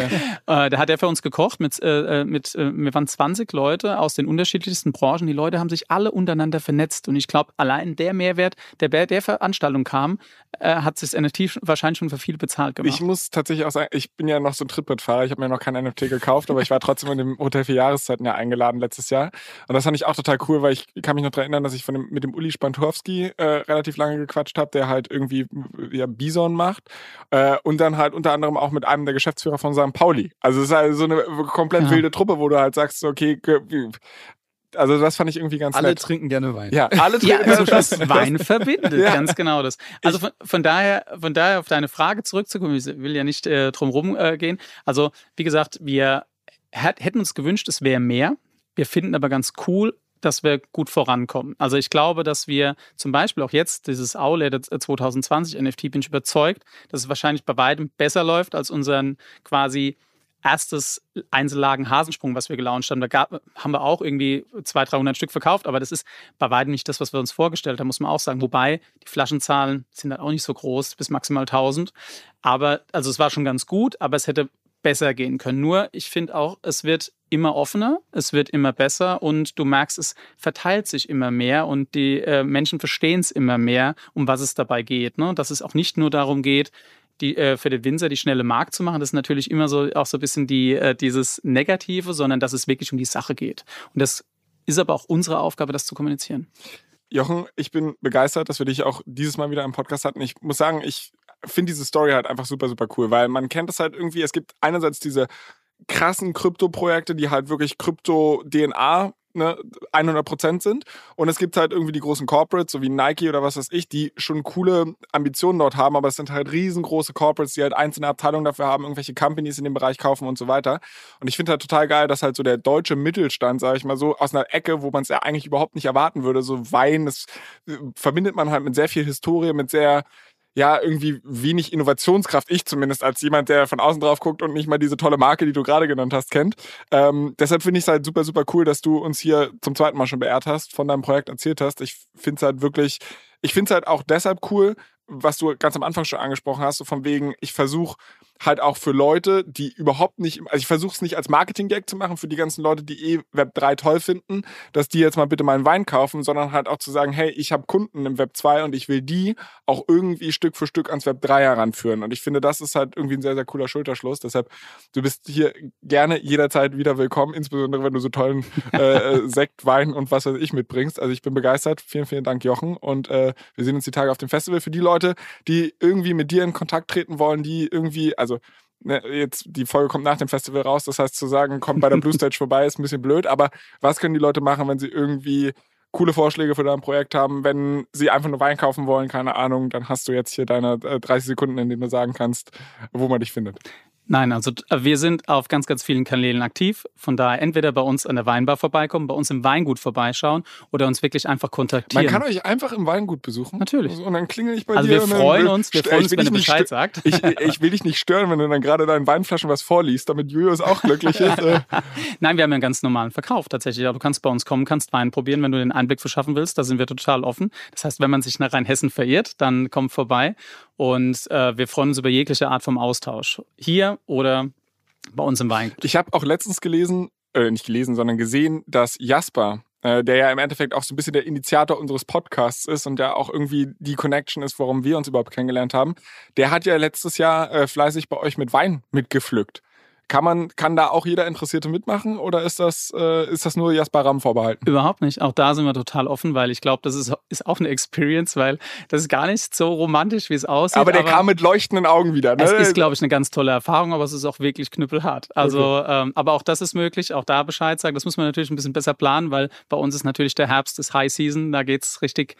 Ja. äh, da hat er für uns gekocht mit, äh, äh mit äh, wir waren 20 Leute aus den unterschiedlichsten Branchen. Die Leute haben sich alle untereinander vernetzt und ich glaube, allein der Mehrwert, der bei der Veranstaltung kam, äh, hat sich das NFT wahrscheinlich schon für viele bezahlt gemacht. Ich muss tatsächlich auch sagen, ich bin ja noch so ein Trittbrettfahrer, ich habe mir noch keine NFT gekauft, aber ich war trotzdem in dem Hotel für Jahreszeiten ja eingeladen letztes Jahr. Und das fand ich auch total cool, weil ich kann mich noch daran erinnern, dass ich von dem, mit dem Uli Spantorski äh, relativ lange gequatscht habe, der halt irgendwie ja, Bison macht. Äh, und dann halt unter anderem auch mit einem der Geschäftsführer von St. Pauli. Also es ist halt so eine komplett ja. wilde Truppe, wo du halt sagst, okay, also das fand ich irgendwie ganz alle nett. trinken gerne Wein. Ja, alle trinken ja, also das Wein verbindet, ja. ganz genau das. Also von, von, daher, von daher auf deine Frage zurückzukommen, ich will ja nicht äh, drum rum äh, gehen. Also wie gesagt, wir hätten uns gewünscht, es wäre mehr. Wir finden aber ganz cool, dass wir gut vorankommen. Also ich glaube, dass wir zum Beispiel auch jetzt dieses Aule 2020 NFT bin ich überzeugt, dass es wahrscheinlich bei weitem besser läuft als unseren quasi erstes Einzellagen Hasensprung, was wir gelauncht haben. Da gab, haben wir auch irgendwie 200, 300 Stück verkauft, aber das ist bei weitem nicht das, was wir uns vorgestellt haben, muss man auch sagen. Wobei die Flaschenzahlen sind dann auch nicht so groß, bis maximal 1000. Aber, also es war schon ganz gut, aber es hätte besser gehen können. Nur, ich finde auch, es wird immer offener, es wird immer besser und du merkst, es verteilt sich immer mehr und die äh, Menschen verstehen es immer mehr, um was es dabei geht. Ne? Dass es auch nicht nur darum geht, die, äh, für den Winzer die schnelle Markt zu machen. Das ist natürlich immer so auch so ein bisschen die, äh, dieses Negative, sondern dass es wirklich um die Sache geht. Und das ist aber auch unsere Aufgabe, das zu kommunizieren. Jochen, ich bin begeistert, dass wir dich auch dieses Mal wieder im Podcast hatten. Ich muss sagen, ich finde diese Story halt einfach super, super cool, weil man kennt das halt irgendwie. Es gibt einerseits diese krassen Krypto-Projekte, die halt wirklich Krypto-DNA ne, 100% sind. Und es gibt halt irgendwie die großen Corporates, so wie Nike oder was weiß ich, die schon coole Ambitionen dort haben, aber es sind halt riesengroße Corporates, die halt einzelne Abteilungen dafür haben, irgendwelche Companies in dem Bereich kaufen und so weiter. Und ich finde halt total geil, dass halt so der deutsche Mittelstand, sage ich mal so, aus einer Ecke, wo man es ja eigentlich überhaupt nicht erwarten würde, so Wein, das äh, verbindet man halt mit sehr viel Historie, mit sehr ja, irgendwie wenig Innovationskraft, ich zumindest als jemand, der von außen drauf guckt und nicht mal diese tolle Marke, die du gerade genannt hast, kennt. Ähm, deshalb finde ich es halt super, super cool, dass du uns hier zum zweiten Mal schon beehrt hast, von deinem Projekt erzählt hast. Ich finde es halt wirklich, ich finde es halt auch deshalb cool, was du ganz am Anfang schon angesprochen hast, so von wegen, ich versuche halt auch für Leute, die überhaupt nicht, also ich versuche es nicht als Marketing-Gag zu machen für die ganzen Leute, die eh Web 3 toll finden, dass die jetzt mal bitte meinen Wein kaufen, sondern halt auch zu sagen, hey, ich habe Kunden im Web 2 und ich will die auch irgendwie Stück für Stück ans Web 3 heranführen. Und ich finde, das ist halt irgendwie ein sehr, sehr cooler Schulterschluss. Deshalb, du bist hier gerne jederzeit wieder willkommen, insbesondere wenn du so tollen äh, äh, Sekt, Wein und was weiß ich mitbringst. Also ich bin begeistert. Vielen, vielen Dank, Jochen. Und äh, wir sehen uns die Tage auf dem Festival. Für die Leute, die irgendwie mit dir in Kontakt treten wollen, die irgendwie, also also ne, jetzt die Folge kommt nach dem Festival raus, das heißt zu sagen, kommt bei der Blue Stage vorbei, ist ein bisschen blöd, aber was können die Leute machen, wenn sie irgendwie coole Vorschläge für dein Projekt haben, wenn sie einfach nur Wein kaufen wollen, keine Ahnung, dann hast du jetzt hier deine 30 äh, Sekunden, in denen du sagen kannst, wo man dich findet. Nein, also äh, wir sind auf ganz, ganz vielen Kanälen aktiv. Von daher entweder bei uns an der Weinbar vorbeikommen, bei uns im Weingut vorbeischauen oder uns wirklich einfach kontaktieren. Man kann euch einfach im Weingut besuchen. Natürlich. Und dann klingel ich bei also dir. Also wir freuen uns, wir freuen uns, wenn du Bescheid sagst. Ich, ich, will dich nicht stören, wenn du dann gerade deinen Weinflaschen was vorliest, damit Julius auch glücklich ist. Äh. Nein, wir haben ja einen ganz normalen Verkauf tatsächlich. du kannst bei uns kommen, kannst Wein probieren, wenn du den Einblick verschaffen willst. Da sind wir total offen. Das heißt, wenn man sich nach Rheinhessen verirrt, dann kommt vorbei. Und äh, wir freuen uns über jegliche Art vom Austausch. Hier oder bei uns im Weingut. Ich habe auch letztens gelesen, äh, nicht gelesen, sondern gesehen, dass Jasper, äh, der ja im Endeffekt auch so ein bisschen der Initiator unseres Podcasts ist und der auch irgendwie die Connection ist, warum wir uns überhaupt kennengelernt haben, der hat ja letztes Jahr äh, fleißig bei euch mit Wein mitgepflückt. Kann man, kann da auch jeder Interessierte mitmachen oder ist das, äh, ist das nur Jasper Ram vorbehalten? Überhaupt nicht. Auch da sind wir total offen, weil ich glaube, das ist, ist auch eine Experience, weil das ist gar nicht so romantisch, wie es aussieht. Aber der aber kam mit leuchtenden Augen wieder. Ne? Es ist, glaube ich, eine ganz tolle Erfahrung, aber es ist auch wirklich knüppelhart. Also, okay. ähm, aber auch das ist möglich, auch da Bescheid sagen. Das muss man natürlich ein bisschen besser planen, weil bei uns ist natürlich der Herbst des High Season, da geht es richtig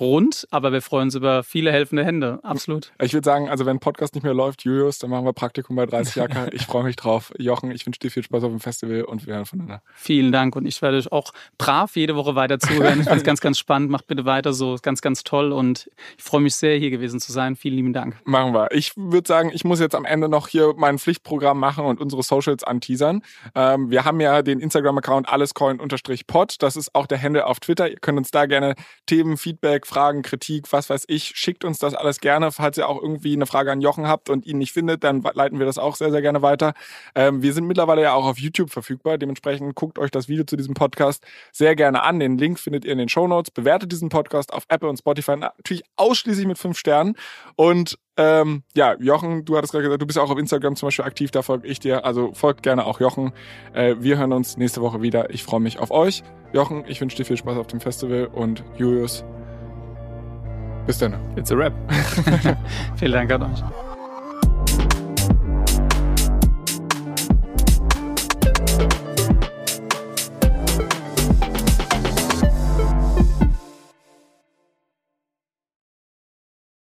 rund, aber wir freuen uns über viele helfende Hände. Absolut. Ich würde sagen, also wenn Podcast nicht mehr läuft, Julius, dann machen wir Praktikum bei 30 Jahre. Ich freue mich drauf. Drauf. Jochen, ich wünsche dir viel Spaß auf dem Festival und wir hören voneinander. Vielen Dank und ich werde euch auch brav jede Woche weiter zuhören. Ich finde es ganz, ganz spannend. Macht bitte weiter so. Ganz, ganz toll und ich freue mich sehr, hier gewesen zu sein. Vielen lieben Dank. Machen wir. Ich würde sagen, ich muss jetzt am Ende noch hier mein Pflichtprogramm machen und unsere Socials anteasern. Ähm, wir haben ja den Instagram-Account allescoin-pod. Das ist auch der Handle auf Twitter. Ihr könnt uns da gerne Themen, Feedback, Fragen, Kritik, was weiß ich, schickt uns das alles gerne. Falls ihr auch irgendwie eine Frage an Jochen habt und ihn nicht findet, dann leiten wir das auch sehr, sehr gerne weiter. Ähm, wir sind mittlerweile ja auch auf YouTube verfügbar. Dementsprechend guckt euch das Video zu diesem Podcast sehr gerne an. Den Link findet ihr in den Show Notes. Bewertet diesen Podcast auf Apple und Spotify natürlich ausschließlich mit fünf Sternen. Und ähm, ja, Jochen, du hattest gerade gesagt, du bist auch auf Instagram zum Beispiel aktiv, da folge ich dir. Also folgt gerne auch Jochen. Äh, wir hören uns nächste Woche wieder. Ich freue mich auf euch. Jochen, ich wünsche dir viel Spaß auf dem Festival und Julius, bis dann. It's a rap. Vielen Dank an euch.